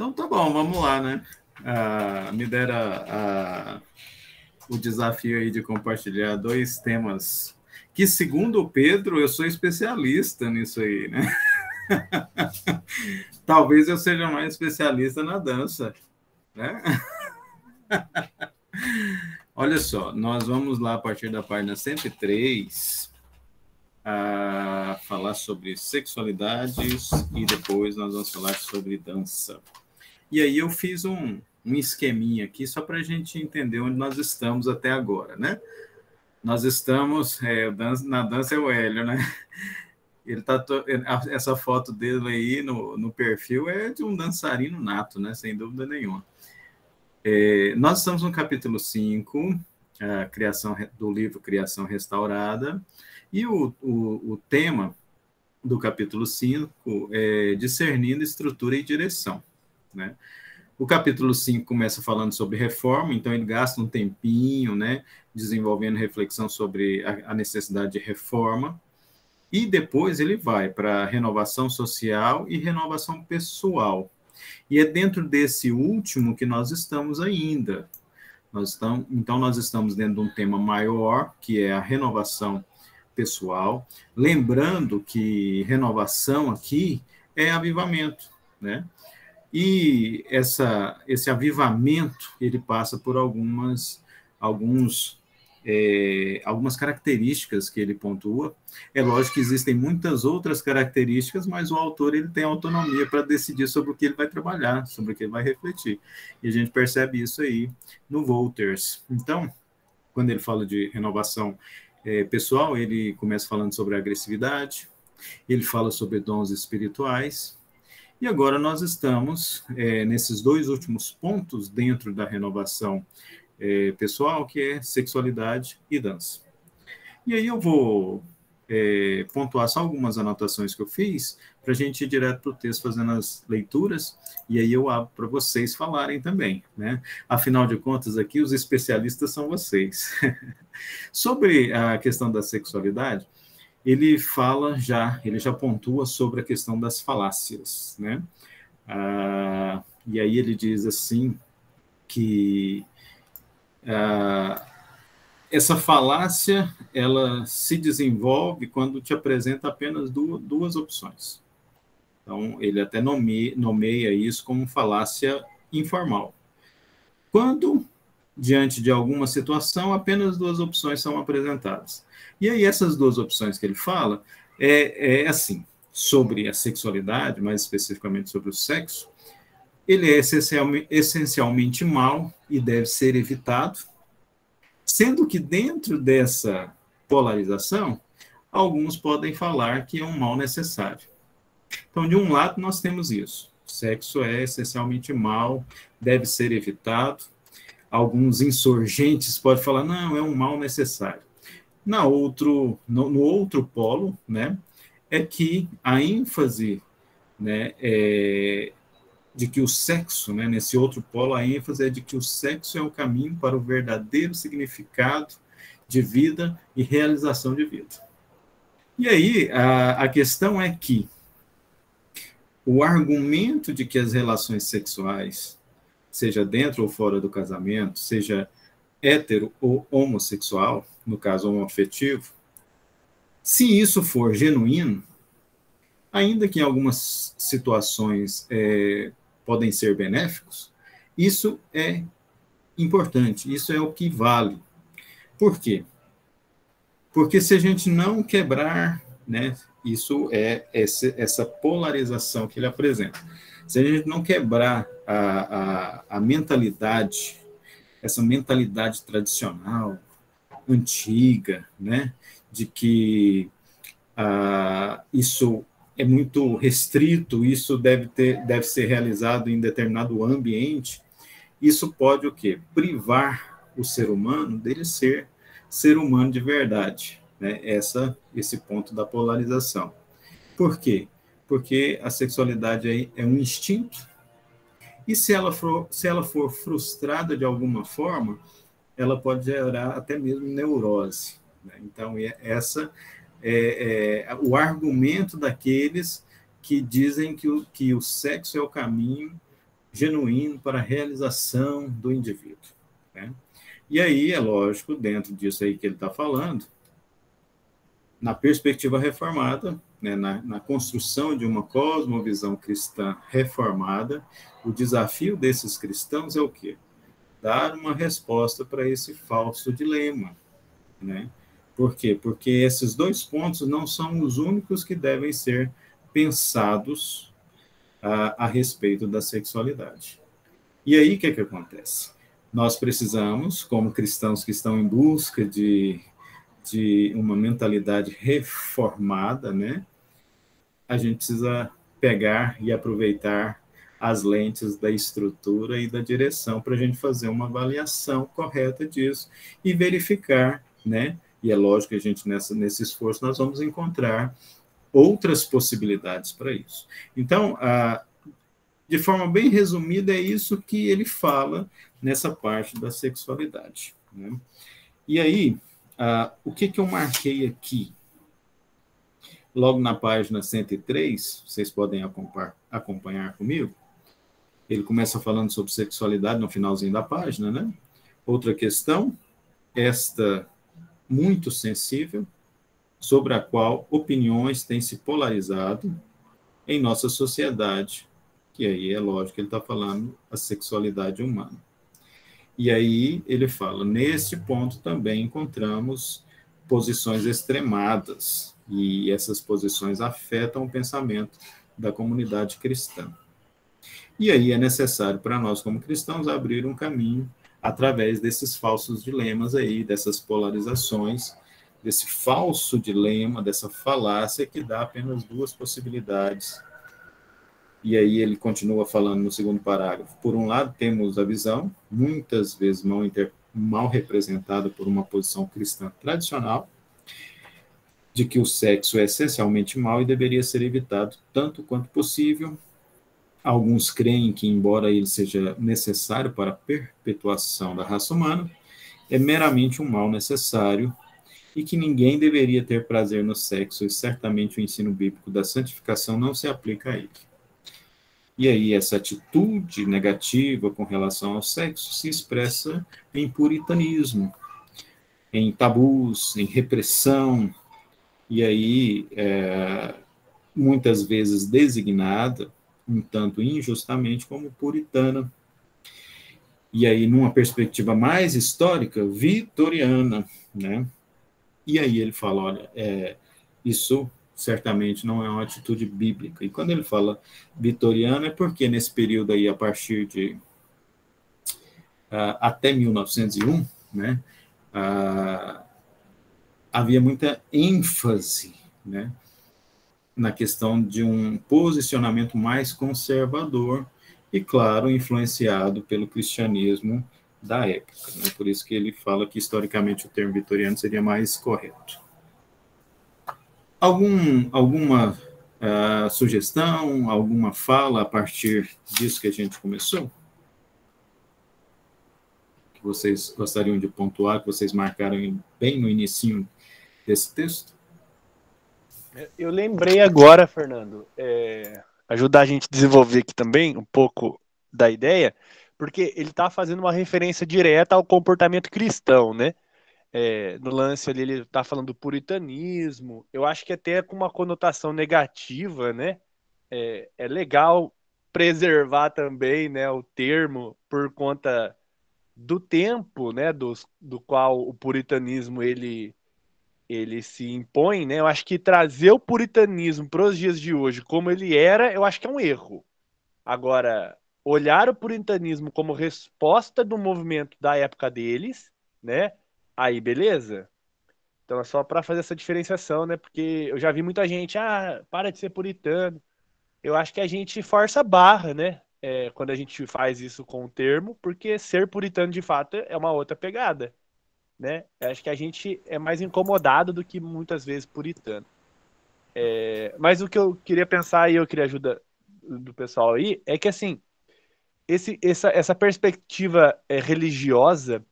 Então tá bom, vamos lá, né? Ah, me dera ah, o desafio aí de compartilhar dois temas que, segundo o Pedro, eu sou especialista nisso aí, né? Talvez eu seja mais especialista na dança, né? Olha só, nós vamos lá a partir da página 103 a falar sobre sexualidades e depois nós vamos falar sobre dança. E aí eu fiz um, um esqueminha aqui só para a gente entender onde nós estamos até agora, né? Nós estamos, é, na dança é o Hélio, né? Ele tá essa foto dele aí no, no perfil é de um dançarino nato, né? Sem dúvida nenhuma. É, nós estamos no capítulo 5, a criação do livro Criação Restaurada, e o, o, o tema do capítulo 5 é discernindo estrutura e direção. Né? O capítulo 5 começa falando sobre reforma, então ele gasta um tempinho, né, desenvolvendo reflexão sobre a, a necessidade de reforma, e depois ele vai para renovação social e renovação pessoal. E é dentro desse último que nós estamos ainda. Nós estamos, então, nós estamos dentro de um tema maior, que é a renovação pessoal. Lembrando que renovação aqui é avivamento, né? E essa, esse avivamento, ele passa por algumas, alguns é, algumas características que ele pontua. É lógico que existem muitas outras características, mas o autor ele tem autonomia para decidir sobre o que ele vai trabalhar, sobre o que ele vai refletir. E a gente percebe isso aí no Wolters. Então, quando ele fala de renovação é, pessoal, ele começa falando sobre agressividade, ele fala sobre dons espirituais, e agora nós estamos é, nesses dois últimos pontos dentro da renovação é, pessoal, que é sexualidade e dança. E aí eu vou é, pontuar só algumas anotações que eu fiz para a gente ir direto para o texto fazendo as leituras, e aí eu abro para vocês falarem também, né? Afinal de contas, aqui os especialistas são vocês. sobre a questão da sexualidade, ele fala já, ele já pontua sobre a questão das falácias, né? Ah, e aí ele diz assim que ah, essa falácia ela se desenvolve quando te apresenta apenas duas, duas opções. Então, ele até nomeia, nomeia isso como falácia informal. Quando, diante de alguma situação, apenas duas opções são apresentadas. E aí, essas duas opções que ele fala é, é assim: sobre a sexualidade, mais especificamente sobre o sexo, ele é essencialmente, essencialmente mal e deve ser evitado, sendo que dentro dessa polarização, alguns podem falar que é um mal necessário. Então, de um lado, nós temos isso. Sexo é essencialmente mal, deve ser evitado. Alguns insurgentes podem falar, não, é um mal necessário. Na outro, no, no outro polo, né, é que a ênfase né, é, de que o sexo, né, nesse outro polo, a ênfase é de que o sexo é o caminho para o verdadeiro significado de vida e realização de vida. E aí, a, a questão é que o argumento de que as relações sexuais, seja dentro ou fora do casamento, seja hétero ou homossexual, no caso homoafetivo, se isso for genuíno, ainda que em algumas situações é, podem ser benéficos, isso é importante, isso é o que vale. Por quê? Porque se a gente não quebrar, né, isso é essa, essa polarização que ele apresenta. Se a gente não quebrar a, a, a mentalidade, essa mentalidade tradicional, antiga, né, de que ah, isso é muito restrito, isso deve, ter, deve ser realizado em determinado ambiente, isso pode o quê? Privar o ser humano dele ser ser humano de verdade, né? Essa, esse ponto da polarização. Por quê? Porque a sexualidade é um instinto, e se ela for, se ela for frustrada de alguma forma, ela pode gerar até mesmo neurose. Né? Então, essa é, é, o argumento daqueles que dizem que o, que o sexo é o caminho genuíno para a realização do indivíduo. Né? E aí, é lógico, dentro disso aí que ele está falando, na perspectiva reformada, né, na, na, construção de uma cosmovisão cristã reformada, o desafio desses cristãos é o quê? Dar uma resposta para esse falso dilema. Né? Por quê? Porque esses dois pontos não são os únicos que devem ser pensados a, a respeito da sexualidade. E aí, o que, é que acontece? Nós precisamos, como cristãos que estão em busca de de uma mentalidade reformada, né? A gente precisa pegar e aproveitar as lentes da estrutura e da direção para a gente fazer uma avaliação correta disso e verificar, né? E é lógico que a gente nessa nesse esforço nós vamos encontrar outras possibilidades para isso. Então, a, de forma bem resumida, é isso que ele fala nessa parte da sexualidade. Né? E aí, ah, o que, que eu marquei aqui? Logo na página 103, vocês podem acompanhar, comigo. Ele começa falando sobre sexualidade no finalzinho da página, né? Outra questão, esta muito sensível, sobre a qual opiniões têm se polarizado em nossa sociedade, que aí é lógico ele está falando a sexualidade humana. E aí ele fala: neste ponto também encontramos posições extremadas, e essas posições afetam o pensamento da comunidade cristã. E aí é necessário para nós, como cristãos, abrir um caminho através desses falsos dilemas aí, dessas polarizações, desse falso dilema, dessa falácia que dá apenas duas possibilidades e aí ele continua falando no segundo parágrafo. Por um lado, temos a visão, muitas vezes mal, inter... mal representada por uma posição cristã tradicional, de que o sexo é essencialmente mal e deveria ser evitado tanto quanto possível. Alguns creem que, embora ele seja necessário para a perpetuação da raça humana, é meramente um mal necessário e que ninguém deveria ter prazer no sexo, e certamente o ensino bíblico da santificação não se aplica a ele. E aí essa atitude negativa com relação ao sexo se expressa em puritanismo, em tabus, em repressão, e aí é, muitas vezes designada, um tanto injustamente, como puritana. E aí, numa perspectiva mais histórica, vitoriana, né? E aí ele fala, olha, é, isso certamente não é uma atitude bíblica. E quando ele fala vitoriano, é porque nesse período aí, a partir de uh, até 1901, né, uh, havia muita ênfase, né, na questão de um posicionamento mais conservador e, claro, influenciado pelo cristianismo da época. Né? Por isso que ele fala que, historicamente, o termo vitoriano seria mais correto. Algum, alguma uh, sugestão, alguma fala a partir disso que a gente começou? Que vocês gostariam de pontuar, que vocês marcaram bem no início desse texto? Eu lembrei agora, Fernando, é, ajudar a gente a desenvolver aqui também um pouco da ideia, porque ele está fazendo uma referência direta ao comportamento cristão, né? é, no lance ali, ele tá falando do puritanismo, eu acho que até com uma conotação negativa, né? É, é legal preservar também né, o termo por conta do tempo né, do, do qual o puritanismo ele, ele se impõe, né? Eu acho que trazer o puritanismo para os dias de hoje como ele era, eu acho que é um erro. Agora, olhar o puritanismo como resposta do movimento da época deles, né? Aí, beleza? Então é só para fazer essa diferenciação, né? Porque eu já vi muita gente, ah, para de ser puritano. Eu acho que a gente força a barra, né? É, quando a gente faz isso com o termo, porque ser puritano de fato é uma outra pegada, né? Acho que a gente é mais incomodado do que muitas vezes puritano. É, mas o que eu queria pensar e eu queria ajuda do pessoal aí é que assim esse, essa, essa perspectiva é, religiosa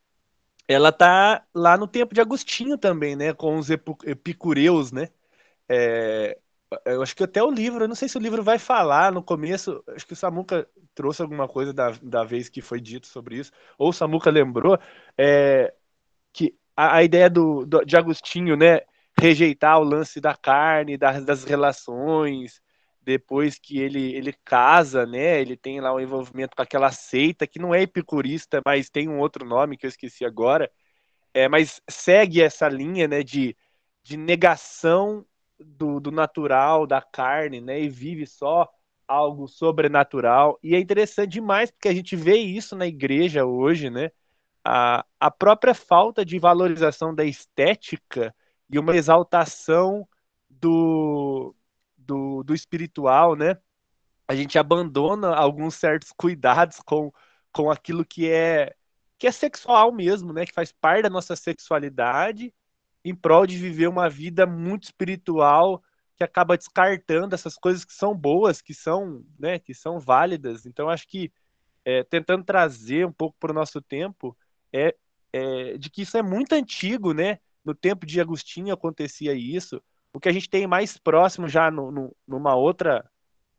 ela tá lá no tempo de Agostinho também, né? Com os epicureus, né? É, eu acho que até o livro, eu não sei se o livro vai falar no começo, acho que o Samuca trouxe alguma coisa da, da vez que foi dito sobre isso, ou o Samuca lembrou, é, a, a ideia do, do, de Agostinho, né, rejeitar o lance da carne, das, das relações, depois que ele, ele casa, né, ele tem lá um envolvimento com aquela seita, que não é epicurista, mas tem um outro nome que eu esqueci agora, é, mas segue essa linha, né, de, de negação do, do natural, da carne, né? E vive só algo sobrenatural. E é interessante demais porque a gente vê isso na igreja hoje, né? A, a própria falta de valorização da estética e uma exaltação do, do, do espiritual, né? A gente abandona alguns certos cuidados com, com aquilo que é que é sexual mesmo, né? Que faz parte da nossa sexualidade em prol de viver uma vida muito espiritual que acaba descartando essas coisas que são boas, que são, né, que são válidas. Então, acho que é, tentando trazer um pouco para o nosso tempo é, é, de que isso é muito antigo, né? No tempo de Agostinho acontecia isso. O que a gente tem mais próximo já no, no, numa outra,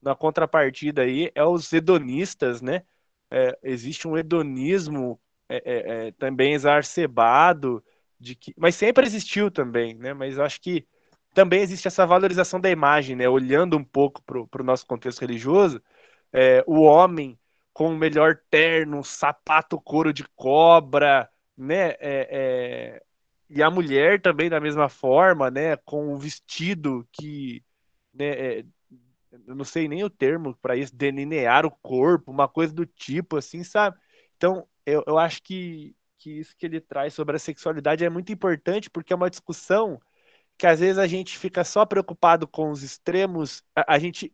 na contrapartida aí, é os hedonistas, né? É, existe um hedonismo é, é, é também exacerbado, de que, mas sempre existiu também, né? Mas acho que também existe essa valorização da imagem, né? Olhando um pouco para o nosso contexto religioso, é, o homem com o melhor terno, sapato couro de cobra, né? É, é, e a mulher também da mesma forma, né? Com o vestido que, né? É, eu não sei nem o termo para isso, delinear o corpo, uma coisa do tipo, assim, sabe? Então, eu, eu acho que que isso que ele traz sobre a sexualidade é muito importante, porque é uma discussão que às vezes a gente fica só preocupado com os extremos, a, a gente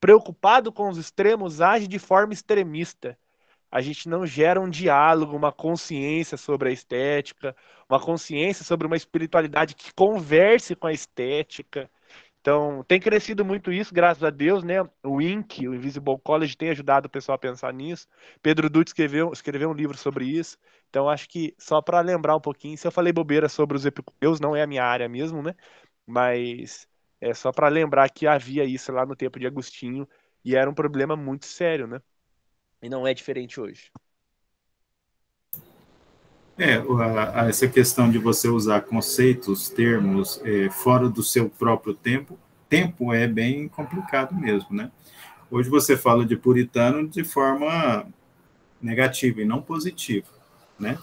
preocupado com os extremos age de forma extremista. A gente não gera um diálogo, uma consciência sobre a estética, uma consciência sobre uma espiritualidade que converse com a estética, então, tem crescido muito isso, graças a Deus, né? O INC, o Invisible College, tem ajudado o pessoal a pensar nisso. Pedro Dutti escreveu, escreveu um livro sobre isso. Então, acho que só para lembrar um pouquinho, se eu falei bobeira sobre os epicureus, não é a minha área mesmo, né? Mas é só para lembrar que havia isso lá no tempo de Agostinho e era um problema muito sério, né? E não é diferente hoje. É, essa questão de você usar conceitos, termos é, fora do seu próprio tempo, tempo é bem complicado mesmo, né? Hoje você fala de puritano de forma negativa e não positiva, né?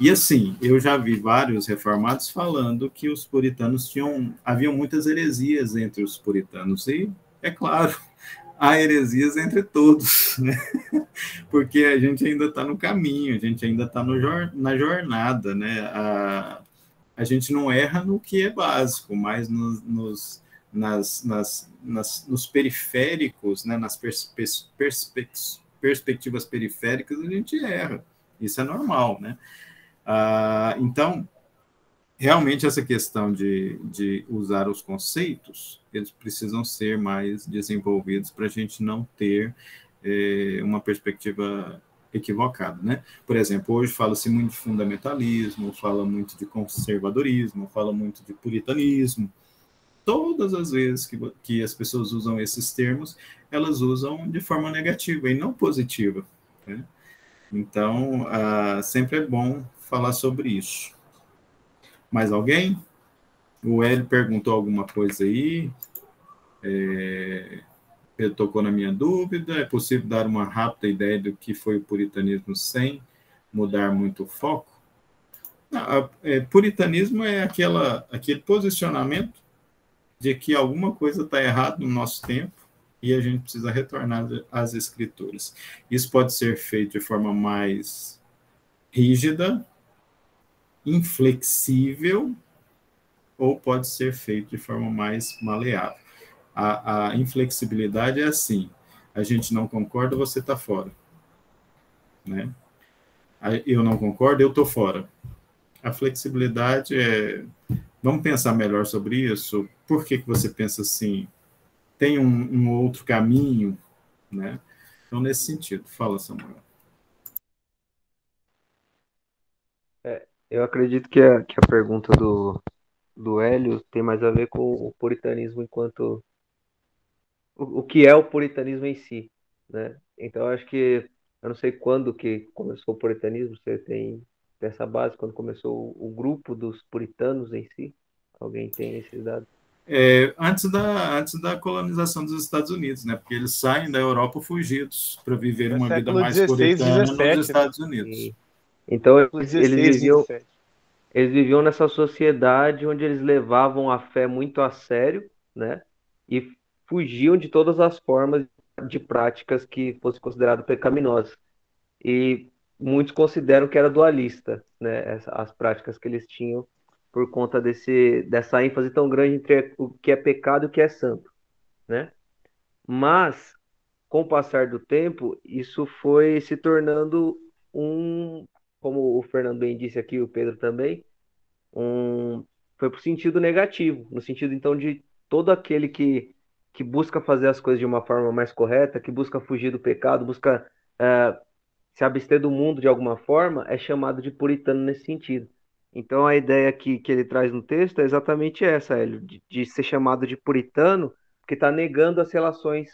E assim, eu já vi vários reformados falando que os puritanos tinham, haviam muitas heresias entre os puritanos e é claro, há heresias entre todos, né? porque a gente ainda está no caminho, a gente ainda está na jornada, né? A, a gente não erra no que é básico, mas nos, nos nas, nas, nas, nos periféricos, né? nas pers, pers, perspectivas periféricas, a gente erra. Isso é normal, né? Ah, então, realmente essa questão de, de usar os conceitos, eles precisam ser mais desenvolvidos para a gente não ter é, uma perspectiva equivocada, né? Por exemplo, hoje fala-se muito de fundamentalismo, fala muito de conservadorismo, fala muito de puritanismo. Todas as vezes que, que as pessoas usam esses termos, elas usam de forma negativa e não positiva. Né? Então, ah, sempre é bom falar sobre isso. Mais alguém? O Hélio perguntou alguma coisa aí. É, tocou na minha dúvida. É possível dar uma rápida ideia do que foi o puritanismo sem mudar muito o foco? Não, é, puritanismo é aquela, aquele posicionamento de que alguma coisa está errada no nosso tempo e a gente precisa retornar às escrituras. Isso pode ser feito de forma mais rígida, inflexível ou pode ser feito de forma mais maleável. A, a inflexibilidade é assim: a gente não concorda, você está fora. Né? Eu não concordo, eu estou fora. A flexibilidade é. Vamos pensar melhor sobre isso? Por que, que você pensa assim? Tem um, um outro caminho? Né? Então, nesse sentido, fala, Samuel. Eu acredito que a, que a pergunta do, do Hélio tem mais a ver com o puritanismo enquanto o, o que é o puritanismo em si, né? Então, eu acho que eu não sei quando que começou o puritanismo, você tem, essa base, quando começou o, o grupo dos puritanos em si? Alguém tem esses dados? É, antes, da, antes da colonização dos Estados Unidos, né? Porque eles saem da Europa fugidos para viver é uma vida mais 16, puritana 17, nos Estados né? Unidos. Então, 16, eles viviam, 17. eles viviam nessa sociedade onde eles levavam a fé muito a sério, né? E fugiam de todas as formas de práticas que fossem consideradas pecaminosas. E muitos consideram que era dualista, né? As práticas que eles tinham por conta desse, dessa ênfase tão grande entre o que é pecado e o que é santo, né? Mas, com o passar do tempo, isso foi se tornando um, como o Fernando bem disse aqui, o Pedro também, um, foi para o sentido negativo, no sentido então de todo aquele que, que busca fazer as coisas de uma forma mais correta, que busca fugir do pecado, busca uh, se abster do mundo de alguma forma, é chamado de puritano nesse sentido. Então a ideia que, que ele traz no texto é exatamente essa, Hélio, de, de ser chamado de puritano, porque está negando as relações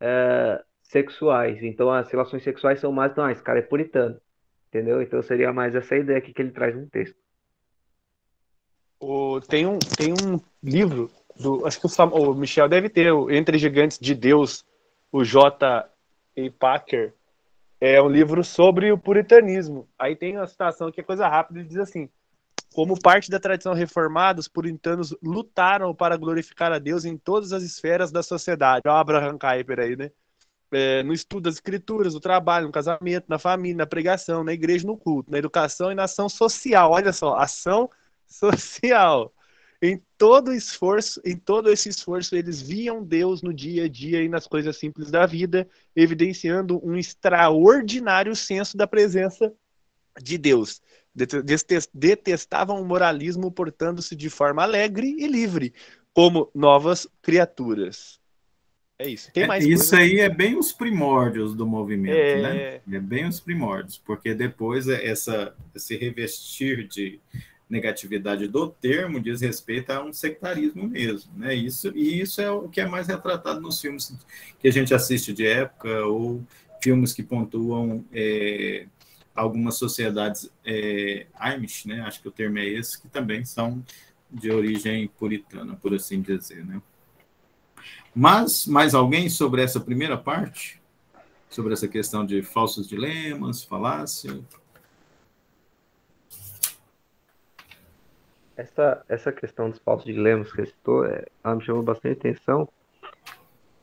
é, sexuais. Então as relações sexuais são mais, não, ah, esse cara é puritano, entendeu? Então seria mais essa ideia aqui que ele traz no texto. O, tem, um, tem um livro, do, acho que o, Sam, o Michel deve ter, o Entre Gigantes de Deus, o J. E. Packer, é um livro sobre o puritanismo. Aí tem uma citação que é coisa rápida, ele diz assim, como parte da tradição reformada, os puritanos lutaram para glorificar a Deus em todas as esferas da sociedade. Olha o Abraham Kuyper aí, né? É, no estudo das escrituras, no trabalho, no casamento, na família, na pregação, na igreja, no culto, na educação e na ação social. Olha só, ação social. Em todo esforço, em todo esse esforço, eles viam Deus no dia a dia e nas coisas simples da vida, evidenciando um extraordinário senso da presença de Deus detestavam o moralismo portando-se de forma alegre e livre, como novas criaturas. É isso. Tem é, mais é, isso aí é bem os primórdios do movimento, é... né? É bem os primórdios, porque depois é essa, esse revestir de negatividade do termo diz respeito a um sectarismo mesmo, né? Isso e isso é o que é mais retratado nos filmes que a gente assiste de época ou filmes que pontuam é, algumas sociedades é, Amish, né, acho que o termo é esse, que também são de origem puritana, por assim dizer. Né? Mas, mais alguém sobre essa primeira parte? Sobre essa questão de falsos dilemas, falácia? Essa, essa questão dos falsos dilemas que você citou, é, me chamou bastante atenção,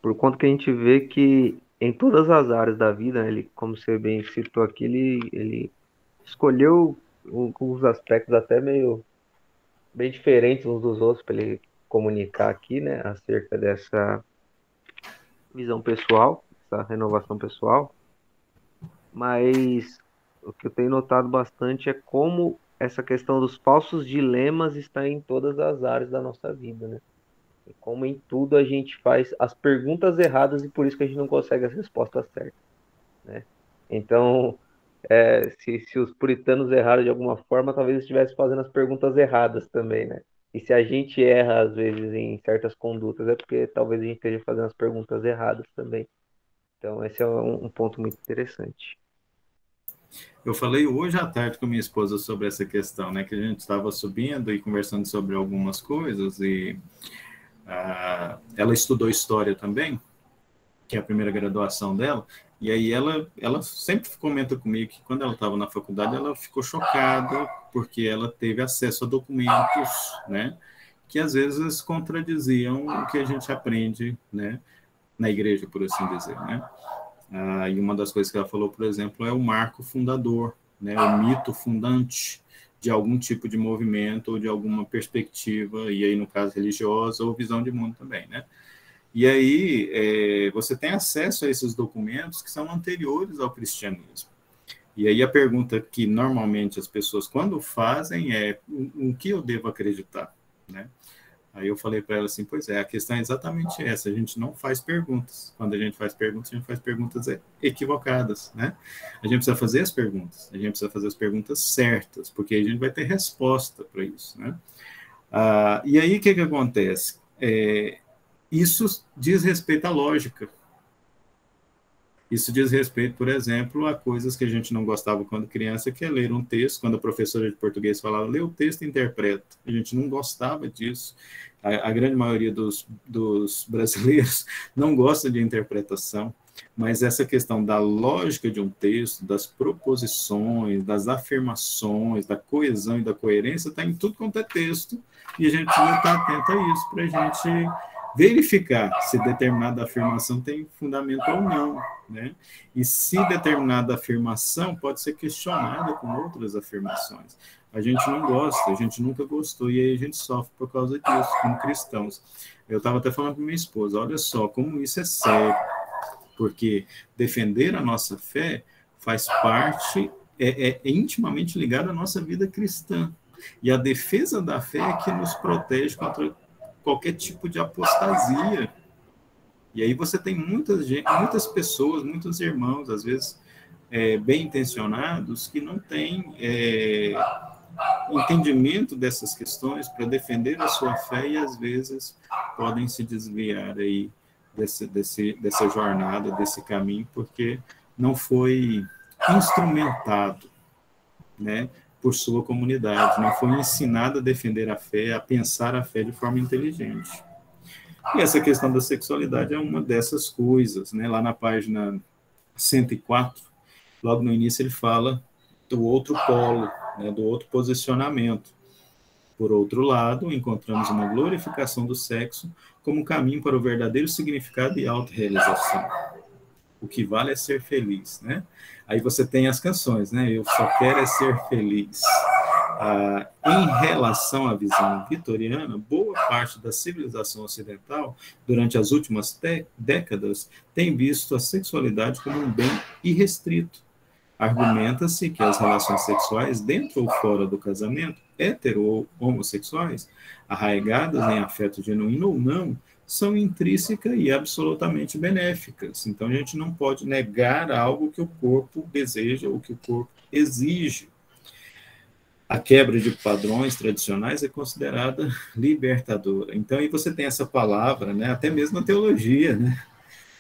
por conta que a gente vê que em todas as áreas da vida, né, ele, como você bem citou aqui, ele, ele escolheu alguns aspectos até meio bem diferentes uns dos outros para ele comunicar aqui, né, acerca dessa visão pessoal, essa renovação pessoal. Mas o que eu tenho notado bastante é como essa questão dos falsos dilemas está em todas as áreas da nossa vida, né? como em tudo a gente faz as perguntas erradas e por isso que a gente não consegue as respostas certas, né? Então, é, se, se os puritanos erraram de alguma forma, talvez estivessem fazendo as perguntas erradas também, né? E se a gente erra, às vezes, em certas condutas, é porque talvez a gente esteja fazendo as perguntas erradas também. Então, esse é um, um ponto muito interessante. Eu falei hoje à tarde com minha esposa sobre essa questão, né? Que a gente estava subindo e conversando sobre algumas coisas e ah, ela estudou história também, que é a primeira graduação dela, e aí ela, ela sempre comenta comigo que quando ela estava na faculdade ela ficou chocada porque ela teve acesso a documentos, né, que às vezes contradiziam o que a gente aprende, né, na igreja, por assim dizer, né. Ah, e uma das coisas que ela falou, por exemplo, é o marco fundador, né, o mito fundante de algum tipo de movimento ou de alguma perspectiva, e aí no caso religiosa ou visão de mundo também, né? E aí é, você tem acesso a esses documentos que são anteriores ao cristianismo. E aí a pergunta que normalmente as pessoas quando fazem é o que eu devo acreditar, né? Aí eu falei para ela assim, pois é, a questão é exatamente essa, a gente não faz perguntas. Quando a gente faz perguntas, a gente faz perguntas equivocadas, né? A gente precisa fazer as perguntas, a gente precisa fazer as perguntas certas, porque a gente vai ter resposta para isso, né? Ah, e aí, o que que acontece? É, isso diz respeito à lógica. Isso diz respeito, por exemplo, a coisas que a gente não gostava quando criança, que é ler um texto, quando a professora de português falava, lê o texto e interpreta. A gente não gostava disso. A, a grande maioria dos, dos brasileiros não gosta de interpretação mas essa questão da lógica de um texto, das proposições, das afirmações, da coesão e da coerência, está em tudo quanto é texto, e a gente não está atento a isso para a gente verificar se determinada afirmação tem fundamento ou não, né? E se determinada afirmação pode ser questionada com outras afirmações. A gente não gosta, a gente nunca gostou, e aí a gente sofre por causa disso, como cristãos. Eu estava até falando com minha esposa, olha só como isso é sério porque defender a nossa fé faz parte, é, é, é intimamente ligado à nossa vida cristã. E a defesa da fé é que nos protege contra qualquer tipo de apostasia. E aí você tem muitas, muitas pessoas, muitos irmãos, às vezes é, bem intencionados, que não têm é, entendimento dessas questões para defender a sua fé e às vezes podem se desviar aí desse, desse, dessa jornada, desse caminho, porque não foi instrumentado né, por sua comunidade, não foi ensinado a defender a fé, a pensar a fé de forma inteligente. E essa questão da sexualidade é uma dessas coisas. Né? Lá na página 104, logo no início, ele fala do outro polo, né, do outro posicionamento. Por outro lado, encontramos uma glorificação do sexo como caminho para o verdadeiro significado e autorrealização. O que vale é ser feliz, né? Aí você tem as canções, né? Eu só quero é ser feliz. Ah, em relação à visão vitoriana, boa parte da civilização ocidental, durante as últimas décadas, tem visto a sexualidade como um bem irrestrito. Argumenta-se que as relações sexuais, dentro ou fora do casamento, hetero ou homossexuais, arraigadas em afeto genuíno ou não, são intrínsecas e absolutamente benéficas. Então a gente não pode negar algo que o corpo deseja ou que o corpo exige. A quebra de padrões tradicionais é considerada libertadora. Então aí você tem essa palavra, né, até mesmo na teologia, né?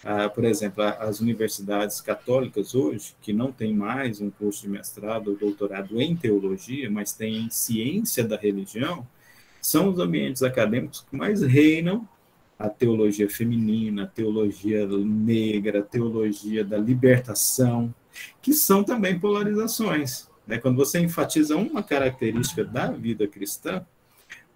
Ah, por exemplo, as universidades católicas hoje, que não tem mais um curso de mestrado ou doutorado em teologia, mas tem em ciência da religião, são os ambientes acadêmicos que mais reinam a teologia feminina, a teologia negra, a teologia da libertação, que são também polarizações. Né? Quando você enfatiza uma característica da vida cristã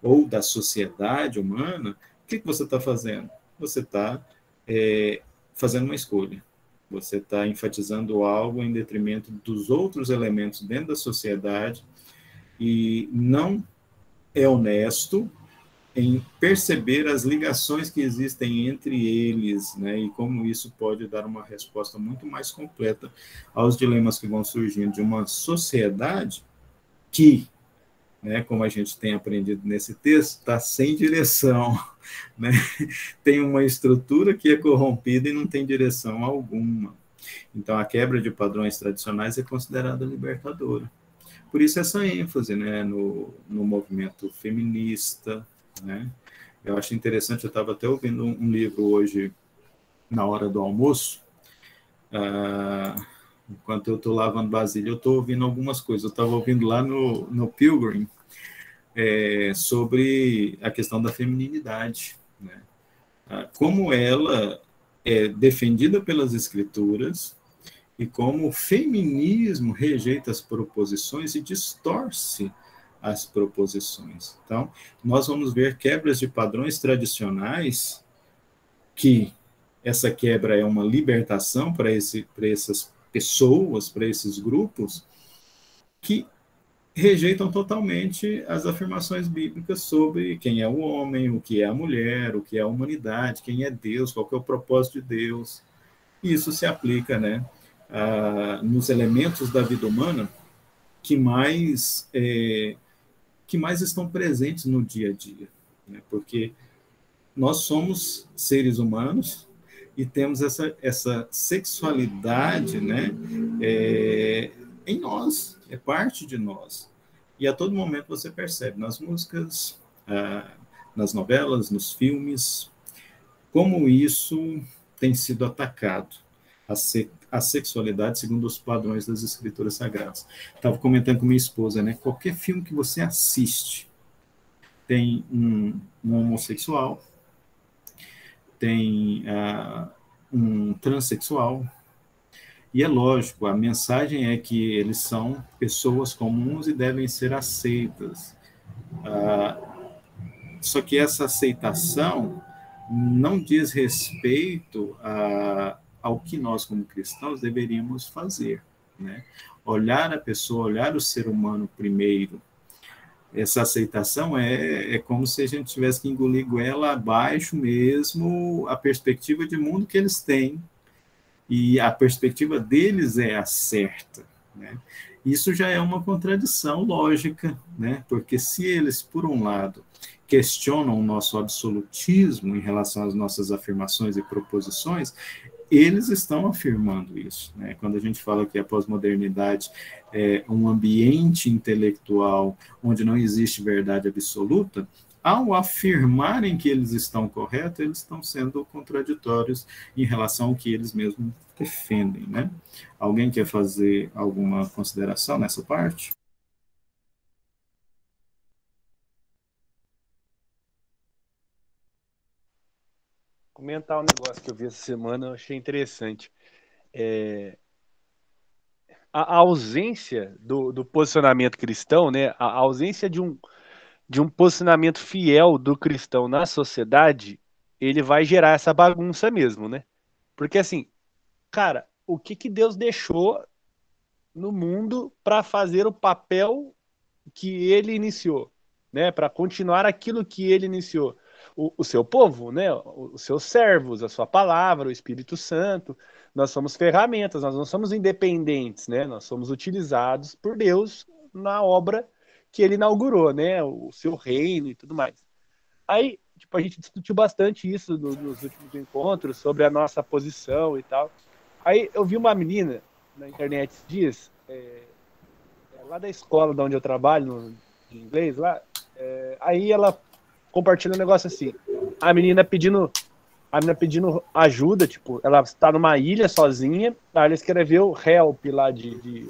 ou da sociedade humana, o que, que você está fazendo? Você está é, fazendo uma escolha. Você está enfatizando algo em detrimento dos outros elementos dentro da sociedade e não é honesto em perceber as ligações que existem entre eles, né, e como isso pode dar uma resposta muito mais completa aos dilemas que vão surgindo de uma sociedade que, né, como a gente tem aprendido nesse texto, está sem direção, né, tem uma estrutura que é corrompida e não tem direção alguma. Então, a quebra de padrões tradicionais é considerada libertadora. Por isso essa ênfase né, no, no movimento feminista. Né? Eu acho interessante, eu estava até ouvindo um, livro hoje, na hora do almoço, uh, enquanto eu estou lavando vasilha, eu estou ouvindo algumas coisas. Eu estava ouvindo lá no, no Pilgrim é, sobre a questão da feminilidade. Né? Uh, como ela é defendida pelas escrituras, e como o feminismo rejeita as proposições e distorce as proposições. Então, nós vamos ver quebras de padrões tradicionais que essa quebra é uma libertação para esse, para essas pessoas, para esses grupos que rejeitam totalmente as afirmações bíblicas sobre quem é o homem, o que é a mulher, o que é a humanidade, quem é Deus, qual é o propósito de Deus. E isso se aplica, né, ah, nos elementos da vida humana que mais é, que mais estão presentes no dia a dia, né? porque nós somos seres humanos e temos essa, essa sexualidade né, é, em nós, é parte de nós. E a todo momento você percebe nas músicas, ah, nas novelas, nos filmes, como isso tem sido atacado, a, se, a sexualidade segundo os padrões das escrituras sagradas. Estava comentando com minha esposa, né? Qualquer filme que você assiste tem um, um homossexual, tem uh, um transexual, e é lógico, a mensagem é que eles são pessoas comuns e devem ser aceitas. Uh, só que essa aceitação não diz respeito a, ao que nós, como cristãos, deveríamos fazer. Né? Olhar a pessoa, olhar o ser humano primeiro. Essa aceitação é, é como se a gente tivesse que engolir goela abaixo mesmo a perspectiva de mundo que eles têm, e a perspectiva deles é a certa. Né? Isso já é uma contradição lógica, né? porque se eles, por um lado, questionam o nosso absolutismo em relação às nossas afirmações e proposições, eles estão afirmando isso. Né? Quando a gente fala que a pós-modernidade é um ambiente intelectual onde não existe verdade absoluta, ao afirmarem que eles estão corretos, eles estão sendo contraditórios em relação ao que eles mesmos defendem. Né? Alguém quer fazer alguma consideração nessa parte? Comentar um negócio que eu vi essa semana, eu achei interessante. É, a, ausência do, do, posicionamento cristão, né, a ausência de um, de um posicionamento fiel do cristão na sociedade, ele vai gerar essa bagunça mesmo, né? Porque assim, cara, o que, que Deus deixou no mundo para fazer o papel que ele iniciou, né? Para continuar aquilo que ele iniciou o, o seu povo, né? os seus servos, a sua palavra, o Espírito Santo. Nós somos ferramentas, nós não somos independentes, né? nós somos utilizados por Deus na obra que ele inaugurou, né? o seu reino e tudo mais. Aí, tipo, a gente discutiu bastante isso no, nos últimos encontros, sobre a nossa posição e tal. Aí eu vi uma menina na internet dias, é, é, lá da escola de onde eu trabalho, no, de inglês, lá, é, aí ela compartilha um negócio assim. A menina pedindo. A menina pedindo ajuda, tipo, ela está numa ilha sozinha, aí ela escreveu help lá de. de,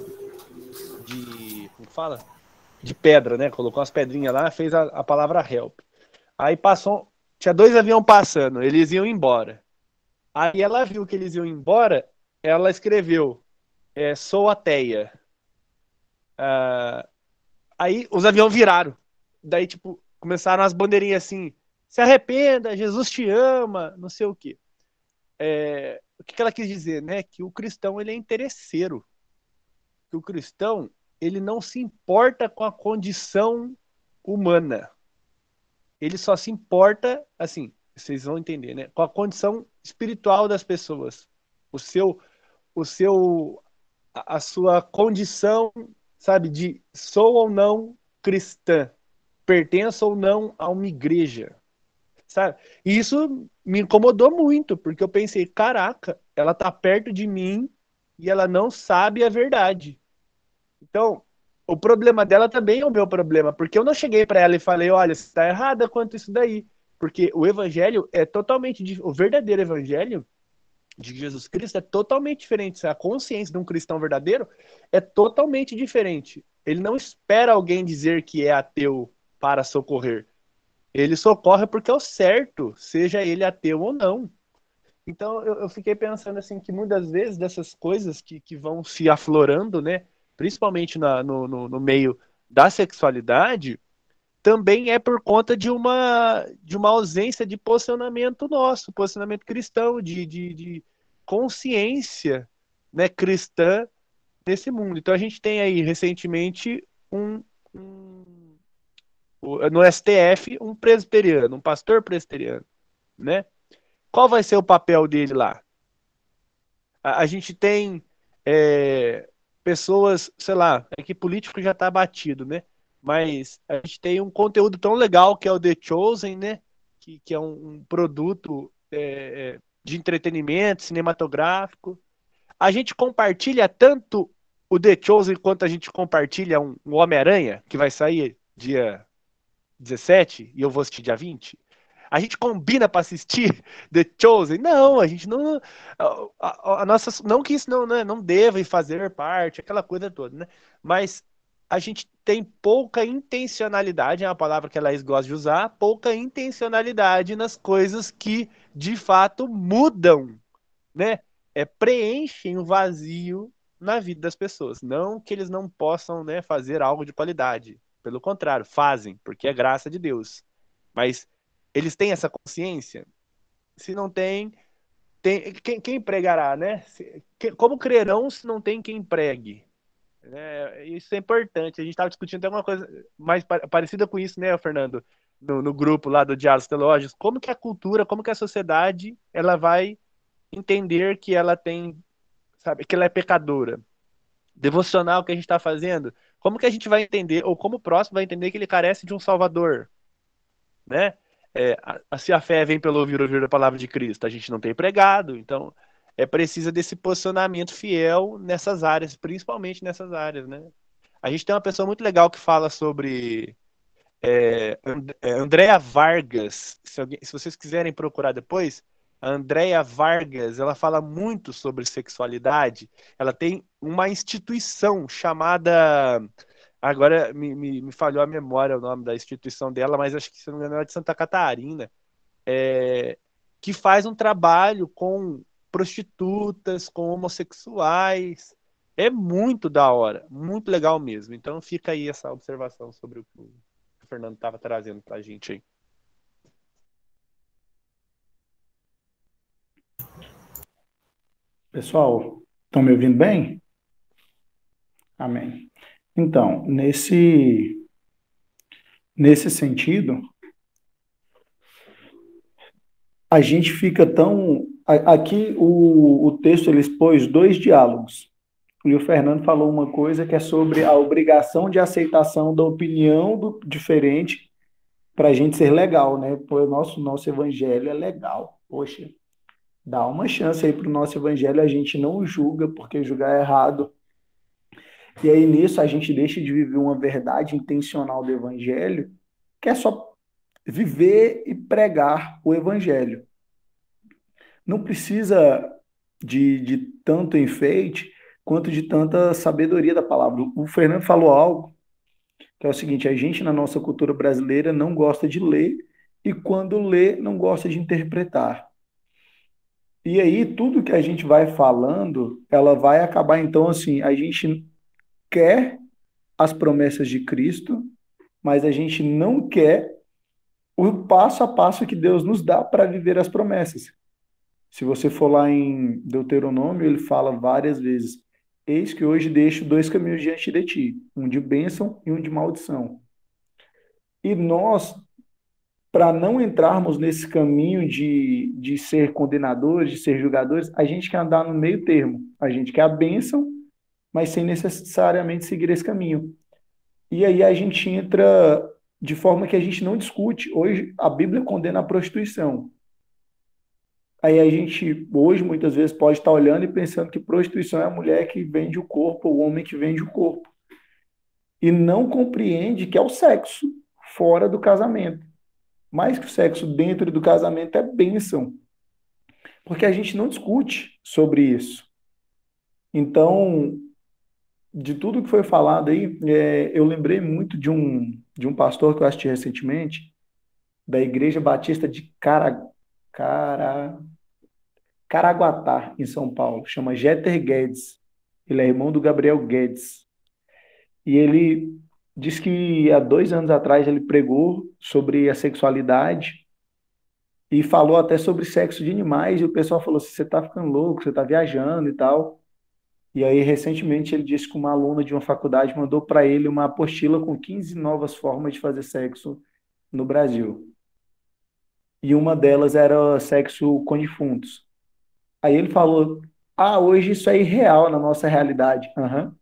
de como fala? De pedra, né? Colocou umas pedrinhas lá, fez a, a palavra help. Aí passou. Tinha dois aviões passando, eles iam embora. Aí ela viu que eles iam embora, ela escreveu: é, sou ateia. Uh, aí os aviões viraram. Daí, tipo, começaram as bandeirinhas assim, se arrependa, Jesus te ama, não sei o quê. É, o que, ela quis dizer, né? Que o cristão ele é interesseiro. Que o cristão ele não se importa com a condição humana. Ele só se importa, assim, vocês vão entender, né? Com a condição espiritual das pessoas. O seu, o seu, a, a sua condição, sabe, de sou ou não cristã pertença ou não a uma igreja. Sabe? E isso me incomodou muito, porque eu pensei, caraca, ela tá perto de mim e ela não sabe a verdade. Então, o problema dela também é o meu problema, porque eu não cheguei para ela e falei, olha, você está errada quanto isso daí, porque o evangelho é totalmente o verdadeiro evangelho de Jesus Cristo é totalmente diferente. A consciência de um cristão verdadeiro é totalmente diferente. Ele não espera alguém dizer que é ateu para socorrer. Ele socorre porque é o certo, seja ele ateu ou não. Então eu, eu fiquei pensando assim que muitas vezes dessas coisas que, que vão se aflorando, né, principalmente na, no, no, no meio da sexualidade, também é por conta de uma, de uma ausência de posicionamento nosso, posicionamento cristão, de, de, de consciência né, cristã nesse mundo. Então a gente tem aí recentemente um, um no STF um presbiteriano, um pastor presbiteriano, né? Qual vai ser o papel dele lá? A, a gente tem é, pessoas, sei lá, é que político já está batido, né? Mas a gente tem um conteúdo tão legal que é o The Chosen, né? Que, que é um, um produto é, é de entretenimento cinematográfico. A gente compartilha tanto o The Chosen quanto a gente compartilha um, um Homem-Aranha, que vai sair dia 17 e eu vou assistir dia 20, A gente combina para assistir The Chosen? Não, a gente não. A, a, a, nossa, não que isso não, né, não deva fazer parte, aquela coisa toda, né? Mas a gente tem pouca intencionalidade, é uma palavra que a Laís gosta de usar, pouca intencionalidade nas coisas que de fato mudam, né? É, preenchem o vazio na vida das pessoas. Não que eles não possam né, fazer algo de qualidade. Pelo contrário, fazem, porque é graça de Deus. Mas eles têm essa consciência? Se não tem, tem quem, quem pregará, né? Se, que, como crerão se não tem quem pregue? É, isso é importante. A gente estava discutindo até uma coisa mais parecida com isso, né, Fernando? No, no grupo lá do Diálogos Teológicos. Como que a cultura, como que a sociedade, ela vai entender que ela tem sabe? Que ela é pecadora. Devocional que a gente está fazendo, como que a gente vai entender, ou como o próximo vai entender que ele carece de um Salvador? Né? É, a, se a fé vem pelo ouvir ouvir a palavra de Cristo, a gente não tem pregado, então é preciso desse posicionamento fiel nessas áreas, principalmente nessas áreas, né? A gente tem uma pessoa muito legal que fala sobre é, é Andréa Vargas, se, alguém, se vocês quiserem procurar depois, a Andrea Vargas, ela fala muito sobre sexualidade. Ela tem uma instituição chamada. Agora me, me, me falhou a memória o nome da instituição dela, mas acho que se não me engano é de Santa Catarina, é, que faz um trabalho com prostitutas, com homossexuais. É muito da hora, muito legal mesmo. Então fica aí essa observação sobre o que o Fernando estava trazendo para a gente aí. Pessoal, estão me ouvindo bem? Amém. Então, nesse nesse sentido, a gente fica tão aqui o, o texto ele expôs dois diálogos. E o Fernando falou uma coisa que é sobre a obrigação de aceitação da opinião do diferente para a gente ser legal, né? Pô, o nosso nosso evangelho é legal. Poxa, dá uma chance aí para o nosso evangelho, a gente não julga, porque julgar é errado. E aí nisso a gente deixa de viver uma verdade intencional do evangelho, que é só viver e pregar o evangelho. Não precisa de, de tanto enfeite quanto de tanta sabedoria da palavra. O Fernando falou algo que é o seguinte: a gente na nossa cultura brasileira não gosta de ler e quando lê não gosta de interpretar. E aí, tudo que a gente vai falando, ela vai acabar, então, assim, a gente quer as promessas de Cristo, mas a gente não quer o passo a passo que Deus nos dá para viver as promessas. Se você for lá em Deuteronômio, ele fala várias vezes: Eis que hoje deixo dois caminhos diante de ti, um de bênção e um de maldição. E nós para não entrarmos nesse caminho de, de ser condenadores, de ser julgadores, a gente quer andar no meio termo. A gente quer a bênção, mas sem necessariamente seguir esse caminho. E aí a gente entra de forma que a gente não discute. Hoje a Bíblia condena a prostituição. Aí a gente, hoje, muitas vezes, pode estar olhando e pensando que prostituição é a mulher que vende o corpo, o homem que vende o corpo. E não compreende que é o sexo fora do casamento mais que o sexo dentro do casamento é bênção. Porque a gente não discute sobre isso. Então, de tudo que foi falado aí, é, eu lembrei muito de um, de um pastor que eu assisti recentemente, da Igreja Batista de Cara, Cara, Caraguatá, em São Paulo, chama Jeter Guedes. Ele é irmão do Gabriel Guedes. E ele diz que há dois anos atrás ele pregou sobre a sexualidade e falou até sobre sexo de animais, e o pessoal falou assim, você está ficando louco, você está viajando e tal. E aí, recentemente, ele disse que uma aluna de uma faculdade mandou para ele uma apostila com 15 novas formas de fazer sexo no Brasil. E uma delas era sexo com defuntos. Aí ele falou, ah, hoje isso é irreal na nossa realidade. Uhum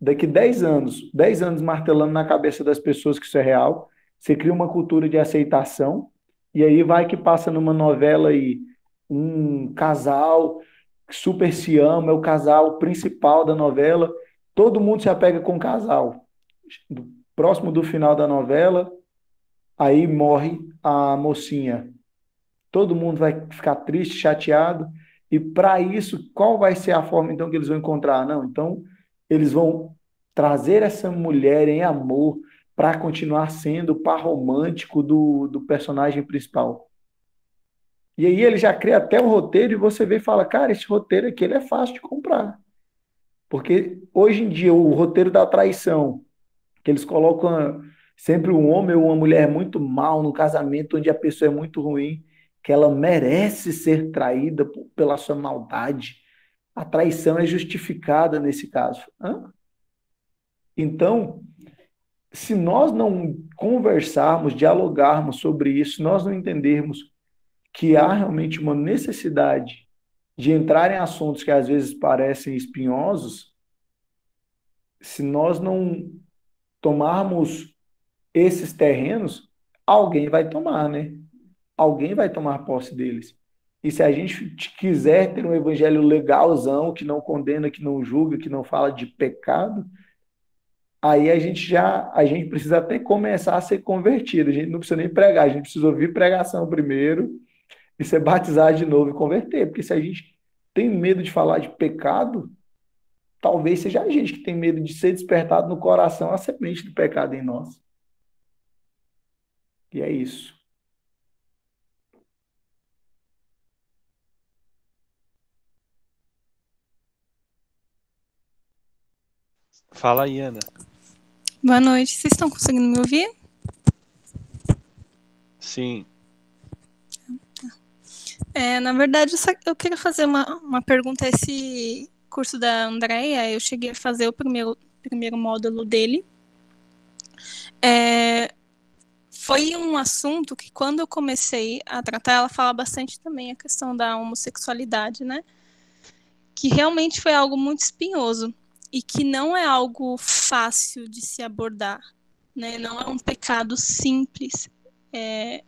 daqui 10 anos, 10 anos martelando na cabeça das pessoas que isso é real, você cria uma cultura de aceitação, e aí vai que passa numa novela aí um casal que super se ama, é o casal principal da novela, todo mundo se apega com o casal. Próximo do final da novela, aí morre a mocinha, todo mundo vai ficar triste, chateado. E para isso, qual vai ser a forma então que eles vão encontrar? Não, então eles vão trazer essa mulher em amor para continuar sendo o par romântico do, do personagem principal. E aí ele já cria até o roteiro e você vê e fala, cara, esse roteiro aqui ele é fácil de comprar. Porque hoje em dia o roteiro da traição, que eles colocam sempre um homem ou uma mulher muito mal no casamento, onde a pessoa é muito ruim, que ela merece ser traída pela sua maldade. A traição é justificada nesse caso. Hã? Então, se nós não conversarmos, dialogarmos sobre isso, nós não entendermos que há realmente uma necessidade de entrar em assuntos que às vezes parecem espinhosos, se nós não tomarmos esses terrenos, alguém vai tomar, né? Alguém vai tomar posse deles. E se a gente quiser ter um evangelho legalzão, que não condena, que não julga, que não fala de pecado, aí a gente já a gente precisa até começar a ser convertido. A gente não precisa nem pregar, a gente precisa ouvir pregação primeiro e ser batizado de novo e converter. Porque se a gente tem medo de falar de pecado, talvez seja a gente que tem medo de ser despertado no coração a semente do pecado em nós. E é isso. Fala aí, Ana. Boa noite. Vocês estão conseguindo me ouvir? Sim. É, na verdade, eu, só, eu queria fazer uma, uma pergunta. Esse curso da Andrea, eu cheguei a fazer o primeiro, primeiro módulo dele. É, foi um assunto que, quando eu comecei a tratar, ela fala bastante também a questão da homossexualidade, né? Que realmente foi algo muito espinhoso e que não é algo fácil de se abordar, né? Não é um pecado simples. É,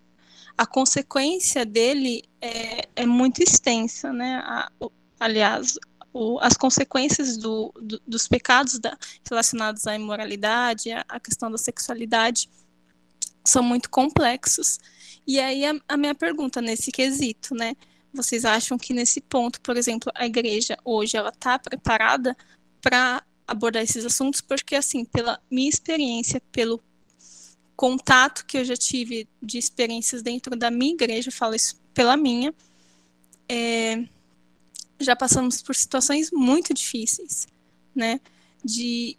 a consequência dele é, é muito extensa, né? A, o, aliás, o, as consequências do, do, dos pecados da, relacionados à imoralidade, à, questão da sexualidade, são muito complexos. E aí a, a minha pergunta nesse quesito, né? Vocês acham que nesse ponto, por exemplo, a igreja hoje ela está preparada para abordar esses assuntos, porque, assim, pela minha experiência, pelo contato que eu já tive de experiências dentro da minha igreja, eu falo isso pela minha, é, já passamos por situações muito difíceis, né? De,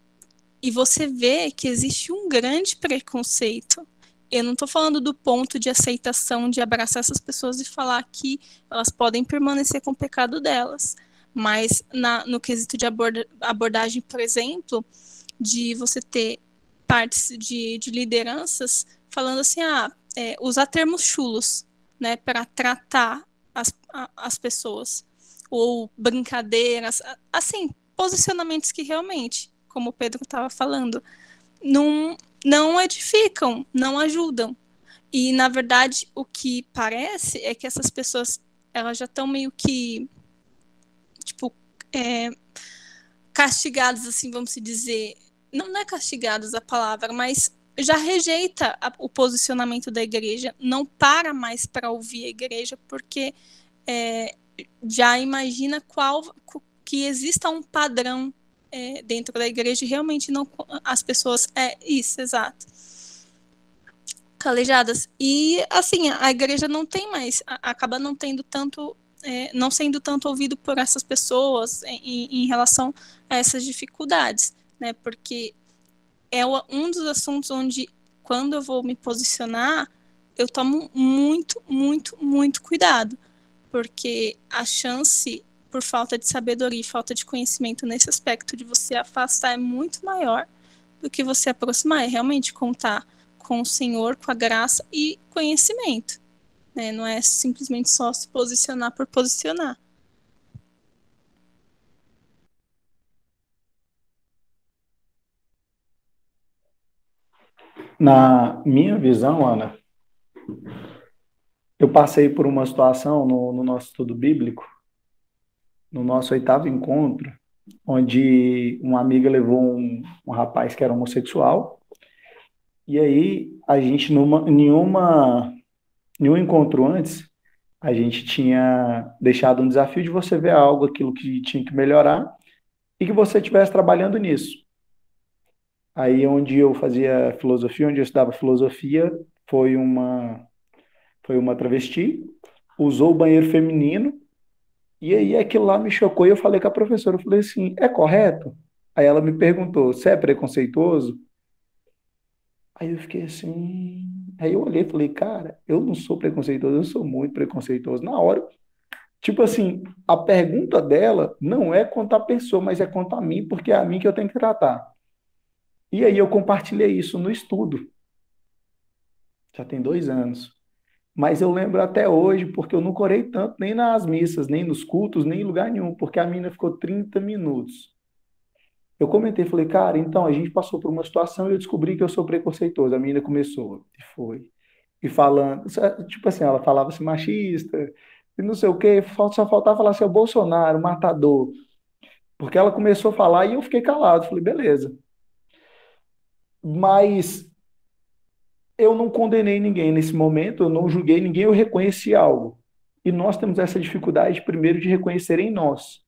e você vê que existe um grande preconceito. Eu não estou falando do ponto de aceitação de abraçar essas pessoas e falar que elas podem permanecer com o pecado delas mas na, no quesito de aborda, abordagem, por exemplo, de você ter partes de, de lideranças falando assim, ah, é, usar termos chulos, né, para tratar as, a, as pessoas, ou brincadeiras, assim, posicionamentos que realmente, como o Pedro estava falando, não, não edificam, não ajudam. E, na verdade, o que parece é que essas pessoas, elas já estão meio que tipo, é, castigados, assim, vamos dizer. Não, não é castigados a palavra, mas já rejeita a, o posicionamento da igreja, não para mais para ouvir a igreja, porque é, já imagina qual que exista um padrão é, dentro da igreja e realmente não as pessoas é isso, exato. Calejadas. E assim, a igreja não tem mais, acaba não tendo tanto é, não sendo tanto ouvido por essas pessoas em, em relação a essas dificuldades, né? Porque é um dos assuntos onde, quando eu vou me posicionar, eu tomo muito, muito, muito cuidado, porque a chance, por falta de sabedoria e falta de conhecimento nesse aspecto de você afastar é muito maior do que você aproximar, é realmente contar com o Senhor, com a graça e conhecimento. Né? Não é simplesmente só se posicionar por posicionar. Na minha visão, Ana, eu passei por uma situação no, no nosso estudo bíblico, no nosso oitavo encontro, onde uma amiga levou um, um rapaz que era homossexual, e aí a gente, numa, nenhuma nenhum encontro antes, A gente tinha deixado um desafio de você ver algo, aquilo que tinha que melhorar, e que você estivesse trabalhando nisso. Aí, onde eu fazia filosofia, onde eu estudava filosofia, foi uma, foi uma travesti, usou o banheiro feminino, e aí aquilo lá me chocou e eu falei com a professora, eu falei assim, é correto? Aí ela me perguntou, você é preconceituoso? Aí eu fiquei assim, aí eu olhei e falei, cara, eu não sou preconceituoso, eu sou muito preconceituoso. Na hora, tipo assim, a pergunta dela não é contra a pessoa, mas é contra a mim, porque é a mim que eu tenho que tratar. E aí eu compartilhei isso no estudo. Já tem dois anos. Mas eu lembro até hoje, porque eu não corei tanto nem nas missas, nem nos cultos, nem em lugar nenhum, porque a mina ficou 30 minutos. Eu comentei, falei, cara, então a gente passou por uma situação e eu descobri que eu sou preconceituoso. A menina começou, e foi. E falando, tipo assim, ela falava assim, machista, e não sei o quê, só faltava falar assim, o Bolsonaro, matador. Porque ela começou a falar e eu fiquei calado. Falei, beleza. Mas eu não condenei ninguém nesse momento, eu não julguei ninguém, eu reconheci algo. E nós temos essa dificuldade, primeiro, de reconhecer em nós.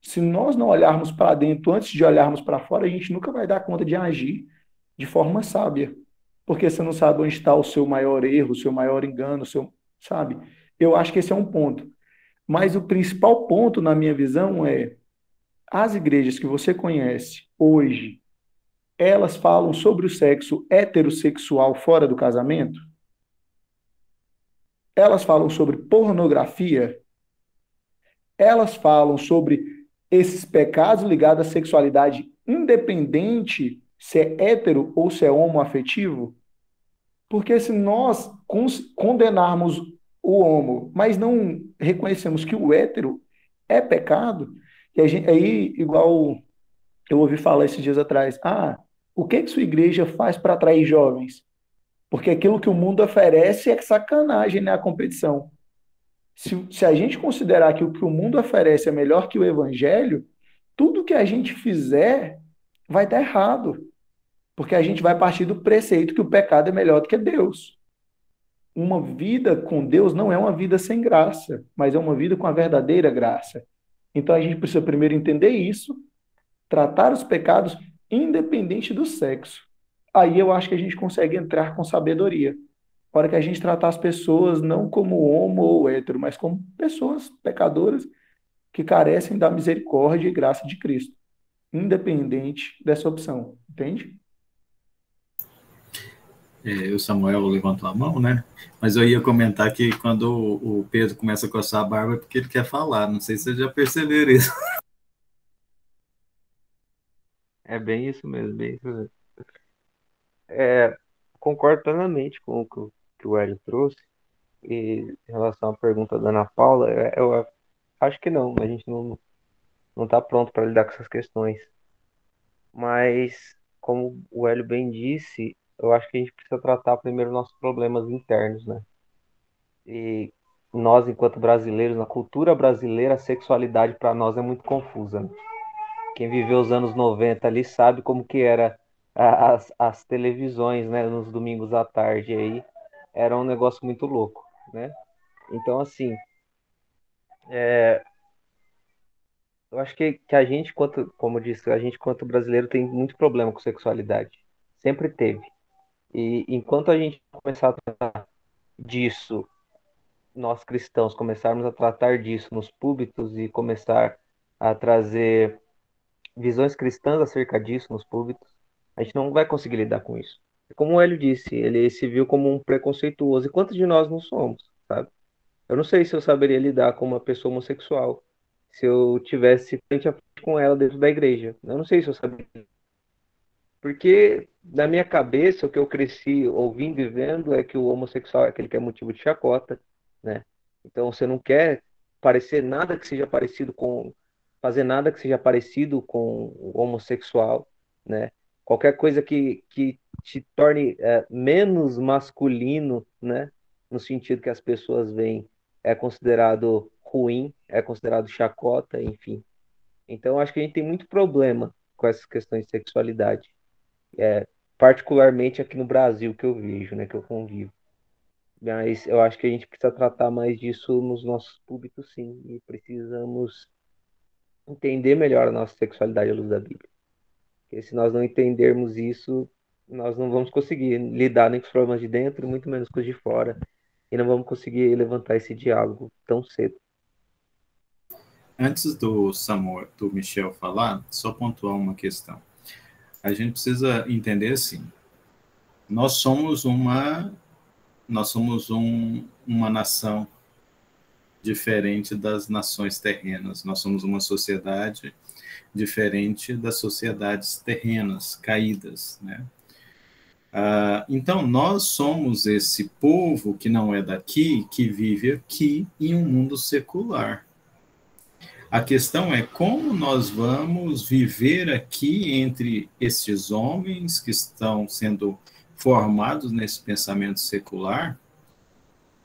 Se nós não olharmos para dentro antes de olharmos para fora, a gente nunca vai dar conta de agir de forma sábia. Porque você não sabe onde está o seu maior erro, o seu maior engano, o seu, sabe? Eu acho que esse é um ponto. Mas o principal ponto, na minha visão, é as igrejas que você conhece hoje, elas falam sobre o sexo heterossexual fora do casamento? Elas falam sobre pornografia? Elas falam sobre esses pecados ligados à sexualidade, independente se é hétero ou se é homoafetivo? Porque se nós condenarmos o homo, mas não reconhecemos que o hétero é pecado, e gente, aí, igual eu ouvi falar esses dias atrás, ah, o que, que sua igreja faz para atrair jovens? Porque aquilo que o mundo oferece é sacanagem, né? A competição. Se, se a gente considerar que o que o mundo oferece é melhor que o evangelho, tudo que a gente fizer vai dar errado. Porque a gente vai partir do preceito que o pecado é melhor do que Deus. Uma vida com Deus não é uma vida sem graça, mas é uma vida com a verdadeira graça. Então a gente precisa primeiro entender isso, tratar os pecados independente do sexo. Aí eu acho que a gente consegue entrar com sabedoria. Para que a gente tratar as pessoas não como homo ou hétero, mas como pessoas pecadoras que carecem da misericórdia e graça de Cristo, independente dessa opção, entende? É, o Samuel levantou a mão, né? Mas eu ia comentar que quando o Pedro começa a coçar a barba é porque ele quer falar. Não sei se vocês já perceberam isso. É bem isso mesmo, bem isso mesmo. É, concordo plenamente com o que o Hélio trouxe. E em relação à pergunta da Ana Paula, é, eu acho que não, a gente não não está pronto para lidar com essas questões. Mas, como o Hélio bem disse, eu acho que a gente precisa tratar primeiro nossos problemas internos, né? E nós, enquanto brasileiros, na cultura brasileira, a sexualidade para nós é muito confusa. Né? quem viveu os anos 90 ali sabe como que era as, as televisões, né, nos domingos à tarde aí, era um negócio muito louco, né? Então, assim, é, eu acho que, que a gente, quanto, como eu disse, a gente, quanto brasileiro, tem muito problema com sexualidade. Sempre teve. E enquanto a gente começar a tratar disso, nós cristãos começarmos a tratar disso nos púlpitos e começar a trazer visões cristãs acerca disso nos públicos, a gente não vai conseguir lidar com isso. Como o Hélio disse, ele se viu como um preconceituoso. E quantos de nós não somos, sabe? Eu não sei se eu saberia lidar com uma pessoa homossexual se eu tivesse frente a frente com ela dentro da igreja. Eu não sei se eu saberia. Porque na minha cabeça, o que eu cresci ouvindo e vendo é que o homossexual é aquele que é motivo de chacota, né? Então você não quer parecer nada que seja parecido com fazer nada que seja parecido com o homossexual, né? Qualquer coisa que, que te torne é, menos masculino, né? No sentido que as pessoas veem, é considerado ruim, é considerado chacota, enfim. Então, acho que a gente tem muito problema com essas questões de sexualidade. É, particularmente aqui no Brasil que eu vejo, né? Que eu convivo. Mas eu acho que a gente precisa tratar mais disso nos nossos públicos, sim, e precisamos entender melhor a nossa sexualidade à luz da Bíblia. Porque se nós não entendermos isso, nós não vamos conseguir lidar nem com os problemas de dentro, muito menos com os de fora, e não vamos conseguir levantar esse diálogo tão cedo. Antes do Samuel, do Michel falar, só pontuar uma questão. A gente precisa entender assim, nós somos uma nós somos um, uma nação diferente das nações terrenas. Nós somos uma sociedade diferente das sociedades terrenas caídas, né? Ah, então nós somos esse povo que não é daqui, que vive aqui em um mundo secular. A questão é como nós vamos viver aqui entre esses homens que estão sendo formados nesse pensamento secular,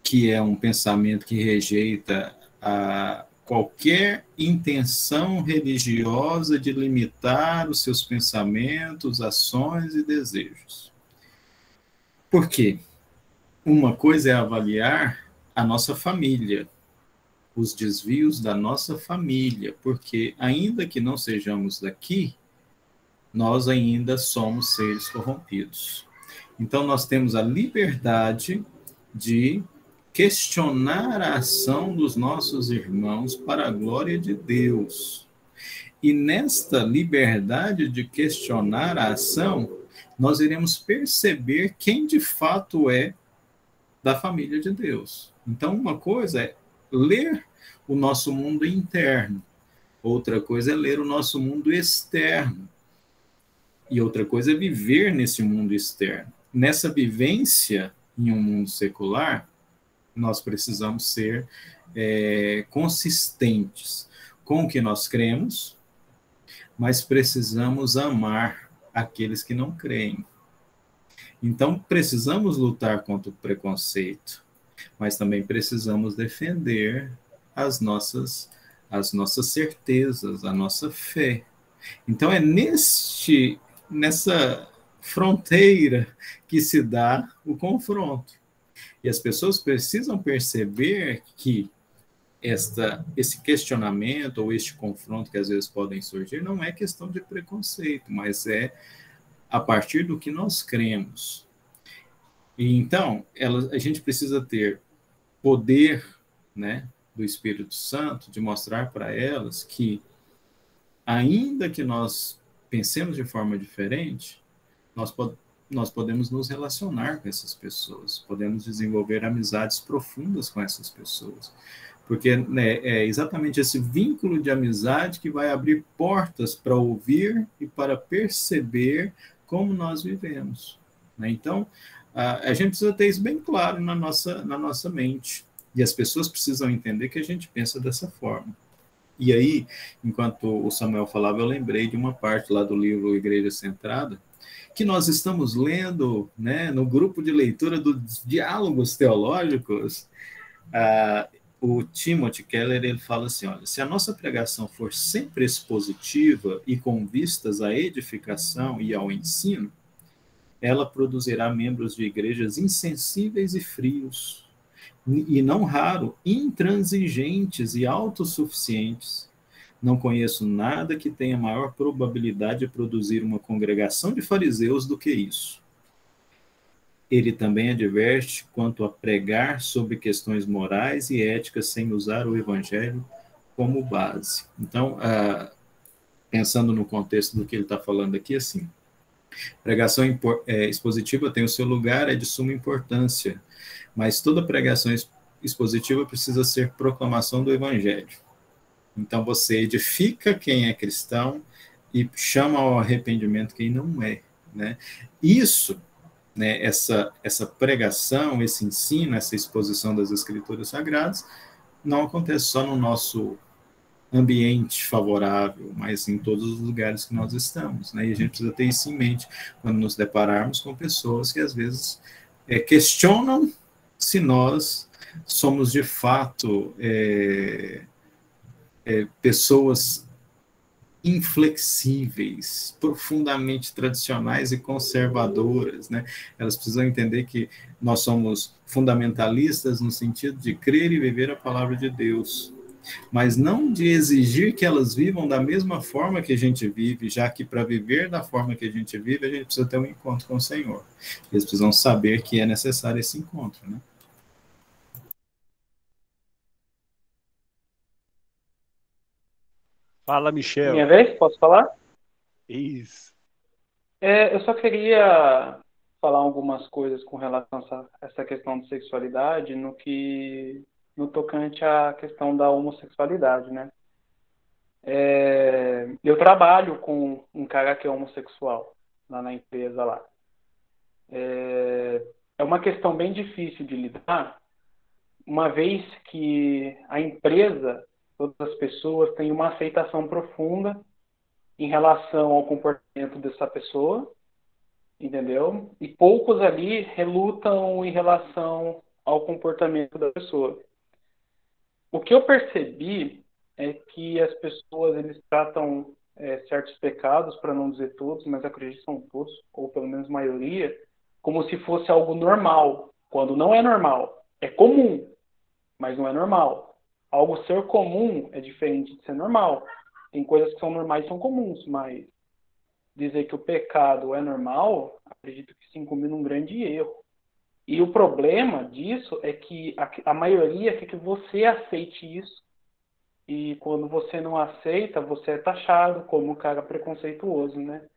que é um pensamento que rejeita a qualquer intenção religiosa de limitar os seus pensamentos, ações e desejos. Por quê? Uma coisa é avaliar a nossa família, os desvios da nossa família, porque ainda que não sejamos daqui, nós ainda somos seres corrompidos. Então, nós temos a liberdade de questionar a ação dos nossos irmãos para a glória de Deus. E nesta liberdade de questionar a ação, nós iremos perceber quem de fato é da família de Deus. Então, uma coisa é ler o nosso mundo interno, outra coisa é ler o nosso mundo externo, e outra coisa é viver nesse mundo externo nessa vivência em um mundo secular, nós precisamos ser é, consistentes com o que nós cremos, mas precisamos amar aqueles que não creem. Então, precisamos lutar contra o preconceito, mas também precisamos defender as nossas, as nossas certezas, a nossa fé. Então, é neste, nessa fronteira que se dá o confronto. E as pessoas precisam perceber que esta, esse questionamento ou este confronto que às vezes podem surgir não é questão de preconceito, mas é a partir do que nós cremos. E então, ela, a gente precisa ter poder, né, do Espírito Santo de mostrar para elas que ainda que nós pensemos de forma diferente, nós, nós podemos nos relacionar com essas pessoas, podemos desenvolver amizades profundas com essas pessoas. Porque né, é exatamente esse vínculo de amizade que vai abrir portas para ouvir e para perceber como nós vivemos. Né? Então, a, a gente precisa ter isso bem claro na nossa, na nossa mente. E as pessoas precisam entender que a gente pensa dessa forma. E aí, enquanto o Samuel falava, eu lembrei de uma parte lá do livro Igreja Centrada, que nós estamos lendo né, no grupo de leitura dos diálogos teológicos, uh, o Timothy Keller ele fala assim: olha, se a nossa pregação for sempre expositiva e com vistas à edificação e ao ensino, ela produzirá membros de igrejas insensíveis e frios, e não raro, intransigentes e autossuficientes, não conheço nada que tenha maior probabilidade de produzir uma congregação de fariseus do que isso. Ele também adverte quanto a pregar sobre questões morais e éticas sem usar o evangelho como base. Então, ah, pensando no contexto do que ele está falando aqui, assim, pregação é, expositiva tem o seu lugar, é de suma importância, mas toda pregação expositiva precisa ser proclamação do evangelho. Então você edifica quem é cristão e chama ao arrependimento quem não é, né? Isso, né, essa essa pregação, esse ensino, essa exposição das escrituras sagradas não acontece só no nosso ambiente favorável, mas em todos os lugares que nós estamos, né? E a gente precisa ter isso em mente quando nos depararmos com pessoas que às vezes é, questionam se nós somos de fato é, é, pessoas inflexíveis, profundamente tradicionais e conservadoras, né? Elas precisam entender que nós somos fundamentalistas no sentido de crer e viver a palavra de Deus, mas não de exigir que elas vivam da mesma forma que a gente vive, já que para viver da forma que a gente vive, a gente precisa ter um encontro com o Senhor. Eles precisam saber que é necessário esse encontro, né? Fala, Michel. Minha vez? Posso falar? Isso. É, eu só queria falar algumas coisas com relação a essa, essa questão de sexualidade no que no tocante à questão da homossexualidade, né? É, eu trabalho com um cara que é homossexual lá na empresa lá. É, é uma questão bem difícil de lidar, uma vez que a empresa todas as pessoas têm uma aceitação profunda em relação ao comportamento dessa pessoa, entendeu? E poucos ali relutam em relação ao comportamento da pessoa. O que eu percebi é que as pessoas eles tratam é, certos pecados, para não dizer todos, mas acredito que são todos, ou pelo menos maioria, como se fosse algo normal, quando não é normal. É comum, mas não é normal algo ser comum é diferente de ser normal. Tem coisas que são normais e são comuns, mas dizer que o pecado é normal, acredito que se incumbe num grande erro. E o problema disso é que a, a maioria quer que você aceite isso. E quando você não aceita, você é taxado como um cara preconceituoso, né?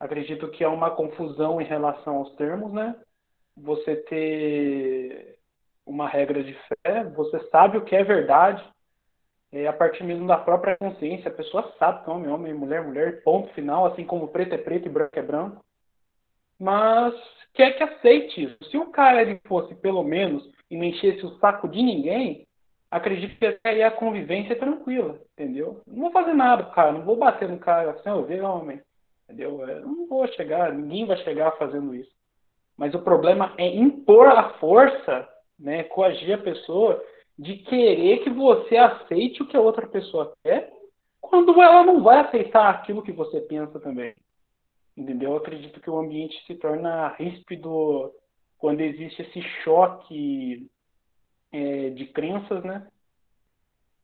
Acredito que há uma confusão em relação aos termos, né? Você ter uma regra de fé, você sabe o que é verdade, é, a partir mesmo da própria consciência, a pessoa sabe que homem é homem, mulher é mulher, ponto final, assim como preto é preto e branco é branco. Mas quer que aceite isso. Se o cara ele fosse, pelo menos, e não enchesse o saco de ninguém, acredito que aí a convivência é tranquila, entendeu? Não vou fazer nada cara, não vou bater no cara assim, eu vejo homem, entendeu? Eu não vou chegar, ninguém vai chegar fazendo isso. Mas o problema é impor a força né, coagir a pessoa de querer que você aceite o que a outra pessoa quer, quando ela não vai aceitar aquilo que você pensa também. Entendeu? Eu acredito que o ambiente se torna ríspido quando existe esse choque é, de crenças, né?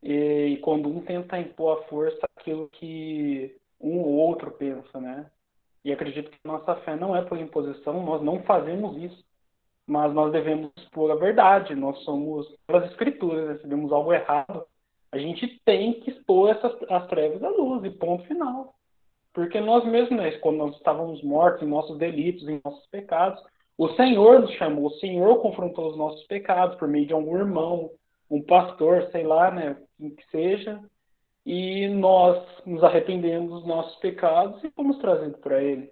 E, e quando um tenta impor à força aquilo que um ou outro pensa, né? E acredito que nossa fé não é por imposição, nós não fazemos isso mas nós devemos expor a verdade. Nós somos, pelas escrituras, recebemos algo errado, a gente tem que expor essas, as trevas à luz, e ponto final. Porque nós mesmos, né, quando nós estávamos mortos em nossos delitos, em nossos pecados, o Senhor nos chamou, o Senhor confrontou os nossos pecados por meio de algum irmão, um pastor, sei lá, né, quem que seja, e nós nos arrependemos dos nossos pecados e fomos trazendo para Ele.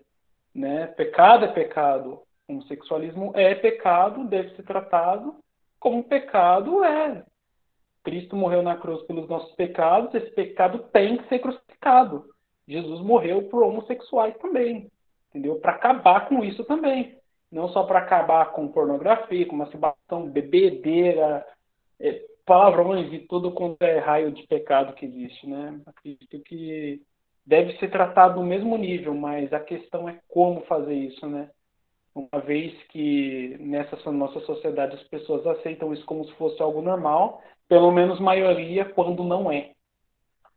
Né? Pecado é pecado, homossexualismo é pecado, deve ser tratado como pecado é. Cristo morreu na cruz pelos nossos pecados, esse pecado tem que ser crucificado. Jesus morreu por homossexuais também, entendeu? Para acabar com isso também. Não só para acabar com pornografia, com masturbação, bebedeira, é, palavrões e tudo quanto é raio de pecado que existe, né? Acredito que deve ser tratado no mesmo nível, mas a questão é como fazer isso, né? Uma vez que nessa nossa sociedade as pessoas aceitam isso como se fosse algo normal, pelo menos maioria quando não é.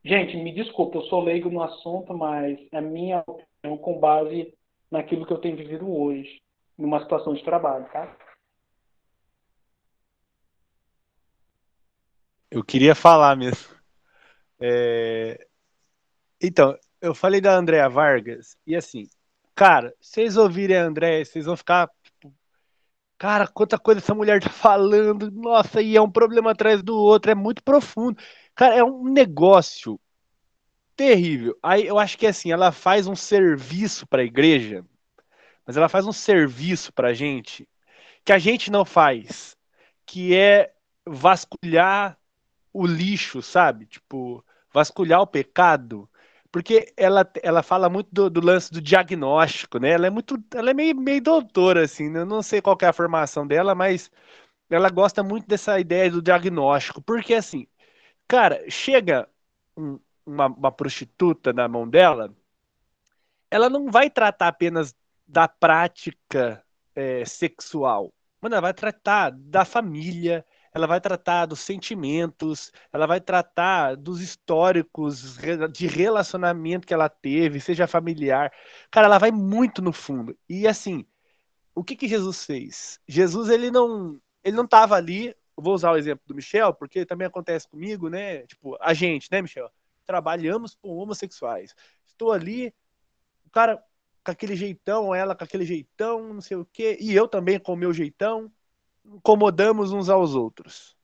Gente, me desculpa, eu sou leigo no assunto, mas é minha opinião com base naquilo que eu tenho vivido hoje, numa situação de trabalho, tá? Eu queria falar mesmo. É... Então, eu falei da Andrea Vargas, e assim, Cara, vocês ouvirem a André, vocês vão ficar. Tipo, cara, quanta coisa essa mulher tá falando. Nossa, e é um problema atrás do outro, é muito profundo. Cara, é um negócio terrível. Aí eu acho que assim, ela faz um serviço para a igreja, mas ela faz um serviço para a gente que a gente não faz, que é vasculhar o lixo, sabe? Tipo, vasculhar o pecado porque ela, ela fala muito do, do, lance do diagnóstico, né? Ela é muito, ela é meio, meio doutora, assim, né? eu não sei qual é a formação dela, mas ela gosta muito dessa ideia do diagnóstico, porque assim, cara, chega um, uma, uma prostituta na mão dela, ela não vai tratar apenas da prática é, sexual, mas ela vai tratar da família, ela vai tratar dos sentimentos, ela vai tratar dos históricos de relacionamento que ela teve, seja familiar. Cara, ela vai muito no fundo. E assim, o que que Jesus fez? Jesus ele não ele não estava ali. Vou usar o exemplo do Michel, porque também acontece comigo, né? Tipo, a gente, né, Michel? Trabalhamos com homossexuais. Estou ali, o cara com aquele jeitão, ela com aquele jeitão, não sei o quê, e eu também com o meu jeitão incomodamos uns aos outros.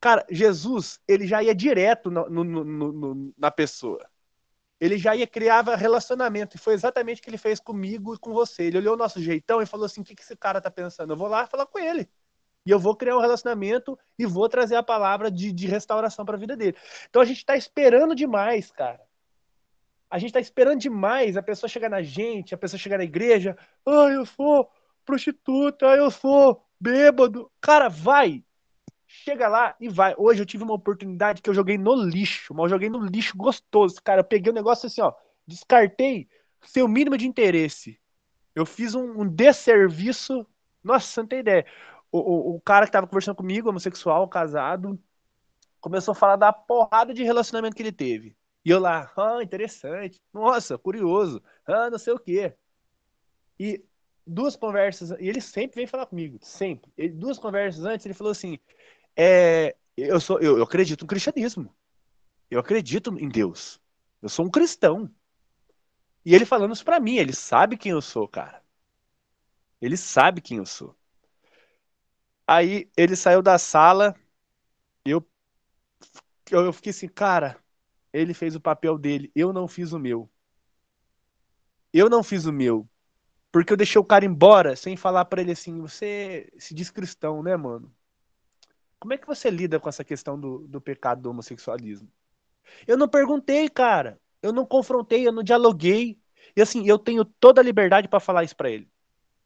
Cara, Jesus, ele já ia direto no, no, no, na pessoa. Ele já ia criar relacionamento. E foi exatamente o que ele fez comigo e com você. Ele olhou o nosso jeitão e falou assim: o que, que esse cara tá pensando? Eu vou lá falar com ele. E eu vou criar um relacionamento e vou trazer a palavra de, de restauração para a vida dele. Então a gente está esperando demais, cara. A gente está esperando demais a pessoa chegar na gente, a pessoa chegar na igreja. Ah, eu sou prostituta, eu sou bêbado. Cara, vai. Chega lá e vai. Hoje eu tive uma oportunidade que eu joguei no lixo, mas eu joguei no lixo gostoso. Cara, eu peguei o um negócio assim, ó. Descartei seu mínimo de interesse. Eu fiz um, um desserviço. Nossa, não tem ideia. O, o, o cara que tava conversando comigo, homossexual, casado, começou a falar da porrada de relacionamento que ele teve. E eu lá, ah, interessante. Nossa, curioso. Ah, não sei o quê. E duas conversas, e ele sempre vem falar comigo, sempre. Ele, duas conversas antes, ele falou assim: é, eu, sou, eu, eu acredito no cristianismo. Eu acredito em Deus. Eu sou um cristão. E ele falando isso pra mim, ele sabe quem eu sou, cara. Ele sabe quem eu sou. Aí ele saiu da sala, eu, eu, fiquei assim, cara, ele fez o papel dele, eu não fiz o meu. Eu não fiz o meu. Porque eu deixei o cara embora sem falar para ele assim: você se diz cristão, né, mano? Como é que você lida com essa questão do, do pecado do homossexualismo? Eu não perguntei, cara. Eu não confrontei, eu não dialoguei. E assim, eu tenho toda a liberdade para falar isso para ele.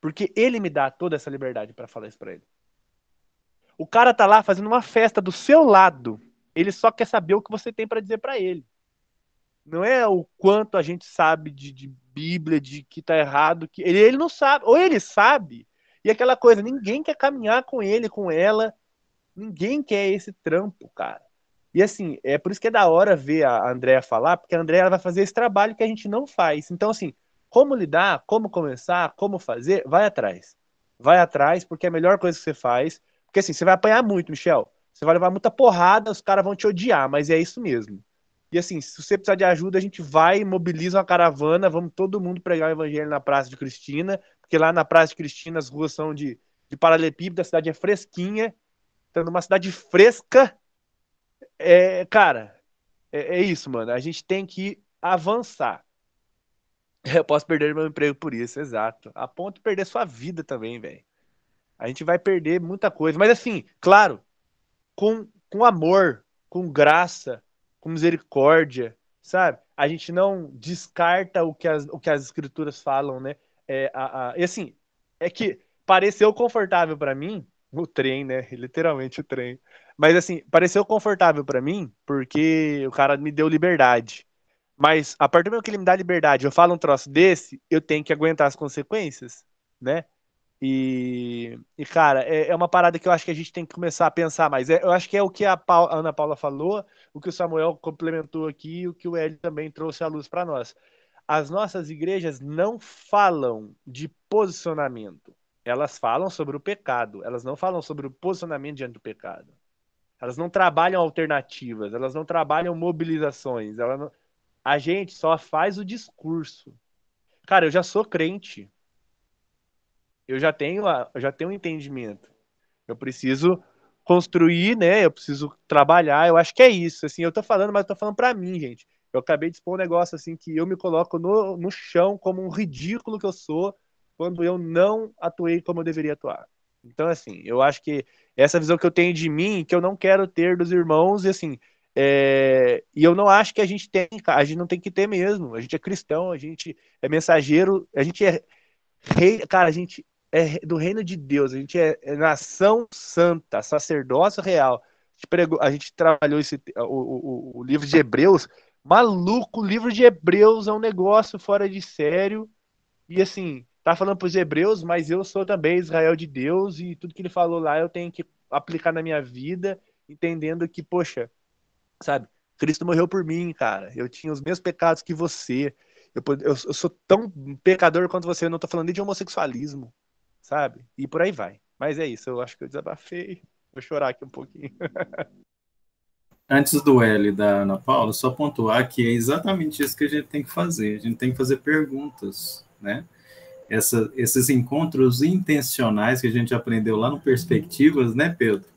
Porque ele me dá toda essa liberdade para falar isso para ele. O cara tá lá fazendo uma festa do seu lado. Ele só quer saber o que você tem para dizer para ele. Não é o quanto a gente sabe de, de Bíblia, de que tá errado, que ele, ele não sabe, ou ele sabe, e aquela coisa, ninguém quer caminhar com ele, com ela, ninguém quer esse trampo, cara. E assim, é por isso que é da hora ver a Andréa falar, porque a Andréa vai fazer esse trabalho que a gente não faz. Então, assim, como lidar, como começar, como fazer, vai atrás. Vai atrás, porque é a melhor coisa que você faz. Porque assim, você vai apanhar muito, Michel. Você vai levar muita porrada, os caras vão te odiar, mas é isso mesmo. E assim, se você precisar de ajuda, a gente vai, mobiliza uma caravana, vamos todo mundo pregar o evangelho na Praça de Cristina, porque lá na Praça de Cristina as ruas são de, de paralelepípedo, a cidade é fresquinha, tá numa cidade fresca. É, cara, é, é isso, mano. A gente tem que avançar. Eu posso perder meu emprego por isso, exato. A ponto de perder sua vida também, velho. A gente vai perder muita coisa. Mas assim, claro, com, com amor, com graça, com misericórdia, sabe? A gente não descarta o que as, o que as escrituras falam, né? É, a, a, e assim, é que pareceu confortável para mim o trem, né? Literalmente o trem. Mas assim, pareceu confortável para mim porque o cara me deu liberdade. Mas a partir do momento que ele me dá liberdade, eu falo um troço desse, eu tenho que aguentar as consequências, né? E, e cara, é, é, uma parada que eu acho que a gente tem que começar a pensar mais. É, eu acho que é o que a, a, Ana Paula falou, o que o Samuel complementou aqui e o que o Hélio também trouxe à luz para nós. As nossas igrejas não falam de posicionamento. Elas falam sobre o pecado. Elas não falam sobre o posicionamento diante do pecado. Elas não trabalham alternativas. Elas não trabalham mobilizações. Não... A gente só faz o discurso. Cara, eu já sou crente eu já tenho, eu já tenho um entendimento. Eu preciso construir, né? Eu preciso trabalhar. Eu acho que é isso. Assim, eu tô falando, mas eu tô falando para mim, gente. Eu acabei de expor um negócio assim que eu me coloco no, no chão como um ridículo que eu sou quando eu não atuei como eu deveria atuar. Então, assim, eu acho que essa visão que eu tenho de mim, que eu não quero ter dos irmãos, e assim, é... e eu não acho que a gente tem, a gente não tem que ter mesmo. A gente é cristão, a gente é mensageiro, a gente é rei, cara, a gente é do reino de Deus, a gente é, é nação santa, sacerdócio real. A gente, pregou, a gente trabalhou esse, o, o, o, livro de Hebreus Maluco, o livro de Hebreus é um negócio fora de sério. E assim, tá falando para os hebreus, mas eu sou também Israel de Deus e tudo que ele falou lá eu tenho que aplicar na minha vida, entendendo que, poxa, sabe, Cristo morreu por mim, cara. Eu tinha os mesmos pecados que você. Eu, eu, eu sou tão pecador quanto você. Eu não tô falando nem de homossexualismo, sabe? E por aí vai. Mas é isso, eu acho que eu desabafei. Vou chorar aqui um pouquinho. Antes do L da Ana Paula, só pontuar que é exatamente isso que a gente tem que fazer. A gente tem que fazer perguntas, né? Essa, esses encontros intencionais que a gente aprendeu lá no Perspectivas, né, Pedro?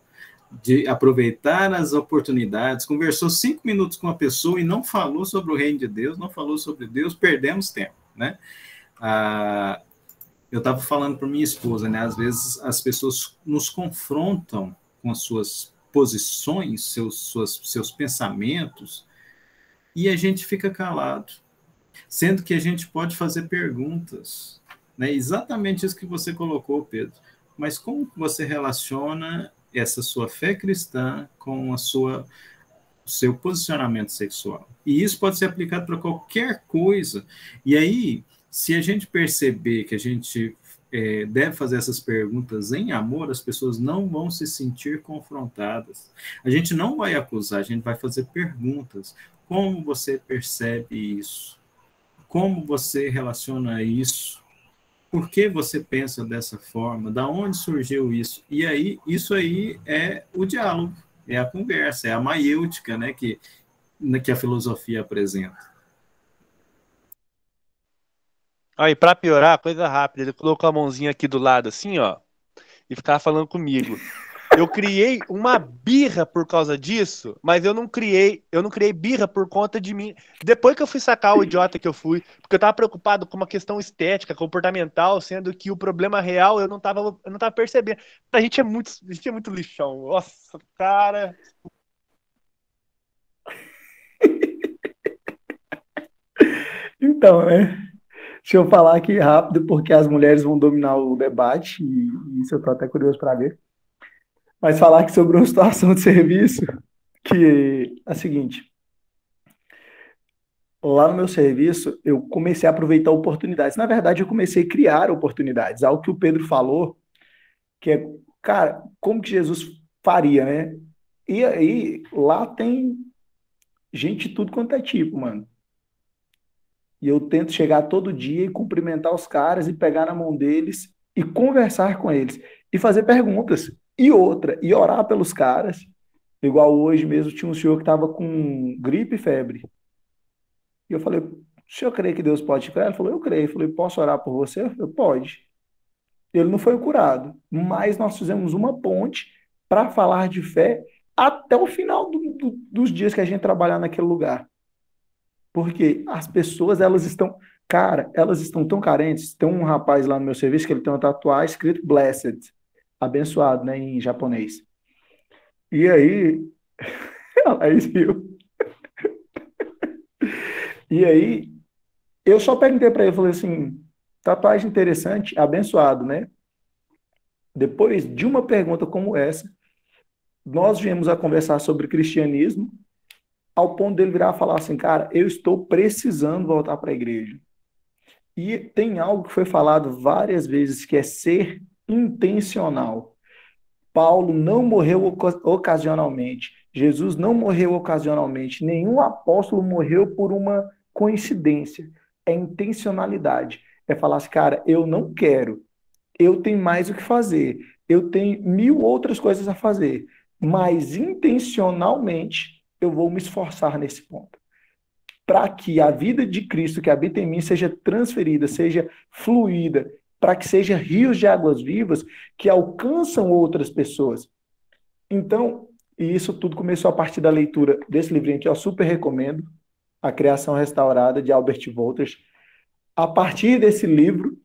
De aproveitar as oportunidades, conversou cinco minutos com a pessoa e não falou sobre o reino de Deus, não falou sobre Deus, perdemos tempo, né? Ah, eu estava falando para minha esposa, né? Às vezes as pessoas nos confrontam com as suas posições, seus, suas, seus pensamentos, e a gente fica calado, sendo que a gente pode fazer perguntas, né? Exatamente isso que você colocou, Pedro. Mas como você relaciona essa sua fé cristã com a sua seu posicionamento sexual? E isso pode ser aplicado para qualquer coisa. E aí, se a gente perceber que a gente é, deve fazer essas perguntas em amor, as pessoas não vão se sentir confrontadas. A gente não vai acusar, a gente vai fazer perguntas. Como você percebe isso? Como você relaciona isso por que você pensa dessa forma? Da onde surgiu isso? E aí, isso aí é o diálogo, é a conversa, é a maiêutica, né, que, que a filosofia apresenta. Aí, para piorar, coisa rápida, ele colocou a mãozinha aqui do lado, assim, ó, e ficava falando comigo. Eu criei uma birra por causa disso, mas eu não criei, eu não criei birra por conta de mim. Depois que eu fui sacar o idiota que eu fui, porque eu tava preocupado com uma questão estética, comportamental, sendo que o problema real eu não tava, eu não tava percebendo. A gente é muito, a gente é muito lixão. Nossa, cara. Então, né? Deixa eu falar aqui rápido, porque as mulheres vão dominar o debate, e isso eu tô até curioso para ver. Mas falar aqui sobre uma situação de serviço que é a seguinte. Lá no meu serviço, eu comecei a aproveitar oportunidades. Na verdade, eu comecei a criar oportunidades. Algo que o Pedro falou, que é, cara, como que Jesus faria, né? E aí, lá tem gente de tudo quanto é tipo, mano. E eu tento chegar todo dia e cumprimentar os caras e pegar na mão deles e conversar com eles e fazer perguntas. E outra, e orar pelos caras. Igual hoje mesmo tinha um senhor que estava com gripe e febre. E eu falei, o senhor crê que Deus pode curar? Ele falou, eu creio. Eu falei, posso orar por você? Eu falei, pode. Ele não foi curado, mas nós fizemos uma ponte para falar de fé até o final do, do, dos dias que a gente trabalhar naquele lugar. Porque as pessoas, elas estão, cara, elas estão tão carentes. Tem um rapaz lá no meu serviço que ele tem uma tatuagem escrito Blessed abençoado, né, em japonês. E aí, aí viu. e aí, eu só perguntei para ele, falei assim, tatuagem interessante, abençoado, né? Depois de uma pergunta como essa, nós viemos a conversar sobre cristianismo, ao ponto dele virar e falar assim, cara, eu estou precisando voltar para a igreja. E tem algo que foi falado várias vezes, que é ser intencional. Paulo não morreu ocasionalmente. Jesus não morreu ocasionalmente. Nenhum apóstolo morreu por uma coincidência. É intencionalidade. É falar assim, cara, eu não quero. Eu tenho mais o que fazer. Eu tenho mil outras coisas a fazer. Mas intencionalmente eu vou me esforçar nesse ponto. Para que a vida de Cristo que habita em mim seja transferida, seja fluída, para que sejam rios de águas vivas que alcançam outras pessoas. Então, e isso tudo começou a partir da leitura desse livrinho que eu super recomendo, A Criação Restaurada, de Albert Wolters. A partir desse livro,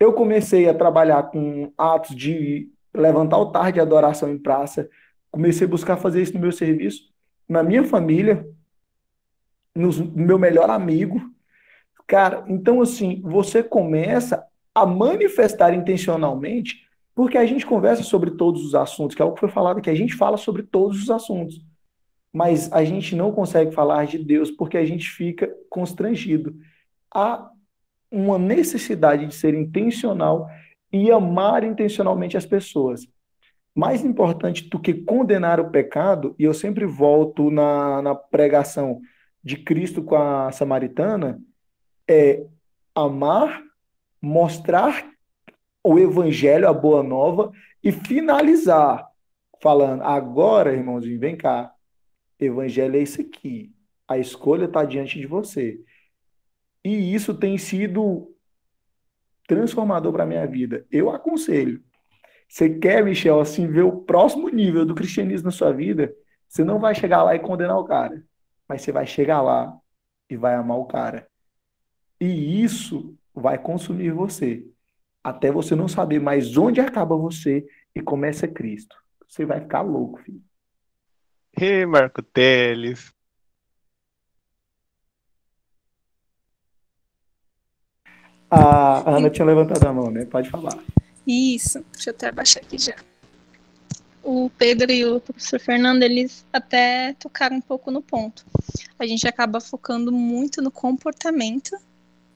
eu comecei a trabalhar com atos de levantar altar de adoração em praça, comecei a buscar fazer isso no meu serviço, na minha família, no meu melhor amigo. Cara, então assim, você começa a manifestar intencionalmente, porque a gente conversa sobre todos os assuntos, que é o que foi falado que a gente fala sobre todos os assuntos. mas a gente não consegue falar de Deus porque a gente fica constrangido. Há uma necessidade de ser intencional e amar intencionalmente as pessoas. Mais importante do que condenar o pecado, e eu sempre volto na, na pregação de Cristo com a samaritana, é amar, mostrar o evangelho, a boa nova, e finalizar falando: agora, irmãozinho, vem cá, evangelho é isso aqui, a escolha está diante de você. E isso tem sido transformador para a minha vida. Eu aconselho. Você quer, Michel, assim, ver o próximo nível do cristianismo na sua vida? Você não vai chegar lá e condenar o cara, mas você vai chegar lá e vai amar o cara. E isso vai consumir você, até você não saber mais onde acaba você e começa Cristo. Você vai ficar louco, filho. Ei, Marco Teles. A Ana tinha levantado a mão, né? Pode falar. Isso, deixa eu até abaixar aqui já. O Pedro e o professor Fernando, eles até tocaram um pouco no ponto. A gente acaba focando muito no comportamento,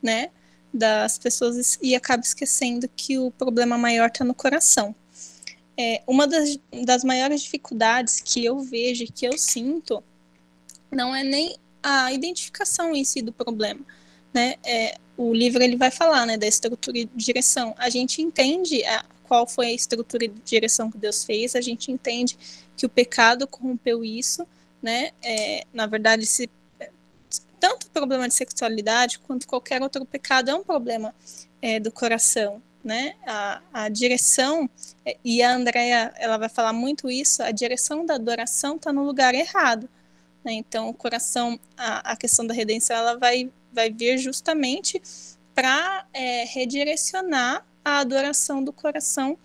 né, das pessoas e acaba esquecendo que o problema maior está no coração. É, uma das, das maiores dificuldades que eu vejo que eu sinto não é nem a identificação em si do problema, né? É, o livro ele vai falar, né, da estrutura e direção. A gente entende a, qual foi a estrutura e direção que Deus fez. A gente entende que o pecado corrompeu isso, né? É, na verdade, se tanto o problema de sexualidade quanto qualquer outro pecado é um problema é, do coração, né? A, a direção é, e a Andrea ela vai falar muito isso. A direção da adoração está no lugar errado. Né? Então, o coração, a, a questão da redenção, ela vai vai vir justamente para é, redirecionar a adoração do coração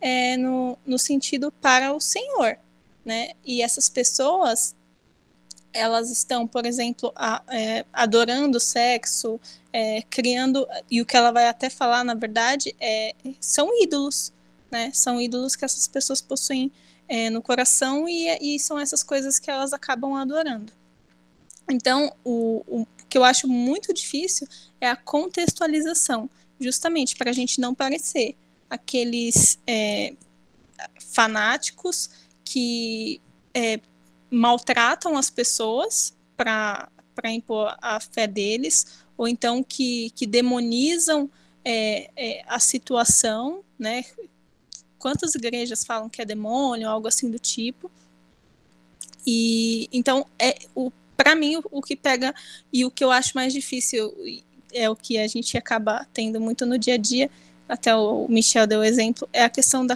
é, no, no sentido para o Senhor, né? E essas pessoas elas estão, por exemplo, a, é, adorando o sexo, é, criando, e o que ela vai até falar, na verdade, é, são ídolos, né? São ídolos que essas pessoas possuem é, no coração e, e, são essas coisas que elas acabam adorando. Então, o, o que eu acho muito difícil é a contextualização, justamente para a gente não parecer aqueles é, fanáticos que é, maltratam as pessoas para impor a fé deles, ou então que, que demonizam é, é, a situação, né? Quantas igrejas falam que é demônio, algo assim do tipo. E então é o para mim o, o, que pega e o que eu acho mais difícil é o que a gente acaba tendo muito no dia a dia. Até o Michel deu exemplo, é a questão da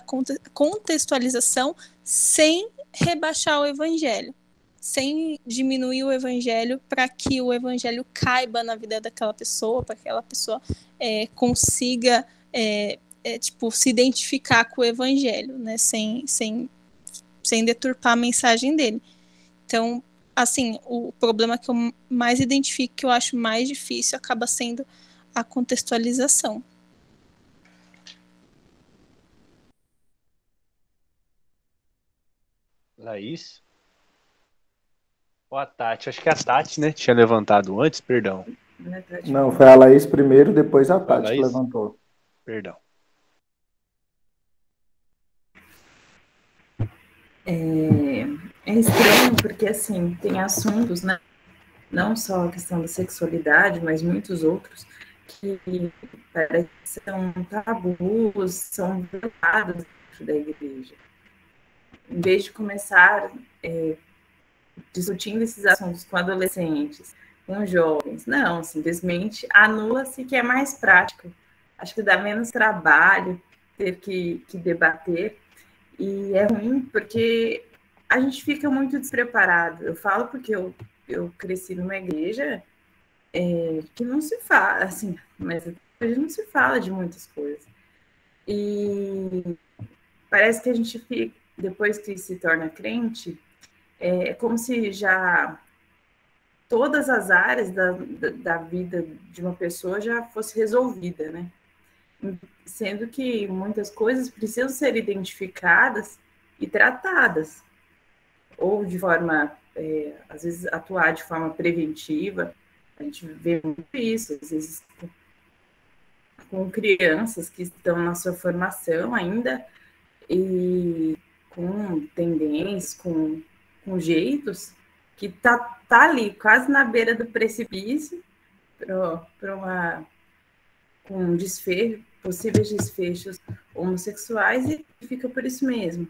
contextualização sem rebaixar o evangelho sem diminuir o evangelho para que o evangelho caiba na vida daquela pessoa, para que aquela pessoa é, consiga é, é, tipo se identificar com o evangelho, né, sem, sem, sem deturpar a mensagem dele. Então, assim, o problema que eu mais identifico, que eu acho mais difícil, acaba sendo a contextualização. Laís? Ou a Tati? Acho que a Tati, né? Tinha levantado antes, perdão. Não, foi a Laís primeiro, depois a Tati que levantou. Perdão. É, é estranho porque, assim, tem assuntos, né? Não só a questão da sexualidade, mas muitos outros que parecem são tabus, são velados dentro da igreja. Em vez de começar é, discutindo esses assuntos com adolescentes, com jovens. Não, simplesmente anula-se que é mais prático. Acho que dá menos trabalho ter que, que debater. E é ruim porque a gente fica muito despreparado. Eu falo porque eu, eu cresci numa igreja é, que não se fala, assim, mas gente não se fala de muitas coisas. E parece que a gente fica, depois que se torna crente, é, é como se já todas as áreas da, da, da, vida de uma pessoa já fosse resolvida, né? Sendo que muitas coisas precisam ser identificadas e tratadas, ou de forma é, às vezes, atuar de forma preventiva. A gente vê muito isso, às vezes, com, crianças que estão na sua formação ainda e com tendências, com, com jeitos, que tá, tá ali, quase na beira do precipício, para uma com desfecho, possíveis desfechos homossexuais e fica por isso mesmo.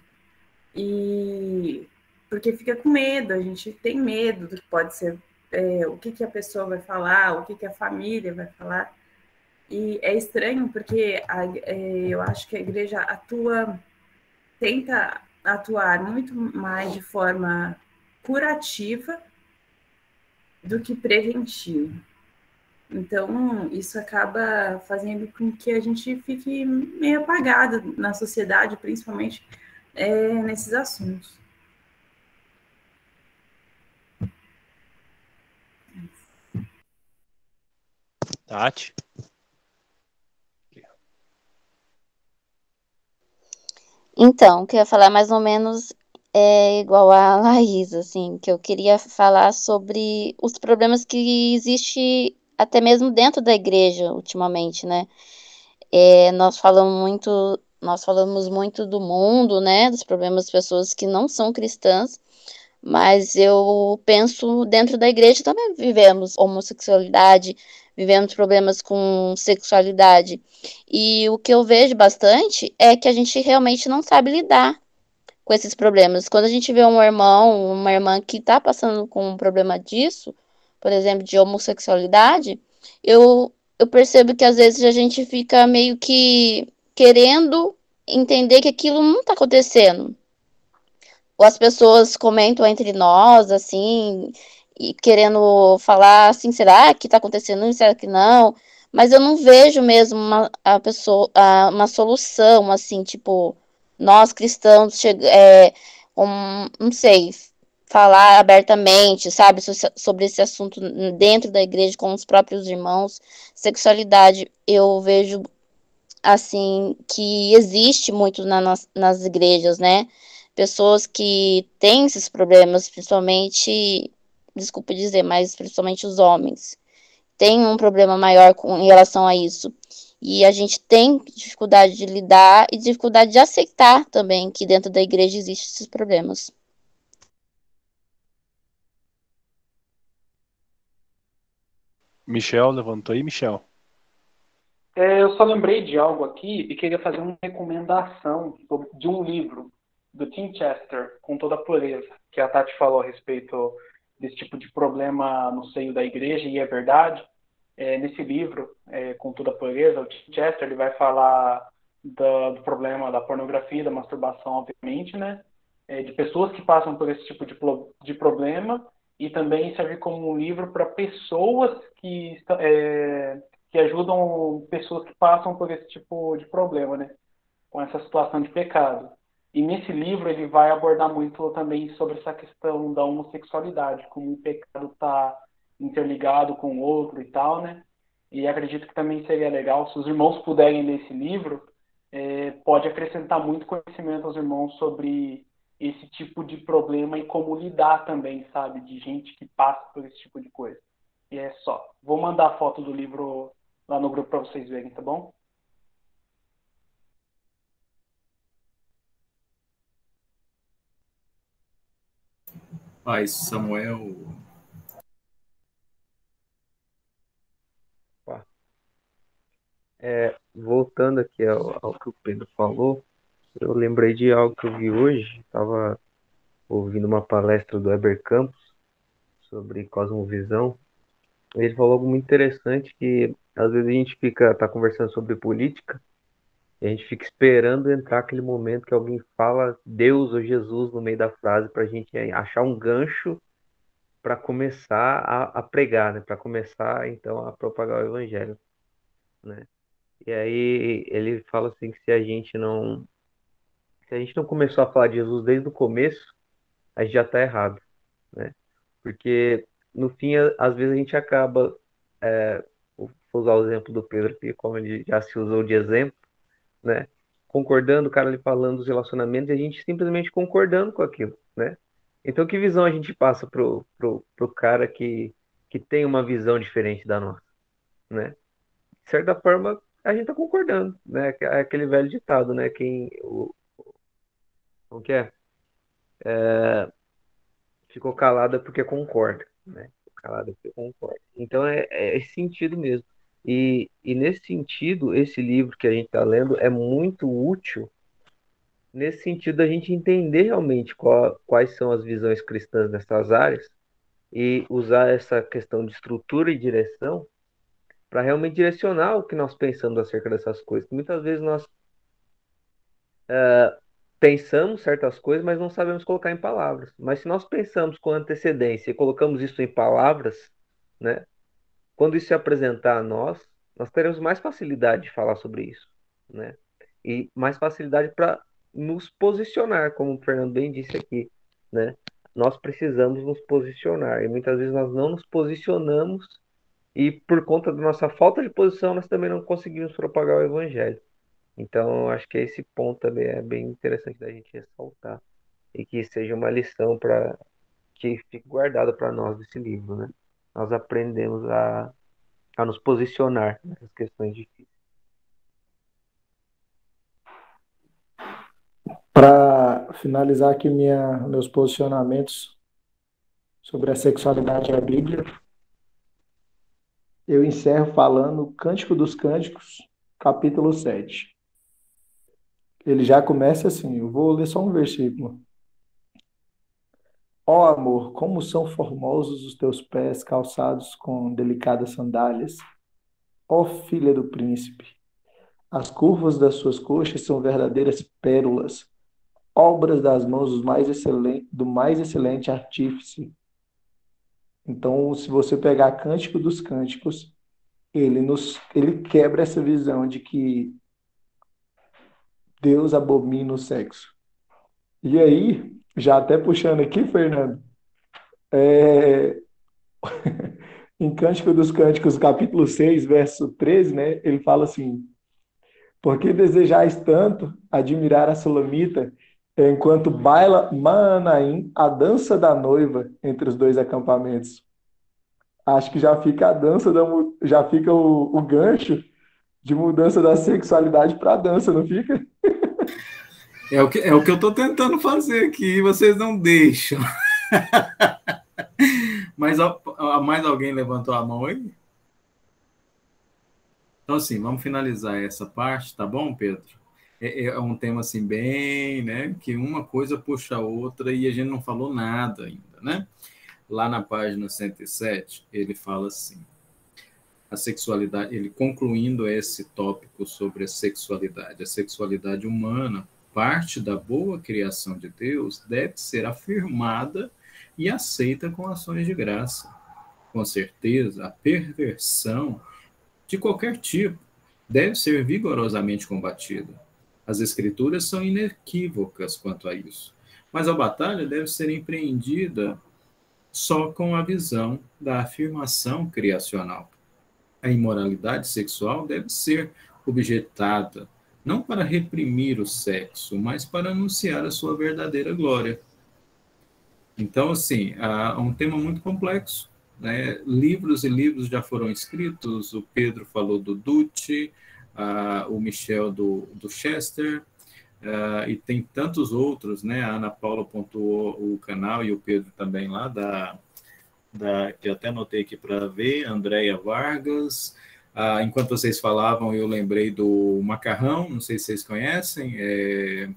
E porque fica com medo, a gente tem medo do que pode ser, é, o que, que a pessoa vai falar, o que, que a família vai falar. E é estranho porque a, é, eu acho que a igreja atua, tenta atuar muito mais de forma curativa do que preventiva. Então, isso acaba fazendo com que a gente fique meio apagado na sociedade, principalmente é, nesses assuntos. Tati? Então, queria falar mais ou menos é igual a Laís, assim, que eu queria falar sobre os problemas que existe até mesmo dentro da igreja ultimamente, né? É, nós falamos muito, nós falamos muito do mundo, né? Dos problemas das pessoas que não são cristãs, mas eu penso dentro da igreja também vivemos homossexualidade, vivemos problemas com sexualidade. E o que eu vejo bastante é que a gente realmente não sabe lidar com esses problemas. Quando a gente vê um irmão, uma irmã que está passando com um problema disso, por exemplo, de homossexualidade, eu, eu percebo que às vezes a gente fica meio que querendo entender que aquilo não está acontecendo. Ou as pessoas comentam entre nós, assim, e querendo falar assim, será que está acontecendo será que não? Mas eu não vejo mesmo uma, a pessoa, a, uma solução, assim, tipo, nós cristãos, é, um, não sei, falar abertamente, sabe, sobre esse assunto dentro da igreja com os próprios irmãos. Sexualidade, eu vejo assim que existe muito na, nas, nas igrejas, né? Pessoas que têm esses problemas, principalmente, desculpa dizer, mas principalmente os homens, têm um problema maior com, em relação a isso. E a gente tem dificuldade de lidar e dificuldade de aceitar também que dentro da igreja existem esses problemas. Michel levantou aí, Michel. É, eu só lembrei de algo aqui e queria fazer uma recomendação de um livro do Tim Chester, com toda a pureza, que a Tati falou a respeito desse tipo de problema no seio da igreja, e é verdade. É, nesse livro, é, com toda a pureza, o Tim Chester ele vai falar do, do problema da pornografia, da masturbação, obviamente, né? É, de pessoas que passam por esse tipo de, de problema e também serve como um livro para pessoas que, é, que ajudam pessoas que passam por esse tipo de problema, né? Com essa situação de pecado. E nesse livro ele vai abordar muito também sobre essa questão da homossexualidade, como o pecado está interligado com o outro e tal, né? E acredito que também seria legal, se os irmãos puderem ler esse livro, é, pode acrescentar muito conhecimento aos irmãos sobre esse tipo de problema e como lidar também, sabe? De gente que passa por esse tipo de coisa. E é só. Vou mandar a foto do livro lá no grupo para vocês verem, tá bom? Pai Samuel. É, voltando aqui ao, ao que o Pedro falou, eu lembrei de algo que eu vi hoje, estava ouvindo uma palestra do Eber Campos sobre cosmovisão. Ele falou algo muito interessante que às vezes a gente fica tá conversando sobre política e a gente fica esperando entrar aquele momento que alguém fala Deus ou Jesus no meio da frase para a gente achar um gancho para começar a, a, pregar, né? Para começar então a propagar o evangelho, né? E aí ele fala assim que se a gente não se a gente não começou a falar de Jesus desde o começo, a gente já está errado, né? Porque no fim, às vezes a gente acaba, é, vou usar o exemplo do Pedro, que como ele já se usou de exemplo, né? Concordando, o cara ali falando dos relacionamentos, e a gente simplesmente concordando com aquilo, né? Então, que visão a gente passa pro, pro, pro cara que, que tem uma visão diferente da nossa, né? De certa forma, a gente tá concordando, né? É aquele velho ditado, né? Quem, o que é? é ficou calada porque concorda, né? Calada porque concorda. Então, é, é esse sentido mesmo. E, e nesse sentido, esse livro que a gente está lendo é muito útil nesse sentido da gente entender realmente qual, quais são as visões cristãs nessas áreas e usar essa questão de estrutura e direção para realmente direcionar o que nós pensamos acerca dessas coisas. Muitas vezes nós uh, pensamos certas coisas, mas não sabemos colocar em palavras. Mas se nós pensamos com antecedência e colocamos isso em palavras, né, quando isso se apresentar a nós, nós teremos mais facilidade de falar sobre isso, né? E mais facilidade para nos posicionar, como o Fernando bem disse aqui, né? Nós precisamos nos posicionar e muitas vezes nós não nos posicionamos e por conta da nossa falta de posição nós também não conseguimos propagar o evangelho. Então, acho que esse ponto também é bem interessante da gente ressaltar e que seja uma lição para que fique guardada para nós desse livro, né? nós aprendemos a, a nos posicionar nessas questões difíceis. Para finalizar aqui minha, meus posicionamentos sobre a sexualidade e a Bíblia, eu encerro falando Cântico dos Cânticos, capítulo 7. Ele já começa assim, eu vou ler só um versículo. Ó oh, amor, como são formosos os teus pés calçados com delicadas sandálias. Ó oh, filha do príncipe, as curvas das suas coxas são verdadeiras pérolas, obras das mãos do mais excelente, do mais excelente artífice. Então, se você pegar Cântico dos Cânticos, ele nos ele quebra essa visão de que Deus abomina o sexo. E aí, já até puxando aqui, Fernando, é... em Cântico dos Cânticos, capítulo 6, verso 13, né, ele fala assim: Porque desejais tanto admirar a Solamita enquanto baila Manaim, a dança da noiva entre os dois acampamentos. Acho que já fica a dança, da, já fica o, o gancho de mudança da sexualidade para a dança, não fica? É o que, é o que eu estou tentando fazer aqui, vocês não deixam. Mas mais alguém levantou a mão aí? Então, assim, vamos finalizar essa parte, tá bom, Pedro? É, é, um tema, assim, bem, né, que uma coisa puxa a outra e a gente não falou nada ainda, né? Lá na página 107, ele fala assim, a sexualidade, ele concluindo esse tópico sobre a sexualidade, a sexualidade humana parte da boa criação de Deus deve ser afirmada e aceita com ações de graça. Com certeza, a perversão de qualquer tipo deve ser vigorosamente combatida. As Escrituras são inequívocas quanto a isso, mas a batalha deve ser empreendida só com a visão da afirmação criacional. A imoralidade sexual deve ser objetada não para reprimir o sexo, mas para anunciar a sua verdadeira glória. Então, assim, é um tema muito complexo. Né? Livros e livros já foram escritos. O Pedro falou do Dutti, uh, o Michel do, do Chester, uh, e tem tantos outros, né? A Ana Paula pontuou o canal e o Pedro também lá da, da que até anotei aqui para ver, Andréia Vargas, ah, enquanto vocês falavam, eu lembrei do macarrão, não sei se vocês conhecem, é,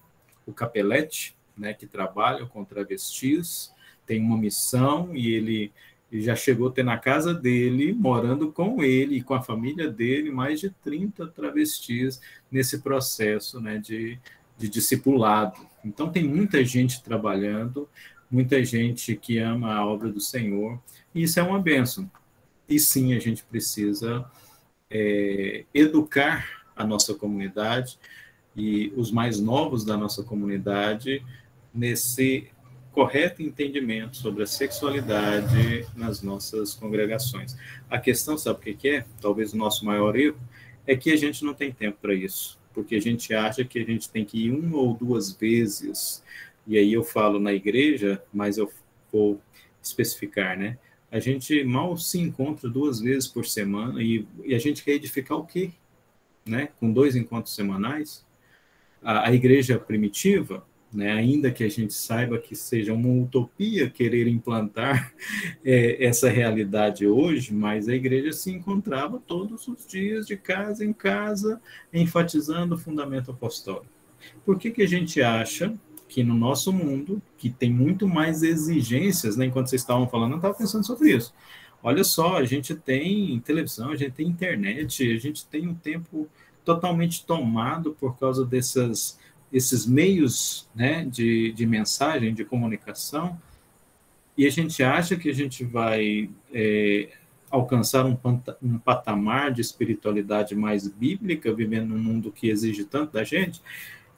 o Capelete, né, que trabalha com travestis, tem uma missão e ele já chegou a ter na casa dele, morando com ele e com a família dele, mais de 30 travestis nesse processo né, de, de discipulado. Então, tem muita gente trabalhando, muita gente que ama a obra do Senhor, e isso é uma bênção. E sim, a gente precisa é, educar a nossa comunidade e os mais novos da nossa comunidade nesse correto entendimento sobre a sexualidade nas nossas congregações. A questão, sabe o que é? Talvez o nosso maior erro é que a gente não tem tempo para isso, porque a gente acha que a gente tem que ir uma ou duas vezes e aí eu falo na igreja, mas eu vou especificar, né? A gente mal se encontra duas vezes por semana e, e a gente quer edificar o quê? Né? Com dois encontros semanais. A, a igreja primitiva, né, ainda que a gente saiba que seja uma utopia querer implantar é, essa realidade hoje, mas a igreja se encontrava todos os dias, de casa em casa, enfatizando o fundamento apostólico. Por que, que a gente acha que no nosso mundo, que tem muito mais exigências, né, enquanto vocês estavam falando, eu estava pensando sobre isso. Olha só, a gente tem televisão, a gente tem internet, a gente tem um tempo totalmente tomado por causa dessas esses meios né, de, de mensagem, de comunicação, e a gente acha que a gente vai é, alcançar um, um patamar de espiritualidade mais bíblica, vivendo num mundo que exige tanto da gente,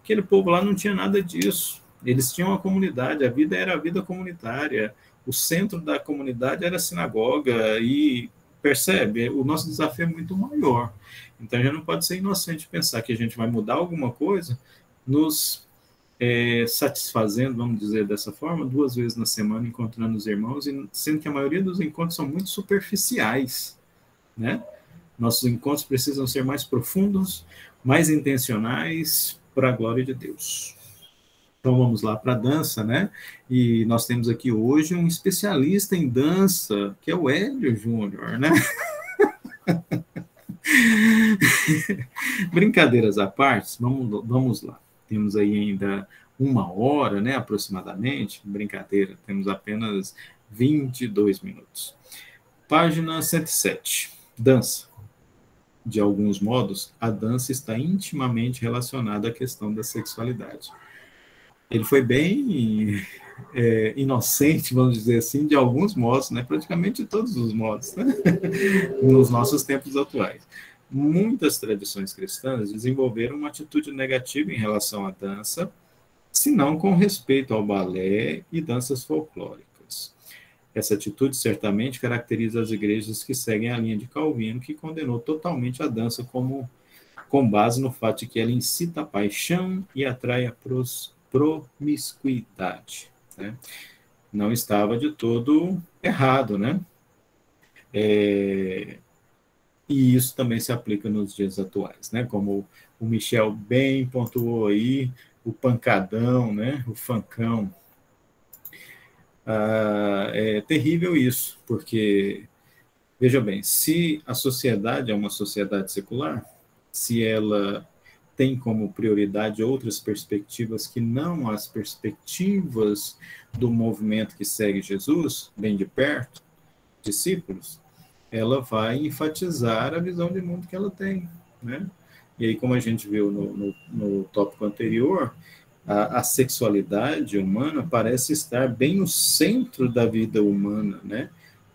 aquele povo lá não tinha nada disso. Eles tinham uma comunidade, a vida era a vida comunitária, o centro da comunidade era a sinagoga, e percebe, o nosso desafio é muito maior. Então a gente não pode ser inocente pensar que a gente vai mudar alguma coisa nos é, satisfazendo, vamos dizer dessa forma, duas vezes na semana, encontrando os irmãos, e sendo que a maioria dos encontros são muito superficiais, né? Nossos encontros precisam ser mais profundos, mais intencionais, para a glória de Deus. Então vamos lá para a dança, né? E nós temos aqui hoje um especialista em dança, que é o Hélio Júnior, né? Brincadeiras à parte, vamos, vamos lá temos aí ainda uma hora, né, aproximadamente, brincadeira, temos apenas 22 minutos. Página 107, dança. De alguns modos, a dança está intimamente relacionada à questão da sexualidade. Ele foi bem é, inocente, vamos dizer assim, de alguns modos, né? praticamente de todos os modos, né? nos nossos tempos atuais muitas tradições cristãs desenvolveram uma atitude negativa em relação à dança, se não com respeito ao balé e danças folclóricas. Essa atitude certamente caracteriza as igrejas que seguem a linha de Calvino, que condenou totalmente a dança como com base no fato de que ela incita a paixão e atrai a promiscuidade. Né? Não estava de todo errado, né? É, e isso também se aplica nos dias atuais, né? Como o Michel bem pontuou aí, o pancadão, né? O fancão. Ah, é terrível isso, porque, veja bem, se a sociedade é uma sociedade secular, se ela tem como prioridade outras perspectivas que não as perspectivas do movimento que segue Jesus, bem de perto, discípulos, ela vai enfatizar a visão de mundo que ela tem, né? E aí, como a gente viu no, no, no tópico anterior, a, a, sexualidade humana parece estar bem no centro da vida humana, né?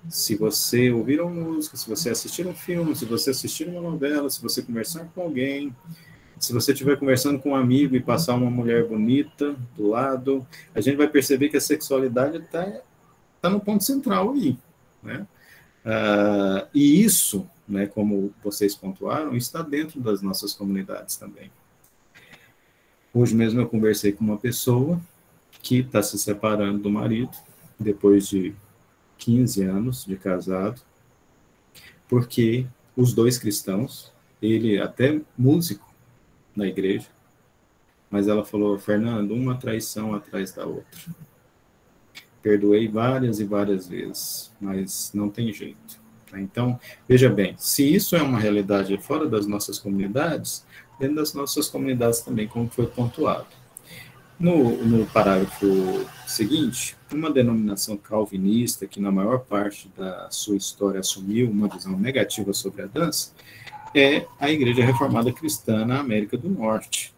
Se você ouvir uma música, se você assistir um filme, se você assistir uma novela, se você conversar com alguém, se você estiver conversando com um amigo e passar uma mulher bonita do lado, a gente vai perceber que a sexualidade está tá no ponto central aí, né? Uh, e isso, né, como vocês pontuaram, está dentro das nossas comunidades também. Hoje mesmo eu conversei com uma pessoa que está se separando do marido, depois de 15 anos de casado, porque os dois cristãos, ele até músico na igreja, mas ela falou, Fernando, uma traição atrás da outra. Perdoei várias e várias vezes, mas não tem jeito. Então, veja bem, se isso é uma realidade fora das nossas comunidades, dentro das nossas comunidades também, como foi pontuado. No, no parágrafo seguinte, uma denominação calvinista que na maior parte da sua história assumiu uma visão negativa sobre a dança é a Igreja Reformada Cristã na América do Norte.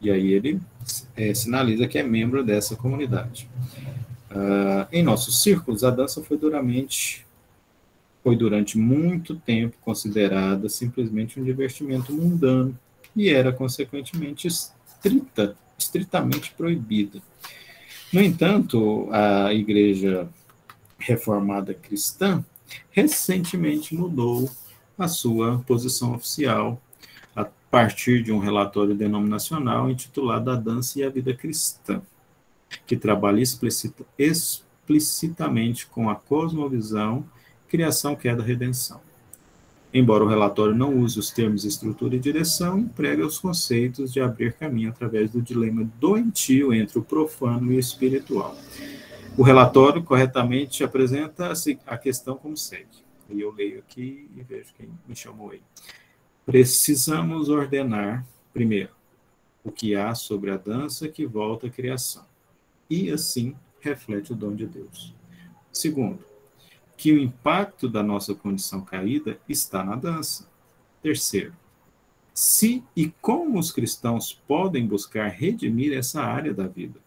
E aí ele é, sinaliza que é membro dessa comunidade. Uh, em nossos círculos, a dança foi duramente, foi durante muito tempo considerada simplesmente um divertimento mundano e era consequentemente estrita, estritamente proibida. No entanto, a Igreja Reformada Cristã recentemente mudou a sua posição oficial a partir de um relatório denominacional intitulado A Dança e a Vida Cristã. que trabalha explicita, explicitamente com a cosmovisão, criação, queda, redenção. Embora o relatório não use os termos estrutura e direção, emprega os conceitos de abrir caminho através do dilema doentio entre o profano e o espiritual. O relatório corretamente apresenta a questão como segue. Eu leio aqui e vejo quem me chamou aí. Precisamos ordenar, primeiro, o que há sobre a dança que volta à criação, e assim reflete o dom de Deus. Segundo, que o impacto da nossa condição caída está na dança. Terceiro, se e como os cristãos podem buscar redimir essa área da vida.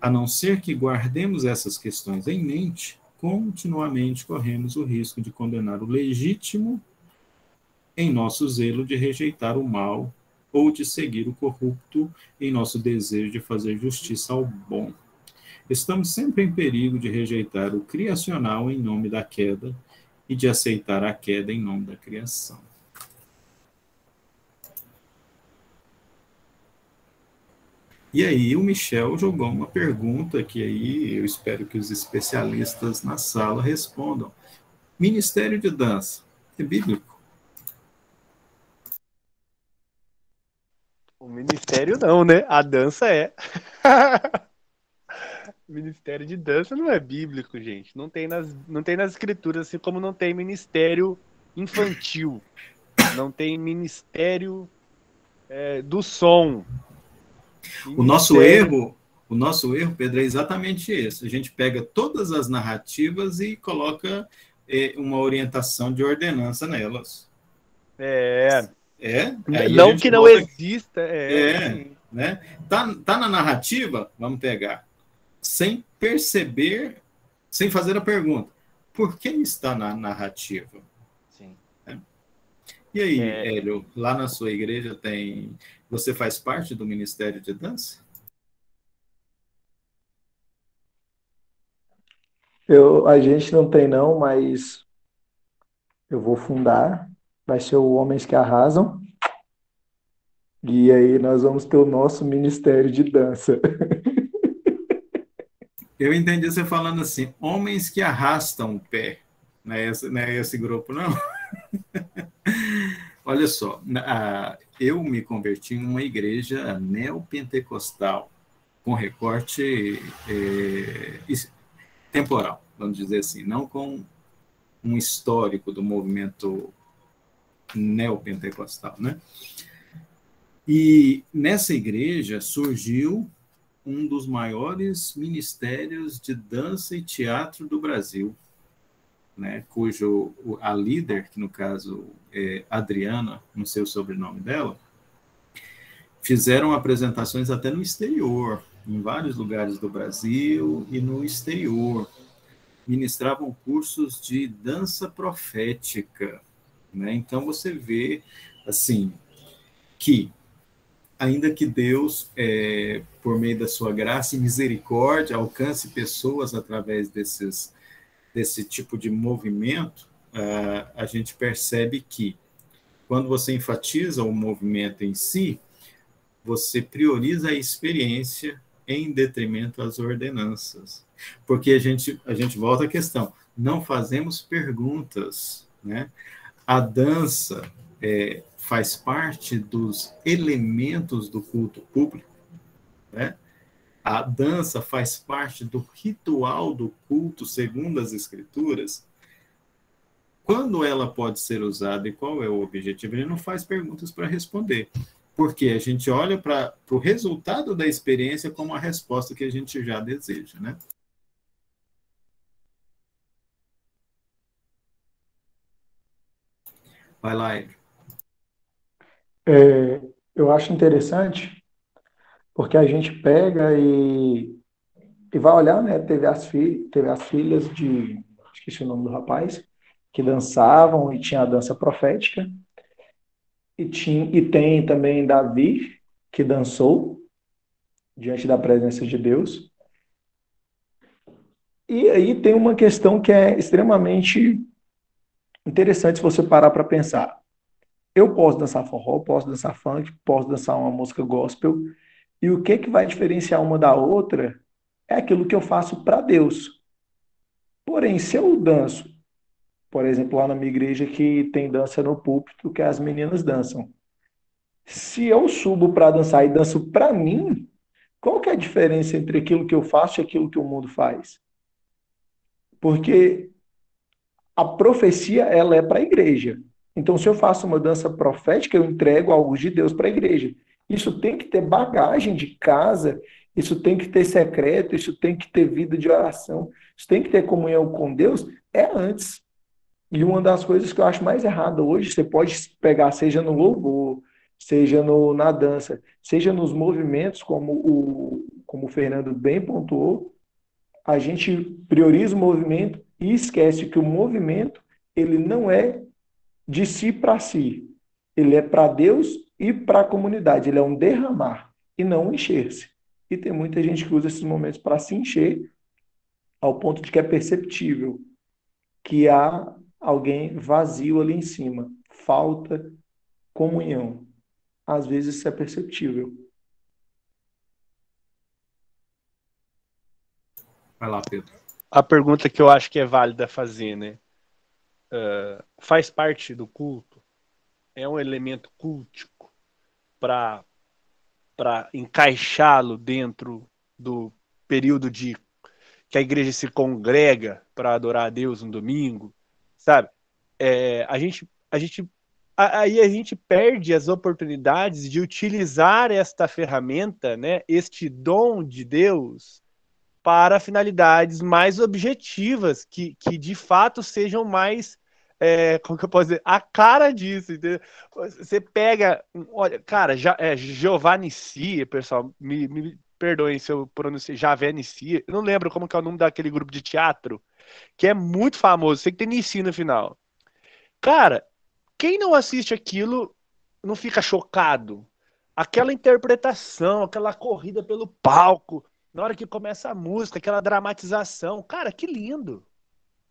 A não ser que guardemos essas questões em mente, continuamente corremos o risco de condenar o legítimo em nosso zelo de rejeitar o mal ou de seguir o corrupto em nosso desejo de fazer justiça ao bom. Estamos sempre em perigo de rejeitar o criacional em nome da queda e de aceitar a queda em nome da criação. E aí o Michel jogou uma pergunta que aí eu espero que os especialistas na sala respondam. Ministério de dança é bíblico? O ministério não, né? A dança é. ministério de dança não é bíblico, gente. Não tem nas, não tem nas escrituras, assim como não tem ministério infantil. Não tem ministério é, do som. O nosso erro, o nosso erro, Pedro, é exatamente esse. A gente pega todas as narrativas e coloca é, uma orientação de ordenança nelas. É. É. não que não exista. É. é né? Tá, tá na narrativa, vamos pegar, sem perceber, sem fazer a pergunta. Por que está na narrativa? E aí, é... Hélio, lá na sua igreja tem você faz parte do Ministério de Dança? Eu, a gente não tem não, mas eu vou fundar. Vai ser o Homens que Arrasam. E aí nós vamos ter o nosso Ministério de Dança. Eu entendi você falando assim, homens que arrastam o pé. Não é esse, não é esse grupo, não? Olha só, eu me converti em uma igreja neopentecostal, com recorte é, temporal, vamos dizer assim, não com um histórico do movimento neopentecostal, né? E nessa igreja surgiu um dos maiores ministérios de dança e teatro do Brasil, né, cujo a líder, que no caso é Adriana, não sei o sobrenome dela, fizeram apresentações até no exterior, em vários lugares do Brasil e no exterior. Ministravam cursos de dança profética. Né? Então você vê assim que ainda que Deus, é, por meio da sua graça e misericórdia, alcance pessoas através desses desse tipo de movimento, uh, a gente percebe que quando você enfatiza o movimento em si, você prioriza a experiência em detrimento às ordenanças. Porque a gente, a gente volta à questão, não fazemos perguntas, né? A dança é, faz parte dos elementos do culto público, né? A dança faz parte do ritual do culto segundo as escrituras, quando ela pode ser usada e qual é o objetivo, ele não faz perguntas para responder. Porque a gente olha para o resultado da experiência como a resposta que a gente já deseja, né? Vai lá, Ed. É, eu acho interessante porque a gente pega e, e vai olhar, né? Teve as, fi, teve as filhas de, esqueci o nome do rapaz, que dançavam e tinha a dança profética. E, tinha, e tem também Davi, que dançou diante da presença de Deus. E aí tem uma questão que é extremamente interessante se você parar para pensar. Eu posso dançar forró, posso dançar funk, posso dançar uma música gospel, E o que, que vai diferenciar uma da outra é aquilo que eu faço para Deus. Porém, se eu danço, por exemplo, lá na minha igreja que tem dança no púlpito, que as meninas dançam. Se eu subo para dançar e danço para mim, qual que é a diferença entre aquilo que eu faço e aquilo que o mundo faz? Porque a profecia ela é para a igreja. Então, se eu faço uma dança profética, eu entrego algo de Deus para a igreja. Isso tem que ter bagagem de casa, isso tem que ter secreto, isso tem que ter vida de oração, isso tem que ter comunhão com Deus, é antes. E uma das coisas que eu acho mais errada hoje, você pode pegar, seja no louvor, seja no, na dança, seja nos movimentos, como o, como o Fernando bem pontuou, a gente prioriza o movimento e esquece que o movimento ele não é de si para si, ele é para Deus e para a comunidade, ele é um derramar e não um encher-se. E tem muita gente que usa esses momentos para se encher ao ponto de que é perceptível que há alguém vazio ali em cima, falta comunhão. Às vezes isso é perceptível. Vai lá, Pedro. A pergunta que eu acho que é válida fazer, né? Uh, faz parte do culto? É um elemento cultico para encaixá-lo dentro do período de que a igreja se congrega para adorar a Deus no domingo, sabe? É, a gente, a gente, aí a gente perde as oportunidades de utilizar esta ferramenta, né? Este dom de Deus para finalidades mais objetivas, que, que de fato sejam mais é, como que eu posso dizer, a cara disso, entendeu? Você pega, olha, cara, já, é, Giovanni Cia, pessoal, me, me perdoem se eu pronunciei, Javé Cia, eu não lembro como que é o nome daquele grupo de teatro, que é muito famoso, sei que tem Nissi no final. Cara, quem não assiste aquilo não fica chocado. Aquela interpretação, aquela corrida pelo palco, na hora que começa a música, aquela dramatização, cara, que lindo.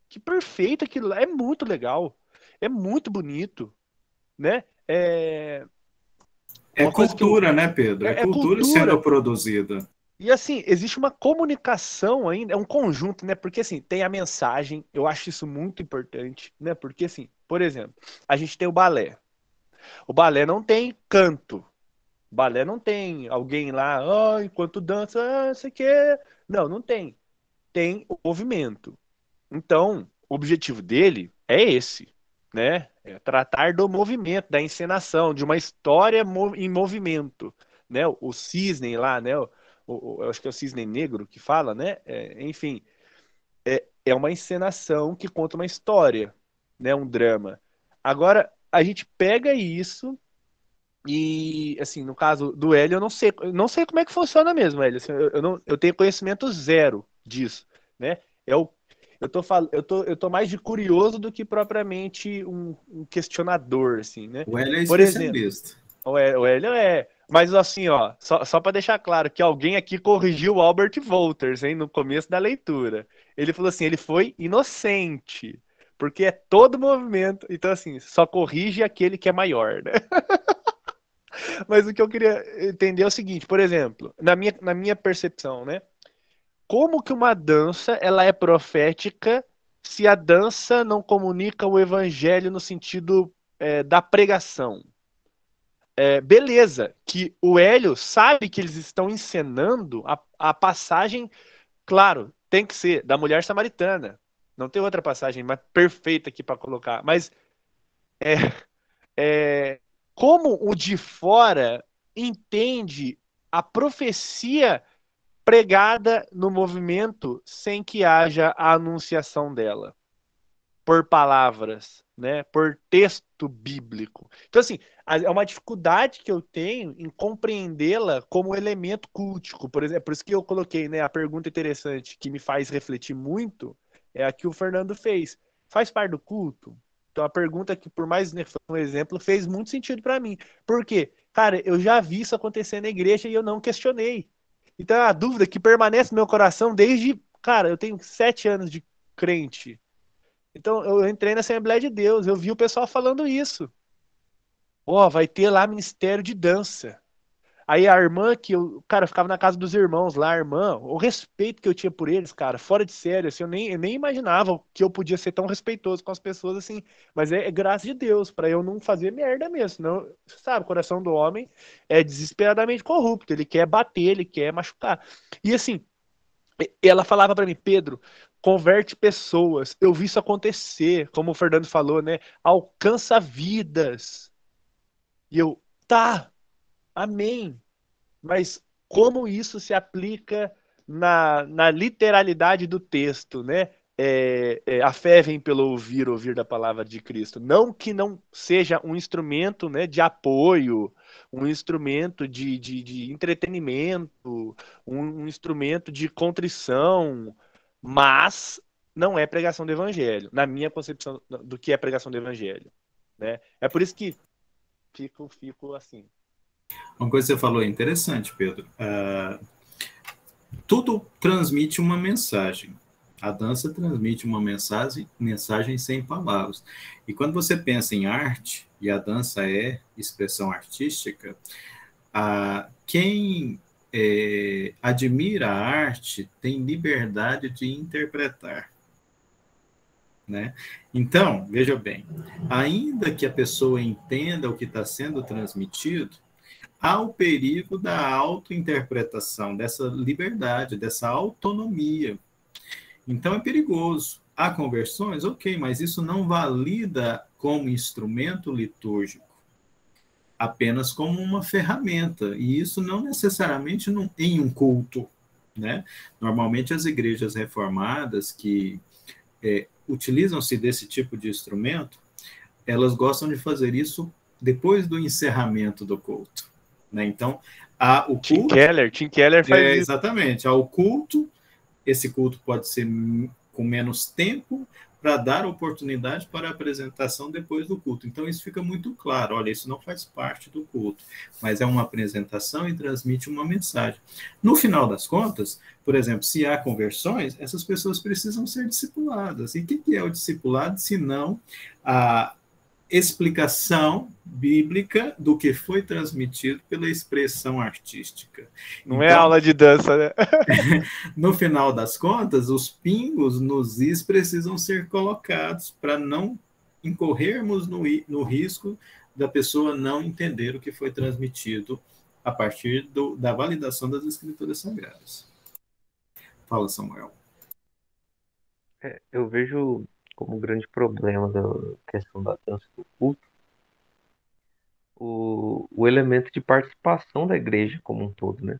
Que perfeito aquilo, é muito legal. É muito bonito, né? É, é cultura, eu... né, Pedro? É, é cultura, cultura sendo produzida. E assim, existe uma comunicação ainda, é um conjunto, né? Porque assim, tem a mensagem, eu acho isso muito importante, né? Porque assim, por exemplo, a gente tem o balé. O balé não tem canto. O balé não tem alguém lá, oh, enquanto dança, ah, sei que. Não, não tem. Tem o movimento. Então, o objetivo dele é esse, né? É tratar do movimento, da encenação, de uma história em movimento, né? O cisne lá, né? O, o, eu acho que é o cisne negro que fala, né? É, enfim, é, é uma encenação que conta uma história, né? Um drama. Agora, a gente pega isso e, assim, no caso do Hélio, eu não sei, eu não sei como é que funciona mesmo, Hélio. Assim, eu, eu, não, eu tenho conhecimento zero disso, né? É o eu tô, fal... eu, tô, eu tô mais de curioso do que propriamente um, um questionador, assim, né? O Hélio é Por especialista. Exemplo, o Hélio é. Mas assim, ó, só, só para deixar claro que alguém aqui corrigiu o Albert Wolters, hein, no começo da leitura. Ele falou assim, ele foi inocente, porque é todo movimento. Então, assim, só corrige aquele que é maior, né? Mas o que eu queria entender é o seguinte, por exemplo, na minha, na minha percepção, né? Como que uma dança ela é profética se a dança não comunica o evangelho no sentido é, da pregação? É, beleza, que o Hélio sabe que eles estão encenando a, a passagem, claro, tem que ser da mulher samaritana. Não tem outra passagem mais perfeita aqui para colocar. Mas é, é, como o de fora entende a profecia pregada no movimento sem que haja a anunciação dela por palavras, né, por texto bíblico. Então assim, é uma dificuldade que eu tenho em compreendê-la como elemento cultico. Por exemplo, por isso que eu coloquei, né, a pergunta interessante que me faz refletir muito é a que o Fernando fez. Faz parte do culto? Então a pergunta que por mais né, um exemplo fez muito sentido para mim. Por quê? Cara, eu já vi isso acontecer na igreja e eu não questionei. Então é a dúvida que permanece no meu coração desde, cara, eu tenho sete anos de crente. Então eu entrei na Assembleia de Deus, eu vi o pessoal falando isso. Ó, oh, vai ter lá ministério de dança. Aí a irmã que eu, cara, eu ficava na casa dos irmãos lá, a irmã, o respeito que eu tinha por eles, cara, fora de sério, assim, eu nem, eu nem imaginava que eu podia ser tão respeitoso com as pessoas assim, mas é, é graças de Deus, para eu não fazer merda mesmo, senão, sabe, o coração do homem é desesperadamente corrupto, ele quer bater, ele quer machucar. E assim, ela falava para mim, Pedro, converte pessoas. Eu vi isso acontecer, como o Fernando falou, né? Alcança vidas. E eu, tá, Amém. Mas como isso se aplica na, na literalidade do texto, né? É, é, a fé vem pelo ouvir, ouvir da palavra de Cristo. Não que não seja um instrumento né, de apoio, um instrumento de, de, de entretenimento, um, um, instrumento de contrição, mas não é pregação do evangelho, na minha concepção do que é pregação do evangelho. Né? É por isso que fico, fico assim. Uma coisa que você falou é interessante, Pedro. Uh, tudo transmite uma mensagem. A dança transmite uma mensagem, mensagem sem palavras. E quando você pensa em arte, e a dança é expressão artística, quem é, admira a arte tem liberdade de interpretar. Né? Então, veja bem, ainda que a pessoa entenda o que está sendo transmitido, há o perigo da autointerpretação, dessa liberdade, dessa autonomia. Então é perigoso. Há conversões? Ok, mas isso não valida como instrumento litúrgico, apenas como uma ferramenta. E isso não necessariamente em um culto. Né? Normalmente as igrejas reformadas que é, utilizam-se desse tipo de instrumento, elas gostam de fazer isso depois do encerramento do culto. Né? Então, há o culto. Tim Keller, Tim Keller faz é, Exatamente. Há o culto, esse culto pode ser com menos tempo para dar oportunidade para a apresentação depois do culto. Então, isso fica muito claro. Olha, isso não faz parte do culto, mas é uma apresentação e transmite uma mensagem. No final das contas, por exemplo, se há conversões, essas pessoas precisam ser discipuladas. E o que é o discipulado, se não a explicação bíblica do que foi transmitido pela expressão artística. Não é então, é aula de dança, né? no final das contas, os pingos nos is precisam ser colocados para não incorrermos no, no risco da pessoa não entender o que foi transmitido a partir do, da validação das escrituras sagradas. Fala, Samuel. É, eu vejo como grande problema da questão da dança do culto o, o elemento de participação da igreja como um todo, né?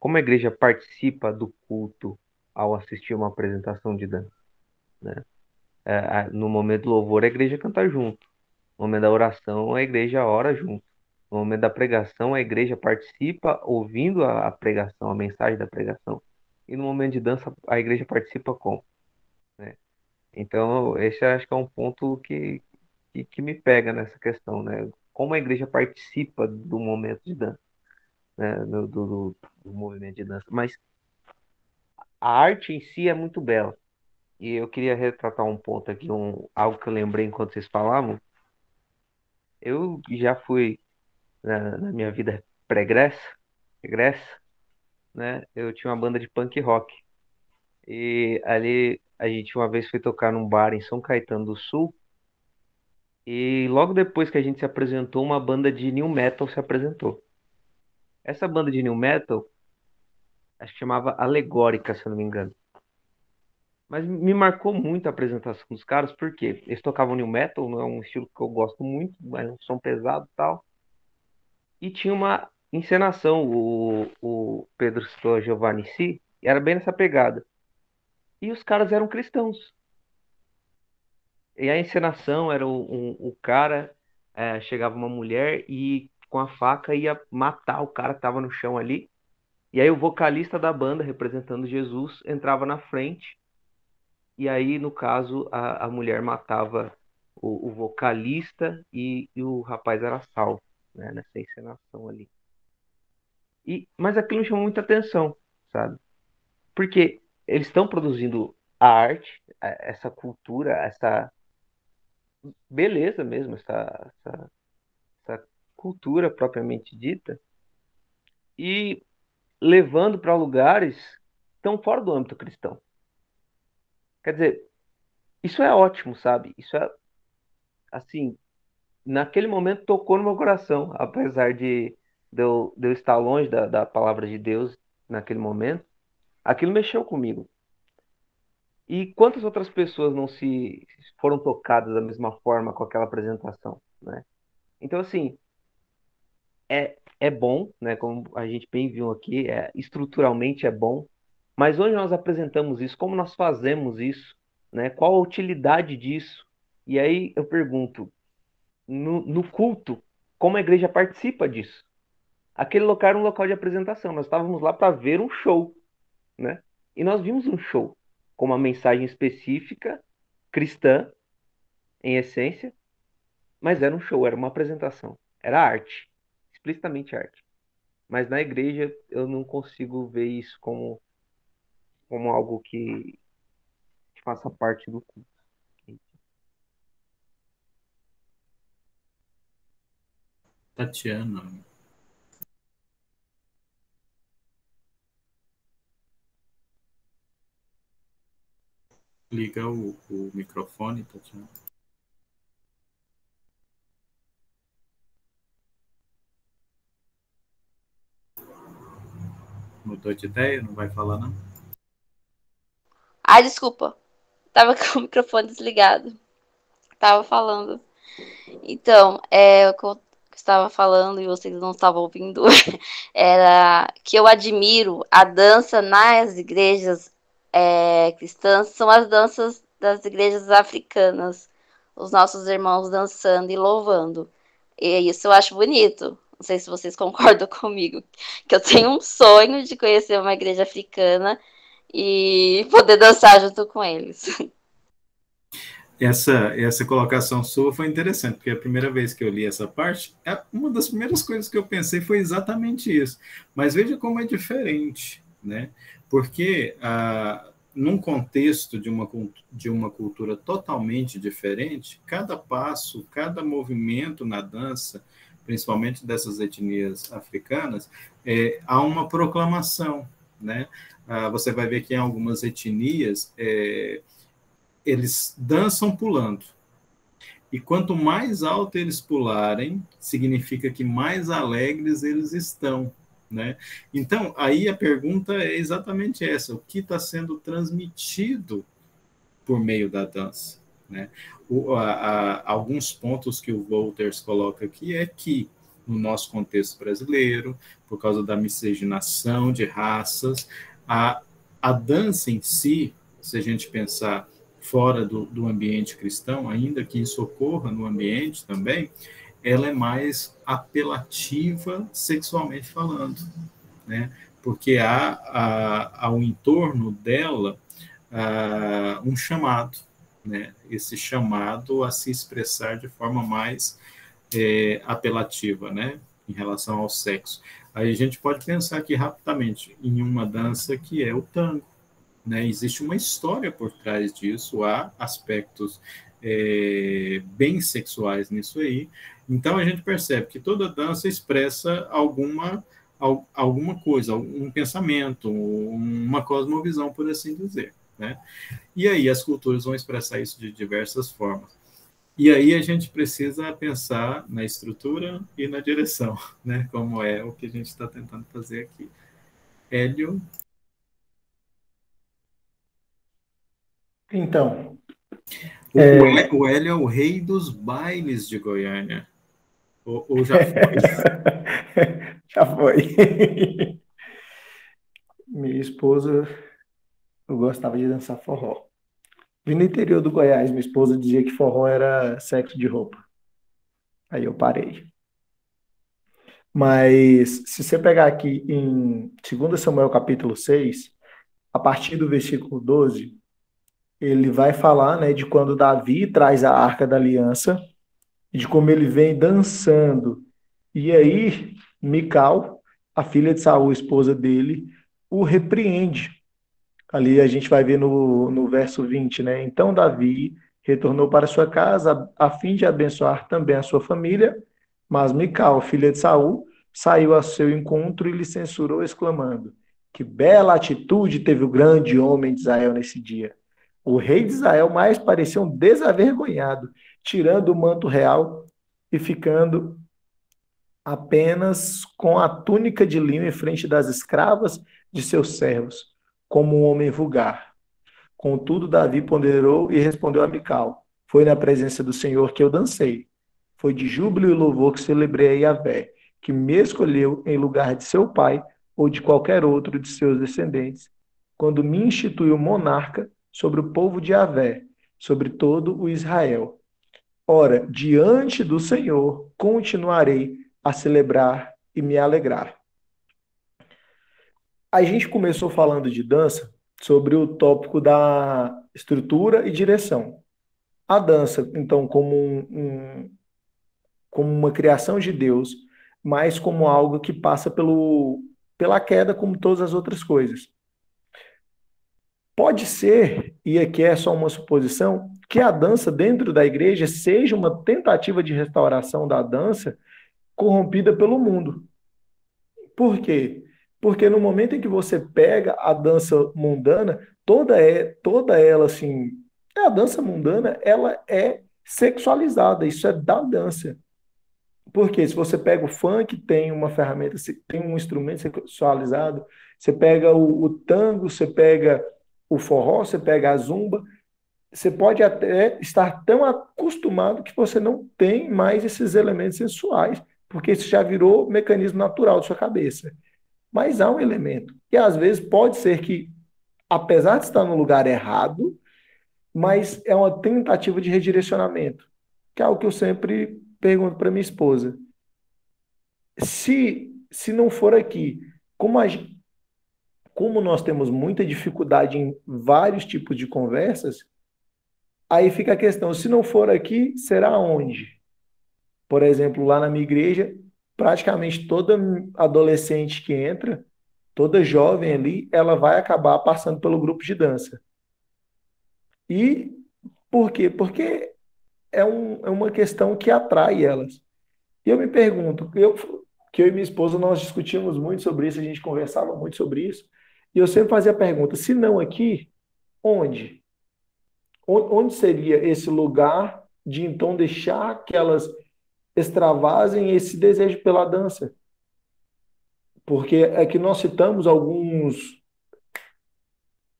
Como a igreja participa do culto ao assistir uma apresentação de dança, né? É, no momento do louvor, a igreja canta junto. No momento da oração, a igreja ora junto. No momento da pregação, a igreja participa ouvindo a, a pregação, a mensagem da pregação. E no momento de dança, a igreja participa como? Né? Então, esse acho que é um ponto que, que, que, me pega nessa questão, né? Como a igreja participa do momento de dança, né? do, do, do movimento de dança. Mas a arte em si é muito bela. E eu queria retratar um ponto aqui, um, algo que eu lembrei enquanto vocês falavam. Eu já fui, na, na minha vida pregressa, regressa, né? Eu tinha uma banda de punk rock. E ali a gente uma vez foi tocar num bar em São Caetano do Sul. E logo depois que a gente se apresentou, uma banda de new metal se apresentou. Essa banda de new metal, acho que chamava Alegórica, se eu não me engano. Mas me marcou muito a apresentação dos caras, porque eles tocavam new metal, não é um estilo que eu gosto muito, mas é um som pesado e tal. E tinha uma encenação, o, o Pedro citou Giovanni Si, era bem nessa pegada. E os caras eram cristãos. E a encenação era o, um, o cara, é, chegava uma mulher e com a faca ia matar o cara que estava no chão ali. E aí o vocalista da banda, representando Jesus, entrava na frente. E aí, no caso, a, a mulher matava o, o vocalista e, e, o rapaz era salvo, né, nessa encenação ali. E, mas aquilo me chamou muita atenção, sabe? Porque eles estão produzindo a arte, essa cultura, essa beleza mesmo, essa, essa, essa cultura propriamente dita, e levando para lugares estão fora do âmbito cristão. Quer dizer, isso é ótimo, sabe? Isso é assim, naquele momento tocou no meu coração, apesar de, de, eu, de eu estar longe da, da palavra de Deus naquele momento, aquilo mexeu comigo. E quantas outras pessoas não se foram tocadas da mesma forma com aquela apresentação, né? Então, assim, é, é bom, né? Como a gente bem viu aqui, é, estruturalmente é bom, mas onde nós apresentamos isso, como nós fazemos isso, né? Qual a utilidade disso? E aí eu pergunto, no, no culto, como a igreja participa disso? Aquele local era um local de apresentação, nós estávamos lá para ver um show, né? E nós vimos um show com uma mensagem específica, cristã, em essência, mas era um show, era uma apresentação, era arte, explicitamente arte. Mas na igreja eu não consigo ver isso como, como algo que, que faça parte do culto. Tatiana. Liga o, o microfone, Tatiana. Mudou de ideia? Não vai falar, não? Ah, desculpa. Tava com o microfone desligado. Tava falando. Então, é, o que eu estava falando e vocês não estavam ouvindo era que eu admiro a dança nas igrejas é, cristãs são as danças das igrejas africanas, os nossos irmãos dançando e louvando. E isso eu acho bonito. Não sei se vocês concordam comigo, que eu tenho um sonho de conhecer uma igreja africana e poder dançar junto com eles. Essa, essa colocação sua foi interessante, porque a primeira vez que eu li essa parte, é uma das primeiras coisas que eu pensei foi exatamente isso. Mas veja como é diferente, né? Porque ah, num contexto de uma, de uma cultura totalmente diferente, cada passo, cada movimento na dança, principalmente dessas etnias africanas, é, há uma proclamação, né? Ah, você vai ver que em algumas etnias é, eles dançam pulando. E quanto mais alto eles pularem, significa que mais alegres eles estão. Né? Então, aí a pergunta é exatamente essa: o que está sendo transmitido por meio da dança? Né? O, a, a, alguns pontos que o Wolters coloca aqui é que, no nosso contexto brasileiro, por causa da miscigenação de raças, a, a dança em si, se a gente pensar fora do, do ambiente cristão, ainda que isso ocorra no ambiente também, ela é mais apelativa sexualmente falando, né? Porque há, há ao entorno dela uh, um chamado, né? Esse chamado a se expressar de forma mais é, apelativa, né? Em relação ao sexo. Aí a gente pode pensar aqui rapidamente em uma dança que é o tango, né? Existe uma história por trás disso, há aspectos é, bem sexuais nisso aí. Então a gente percebe que toda dança expressa alguma alguma coisa, um pensamento, uma cosmovisão, por assim dizer. Né? E aí as culturas vão expressar isso de diversas formas. E aí a gente precisa pensar na estrutura e na direção, né? como é o que a gente está tentando fazer aqui. Hélio? Então, o, é... o Hélio é o rei dos bailes de Goiânia. Ou, ou já foi? já foi. Minha esposa, eu gostava de dançar forró. Vim no interior do Goiás, minha esposa dizia que forró era sexo de roupa. Aí eu parei. Mas se você pegar aqui em 2 Samuel capítulo 6, a partir do versículo 12, ele vai falar né, de quando Davi traz a arca da aliança, de como ele vem dançando. E aí, Mical, a filha de Saul, esposa dele, o repreende. Ali a gente vai ver no, no verso 20, né? Então Davi retornou para sua casa a, a fim de abençoar também a sua família, mas Mical, filha de Saul, saiu a seu encontro e lhe censurou, exclamando: Que bela atitude teve o grande homem de Israel nesse dia. O rei de Israel mais parecia um desavergonhado, tirando o manto real e ficando apenas com a túnica de linho em frente das escravas de seus servos, como um homem vulgar. Contudo, Davi ponderou e respondeu a Mical: Foi na presença do Senhor que eu dancei. Foi de júbilo e louvor que celebrei a Yahvé, que me escolheu em lugar de seu pai ou de qualquer outro de seus descendentes, quando me instituiu monarca sobre o povo de Yahvé, sobre todo o Israel. Ora, diante do Senhor continuarei a celebrar e me alegrar. A gente começou falando de dança sobre o tópico da estrutura e direção. A dança, então, como, um, um, como uma criação de Deus, mas como algo que passa pelo, pela queda, como todas as outras coisas. Pode ser, e aqui é só uma suposição, que a dança dentro da igreja seja uma tentativa de restauração da dança corrompida pelo mundo. Por quê? Porque no momento em que você pega a dança mundana, toda é toda ela assim, a dança mundana, ela é sexualizada, isso é da dança. Porque se você pega o funk, tem uma ferramenta, tem um instrumento sexualizado, você pega o, o tango, você pega o forró, você pega a zumba, você pode até estar tão acostumado que você não tem mais esses elementos sensuais porque isso já virou mecanismo natural da sua cabeça. Mas há um elemento. E às vezes pode ser que, apesar de estar no lugar errado, mas é uma tentativa de redirecionamento, que é algo que eu sempre pergunto para minha esposa. Se, se não for aqui, como, a, como nós temos muita dificuldade em vários tipos de conversas, aí fica a questão: se não for aqui, será onde? Por exemplo, lá na minha igreja, praticamente toda adolescente que entra, toda jovem ali, ela vai acabar passando pelo grupo de dança. E por quê? Porque é, um, é uma questão que atrai elas. E eu me pergunto, eu, que eu e minha esposa nós discutimos muito sobre isso, a gente conversava muito sobre isso, e eu sempre fazia a pergunta: se não aqui, onde? Onde seria esse lugar de então deixar que elas extravasem esse desejo pela dança. Porque é que nós citamos alguns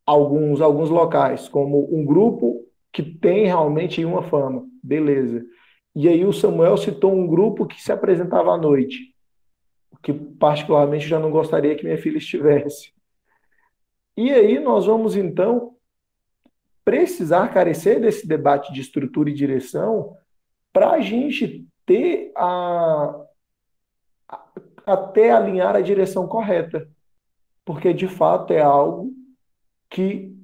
alguns alguns locais como um grupo que tem realmente uma fama, beleza. E aí o Samuel citou um grupo que se apresentava à noite, que particularmente já não gostaria que minha filha estivesse. E aí nós vamos então precisar carecer desse debate de estrutura e direção para a gente ter a, até alinhar a direção correta, porque de fato é algo que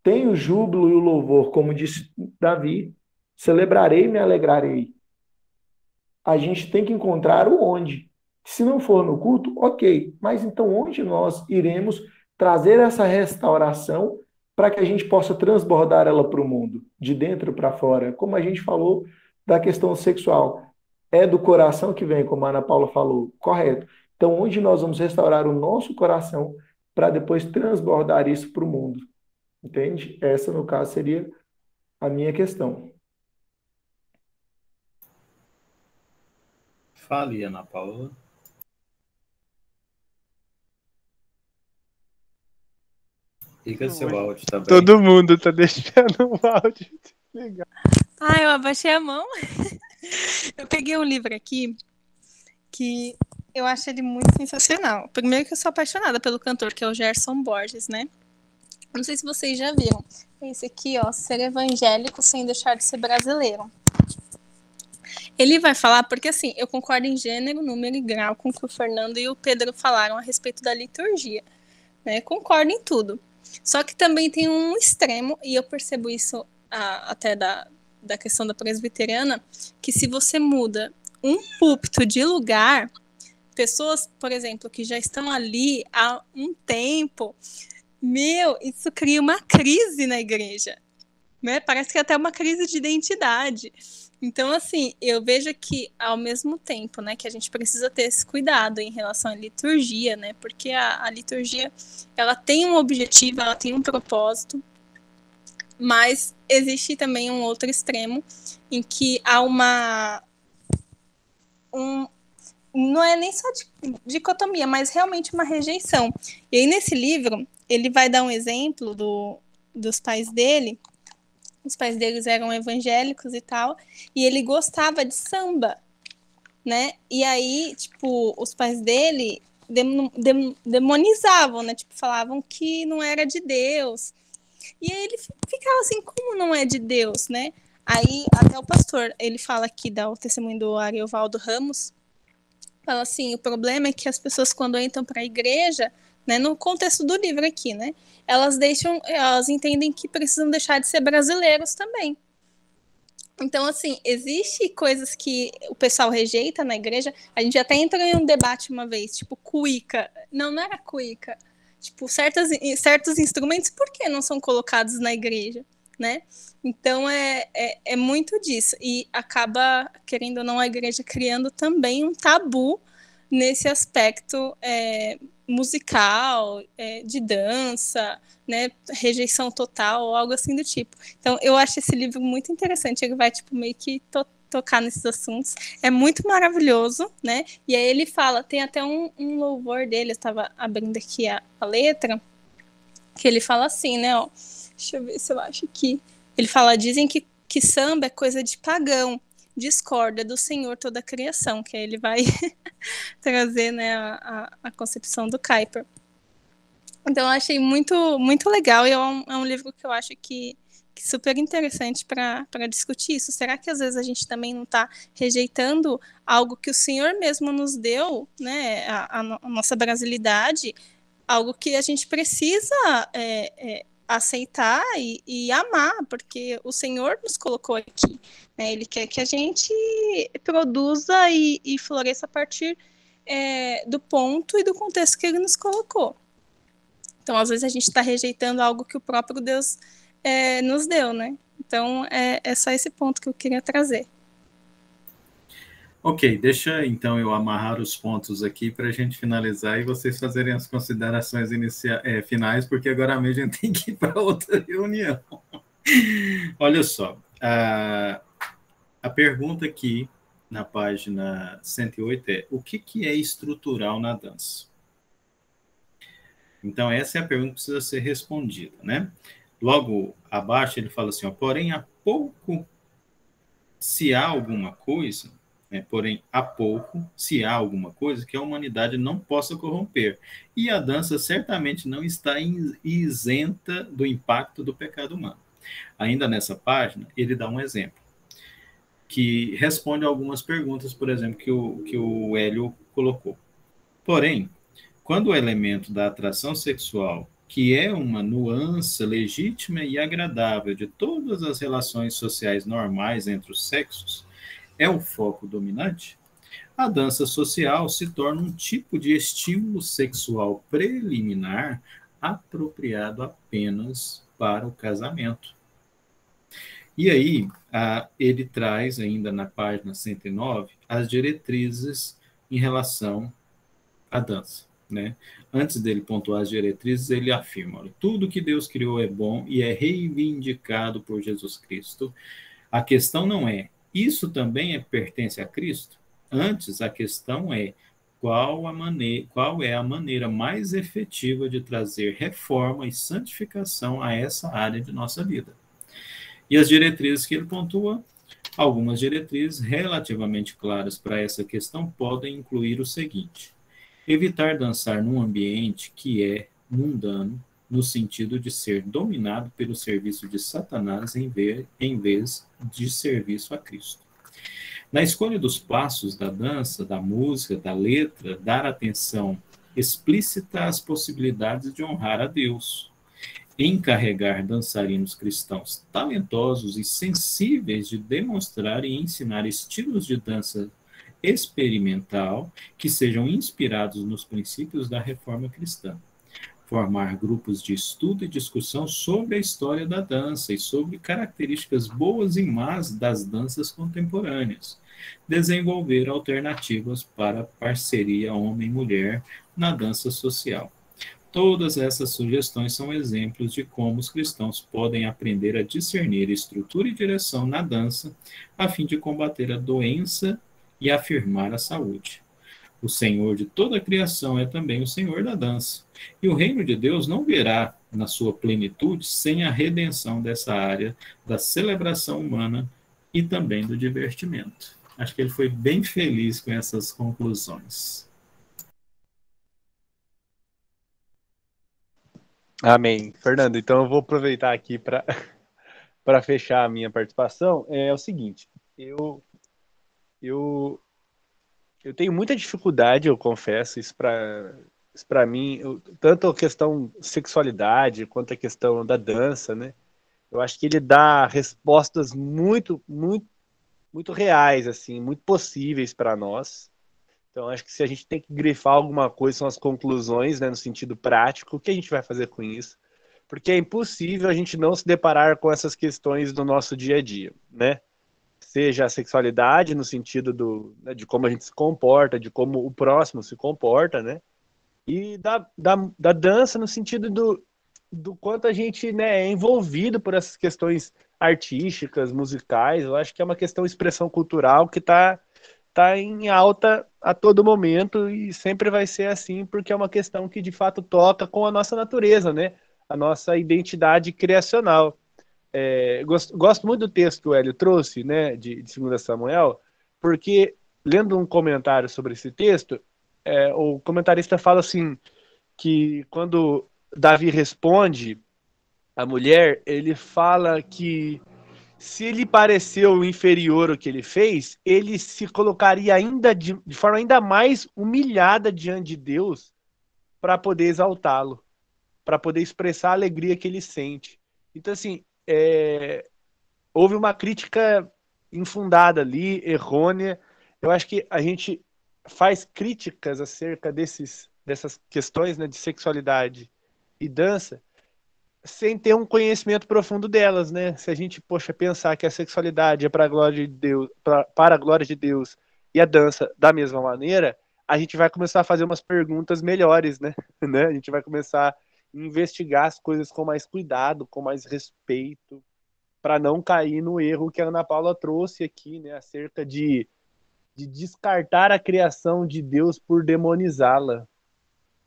tem o júbilo e o louvor, como disse Davi, celebrarei e me alegrarei. A gente tem que encontrar o onde. Se não for no culto, ok, mas então onde nós iremos trazer essa restauração para que a gente possa transbordar ela para o mundo, de dentro para fora, como a gente falou da questão sexual é do coração que vem, como a Ana Paula falou, correto. Então, onde nós vamos restaurar o nosso coração para depois transbordar isso para o mundo? Entende? Essa, no caso, seria a minha questão. Fale, Ana Paula. Liga seu áudio, tá bem? Todo mundo tá deixando o áudio. Legal. Ah, eu abaixei a mão. eu peguei um livro aqui que eu acho ele muito sensacional. Primeiro que eu sou apaixonada pelo cantor, que é o Gerson Borges, né? Não sei se vocês já viram. Esse aqui, ó, ser evangélico sem deixar de ser brasileiro. Ele vai falar, porque assim, eu concordo em gênero, número e grau com o que o Fernando e o Pedro falaram a respeito da liturgia. Né? Concordo em tudo. Só que também tem um extremo, e eu percebo isso a, até da, da questão da presbiteriana, que se você muda um púlpito de lugar, pessoas, por exemplo, que já estão ali há um tempo, meu, isso cria uma crise na igreja. né? Parece que é até uma crise de identidade. Então, assim, eu vejo que ao mesmo tempo, né, que a gente precisa ter esse cuidado em relação à liturgia, né? Porque a, a liturgia, ela tem um objetivo, ela tem um propósito, mas existe também um outro extremo em que há uma um, não é nem só dicotomia, mas realmente uma rejeição. E aí nesse livro ele vai dar um exemplo do, dos pais dele os pais deles eram evangélicos e tal, e ele gostava de samba, né? E aí, tipo, os pais dele dem dem demonizavam, né? Tipo, falavam que não era de Deus. E aí ele ficava assim, como não é de Deus, né? Aí até o pastor, ele fala aqui, dá o testemunho do Ariovaldo Ramos, fala assim, o problema é que as pessoas quando entram para a igreja, né, no contexto do livro aqui, né, elas deixam, elas entendem que precisam deixar de ser brasileiros também. Então, assim, existe coisas que o pessoal rejeita na igreja. A gente até entrou em um debate uma vez, tipo, cuíca. Não, não era cuíca. Tipo, certos, certos instrumentos, por que não são colocados na igreja, né? Então, é, é, é muito disso. E acaba, querendo ou não, a igreja criando também um tabu nesse aspecto é, musical, é, de dança, né, rejeição total, ou algo assim do tipo. Então, eu acho esse livro muito interessante, ele vai, tipo, meio que to tocar nesses assuntos. É muito maravilhoso, né, e aí ele fala, tem até um, um louvor dele, eu estava abrindo aqui a, a, letra, que ele fala assim, né, ó, deixa eu ver se eu acho aqui. Ele fala, dizem que, que samba é coisa de pagão, discorda do Senhor toda a criação, que ele vai trazer né, a, a, concepção do Kuiper. Então eu achei muito, muito legal e é um, é um livro que eu acho que, que super interessante para discutir isso. Será que às vezes a gente também não está rejeitando algo que o Senhor mesmo nos deu, né, a, a, a nossa brasilidade, algo que a gente precisa é, é, aceitar e, e, amar, porque o Senhor nos colocou aqui. Né? Ele quer que a gente produza e, e floresça a partir é, do ponto e do contexto que ele nos colocou. Então, às vezes, a gente está rejeitando algo que o próprio Deus é, nos deu, né? Então, é, é só esse ponto que eu queria trazer. Ok, deixa então eu amarrar os pontos aqui para a gente finalizar e vocês fazerem as considerações inicia é, finais, porque agora a gente tem que ir para outra reunião. Olha só, a, a pergunta aqui na página 108 é: o que, que é estrutural na dança? Então, essa é a pergunta que precisa ser respondida, né? Logo abaixo ele fala assim: ó, porém, há pouco, se há alguma coisa, né? Porém, há pouco, se há alguma coisa que a humanidade não possa corromper. E a dança certamente não está isenta do impacto do pecado humano. Ainda nessa página, ele dá um exemplo que responde algumas perguntas, por exemplo, que o, que o Hélio colocou. Porém, quando o elemento da atração sexual, que é uma nuance legítima e agradável de todas as relações sociais normais entre os sexos, é o foco dominante, a dança social se torna um tipo de estímulo sexual preliminar apropriado apenas para o casamento. E aí, a, ele traz ainda na página 109 as diretrizes em relação à dança. Né? Antes dele pontuar as diretrizes, ele afirma: olha, tudo que Deus criou é bom e é reivindicado por Jesus Cristo. A questão não é isso também é, pertence a Cristo? Antes, a questão é qual, a maneira, qual é a maneira mais efetiva de trazer reforma e santificação a essa área de nossa vida. E as diretrizes que ele pontua, algumas diretrizes relativamente claras para essa questão podem incluir o seguinte: evitar dançar num ambiente que é mundano, no sentido de ser dominado pelo serviço de Satanás em vez, em vez de serviço a Cristo. Na escolha dos passos da dança, da música, da letra, dar atenção explícita às possibilidades de honrar a Deus. Encarregar dançarinos cristãos talentosos e sensíveis de demonstrar e ensinar estilos de dança experimental que sejam inspirados nos princípios da reforma cristã formar grupos de estudo e discussão sobre a história da dança e sobre características boas e más das danças contemporâneas, desenvolver alternativas para parceria homem-mulher na dança social. Todas essas sugestões são exemplos de como os cristãos podem aprender a discernir estrutura e direção na dança, a fim de combater a doença e afirmar a saúde. O Senhor de toda a criação é também o Senhor da dança. E o reino de Deus não virá na sua plenitude sem a redenção dessa área da celebração humana e também do divertimento. Acho que ele foi bem feliz com essas conclusões. Amém. Fernando, então eu vou aproveitar aqui para fechar a minha participação. É o seguinte, eu eu eu tenho muita dificuldade, eu confesso, isso para para mim, tanto a questão sexualidade quanto a questão da dança, né? Eu acho que ele dá respostas muito, muito muito reais, assim, muito possíveis para nós. Então, acho que se a gente tem que grifar alguma coisa, são as conclusões, né, no sentido prático, o que a gente vai fazer com isso? Porque é impossível a gente não se deparar com essas questões do nosso dia a dia, né? Seja a sexualidade, no sentido do, né, de como a gente se comporta, de como o próximo se comporta, né? E da, da, da dança, no sentido do, do quanto a gente né, é envolvido por essas questões artísticas, musicais. Eu acho que é uma questão de expressão cultural que está tá em alta a todo momento e sempre vai ser assim, porque é uma questão que de fato toca com a nossa natureza, né? A nossa identidade criacional. É, gosto, gosto, muito do texto que o Hélio trouxe, né, de, de 2 Samuel, porque lendo um comentário sobre esse texto, é, o comentarista fala assim que quando Davi responde a mulher, ele fala que se ele pareceu inferior ao que ele fez, ele se colocaria ainda de, de forma ainda mais humilhada diante de Deus para poder exaltá-lo, para poder expressar a alegria que ele sente. Então, assim, é, houve uma crítica infundada ali, errônea. Eu acho que a gente faz críticas acerca desses, dessas questões né, de sexualidade e dança sem ter um conhecimento profundo delas, né? Se a gente, poxa, pensar que a sexualidade é para a glória de Deus, pra, para a glória de Deus e a dança da mesma maneira, a gente vai começar a fazer umas perguntas melhores, né? né? A gente vai começar a investigar as coisas com mais cuidado, com mais respeito, para não cair no erro que a Ana Paula trouxe aqui, né? Acerca de, de descartar a criação de Deus por demonizá-la,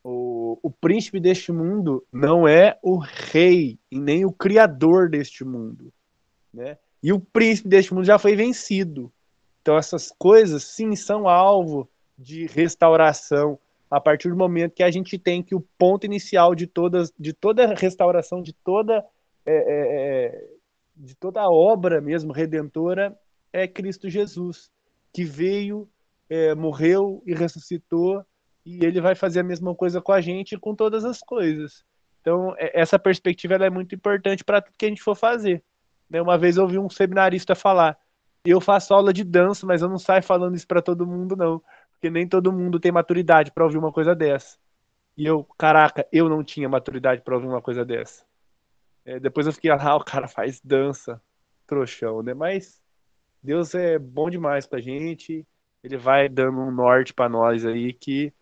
o, o príncipe deste mundo não é o rei e nem o criador deste mundo, né? E o príncipe deste mundo já foi vencido. Então essas coisas sim são alvo de restauração a partir do momento que a gente tem que o ponto inicial de todas de toda restauração de toda é, é, é de toda obra mesmo redentora é Cristo Jesus que veio é, morreu e ressuscitou e ele vai fazer a mesma coisa com a gente e com todas as coisas. Então, é, essa perspectiva é muito importante para tudo que a gente for fazer. Né? Uma vez eu ouvi um seminarista falar: eu faço aula de dança, mas eu não saio falando isso para todo mundo, não. Porque nem todo mundo tem maturidade para ouvir uma coisa dessa. E eu, caraca, eu não tinha maturidade para ouvir uma coisa dessa. É, depois eu fiquei, ah, o cara faz dança, trouxão, né? Mas Deus é bom demais pra gente. Ele vai dando um norte para nós aí que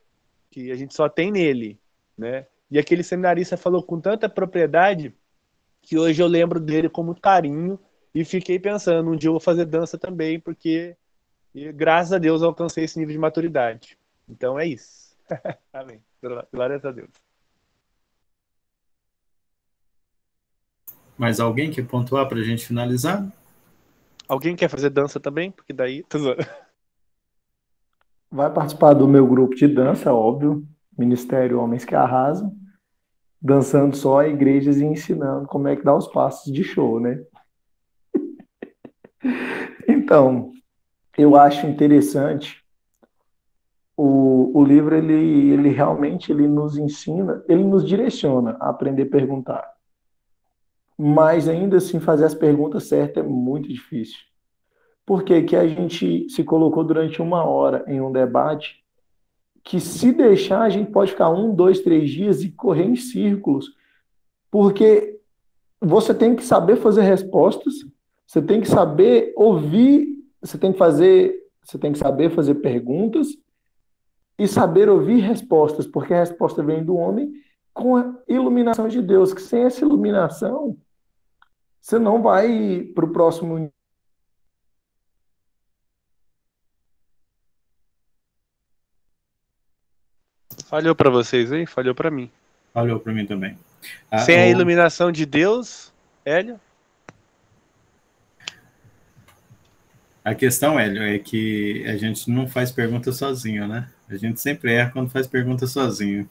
que a gente só tem nele, né? E aquele seminarista falou com tanta propriedade que hoje eu lembro dele com muito carinho e fiquei pensando, um dia eu vou fazer dança também, porque e, graças a Deus eu alcancei esse nível de maturidade. Então é isso. Amém. Glórias a Deus. Mais alguém que pontuar para a gente finalizar? Alguém quer fazer dança também? Porque daí. vai participar do meu grupo de dança, óbvio, Ministério Homens que Arrasam, dançando só igrejas e ensinando como é que dá os passos de show, né? então, eu acho interessante o, o livro ele, ele realmente ele nos ensina, ele nos direciona a aprender a perguntar. Mas ainda assim fazer as perguntas certas é muito difícil. Por que, que a gente se colocou durante uma hora em um debate que se deixar, a gente pode ficar um, dois, três dias e correr em círculos, porque você tem que saber fazer respostas, você tem que saber ouvir, você tem que fazer, você tem que saber fazer perguntas e saber ouvir respostas, porque a resposta vem do homem com a iluminação de Deus, que sem essa iluminação você não vai para o próximo Falhou para vocês aí? Falhou para mim. Falhou para mim também. Ah, Sem o... a iluminação de Deus, Hélio? A questão, Hélio, é que a gente não faz pergunta sozinho, né? A gente sempre erra quando faz pergunta sozinho.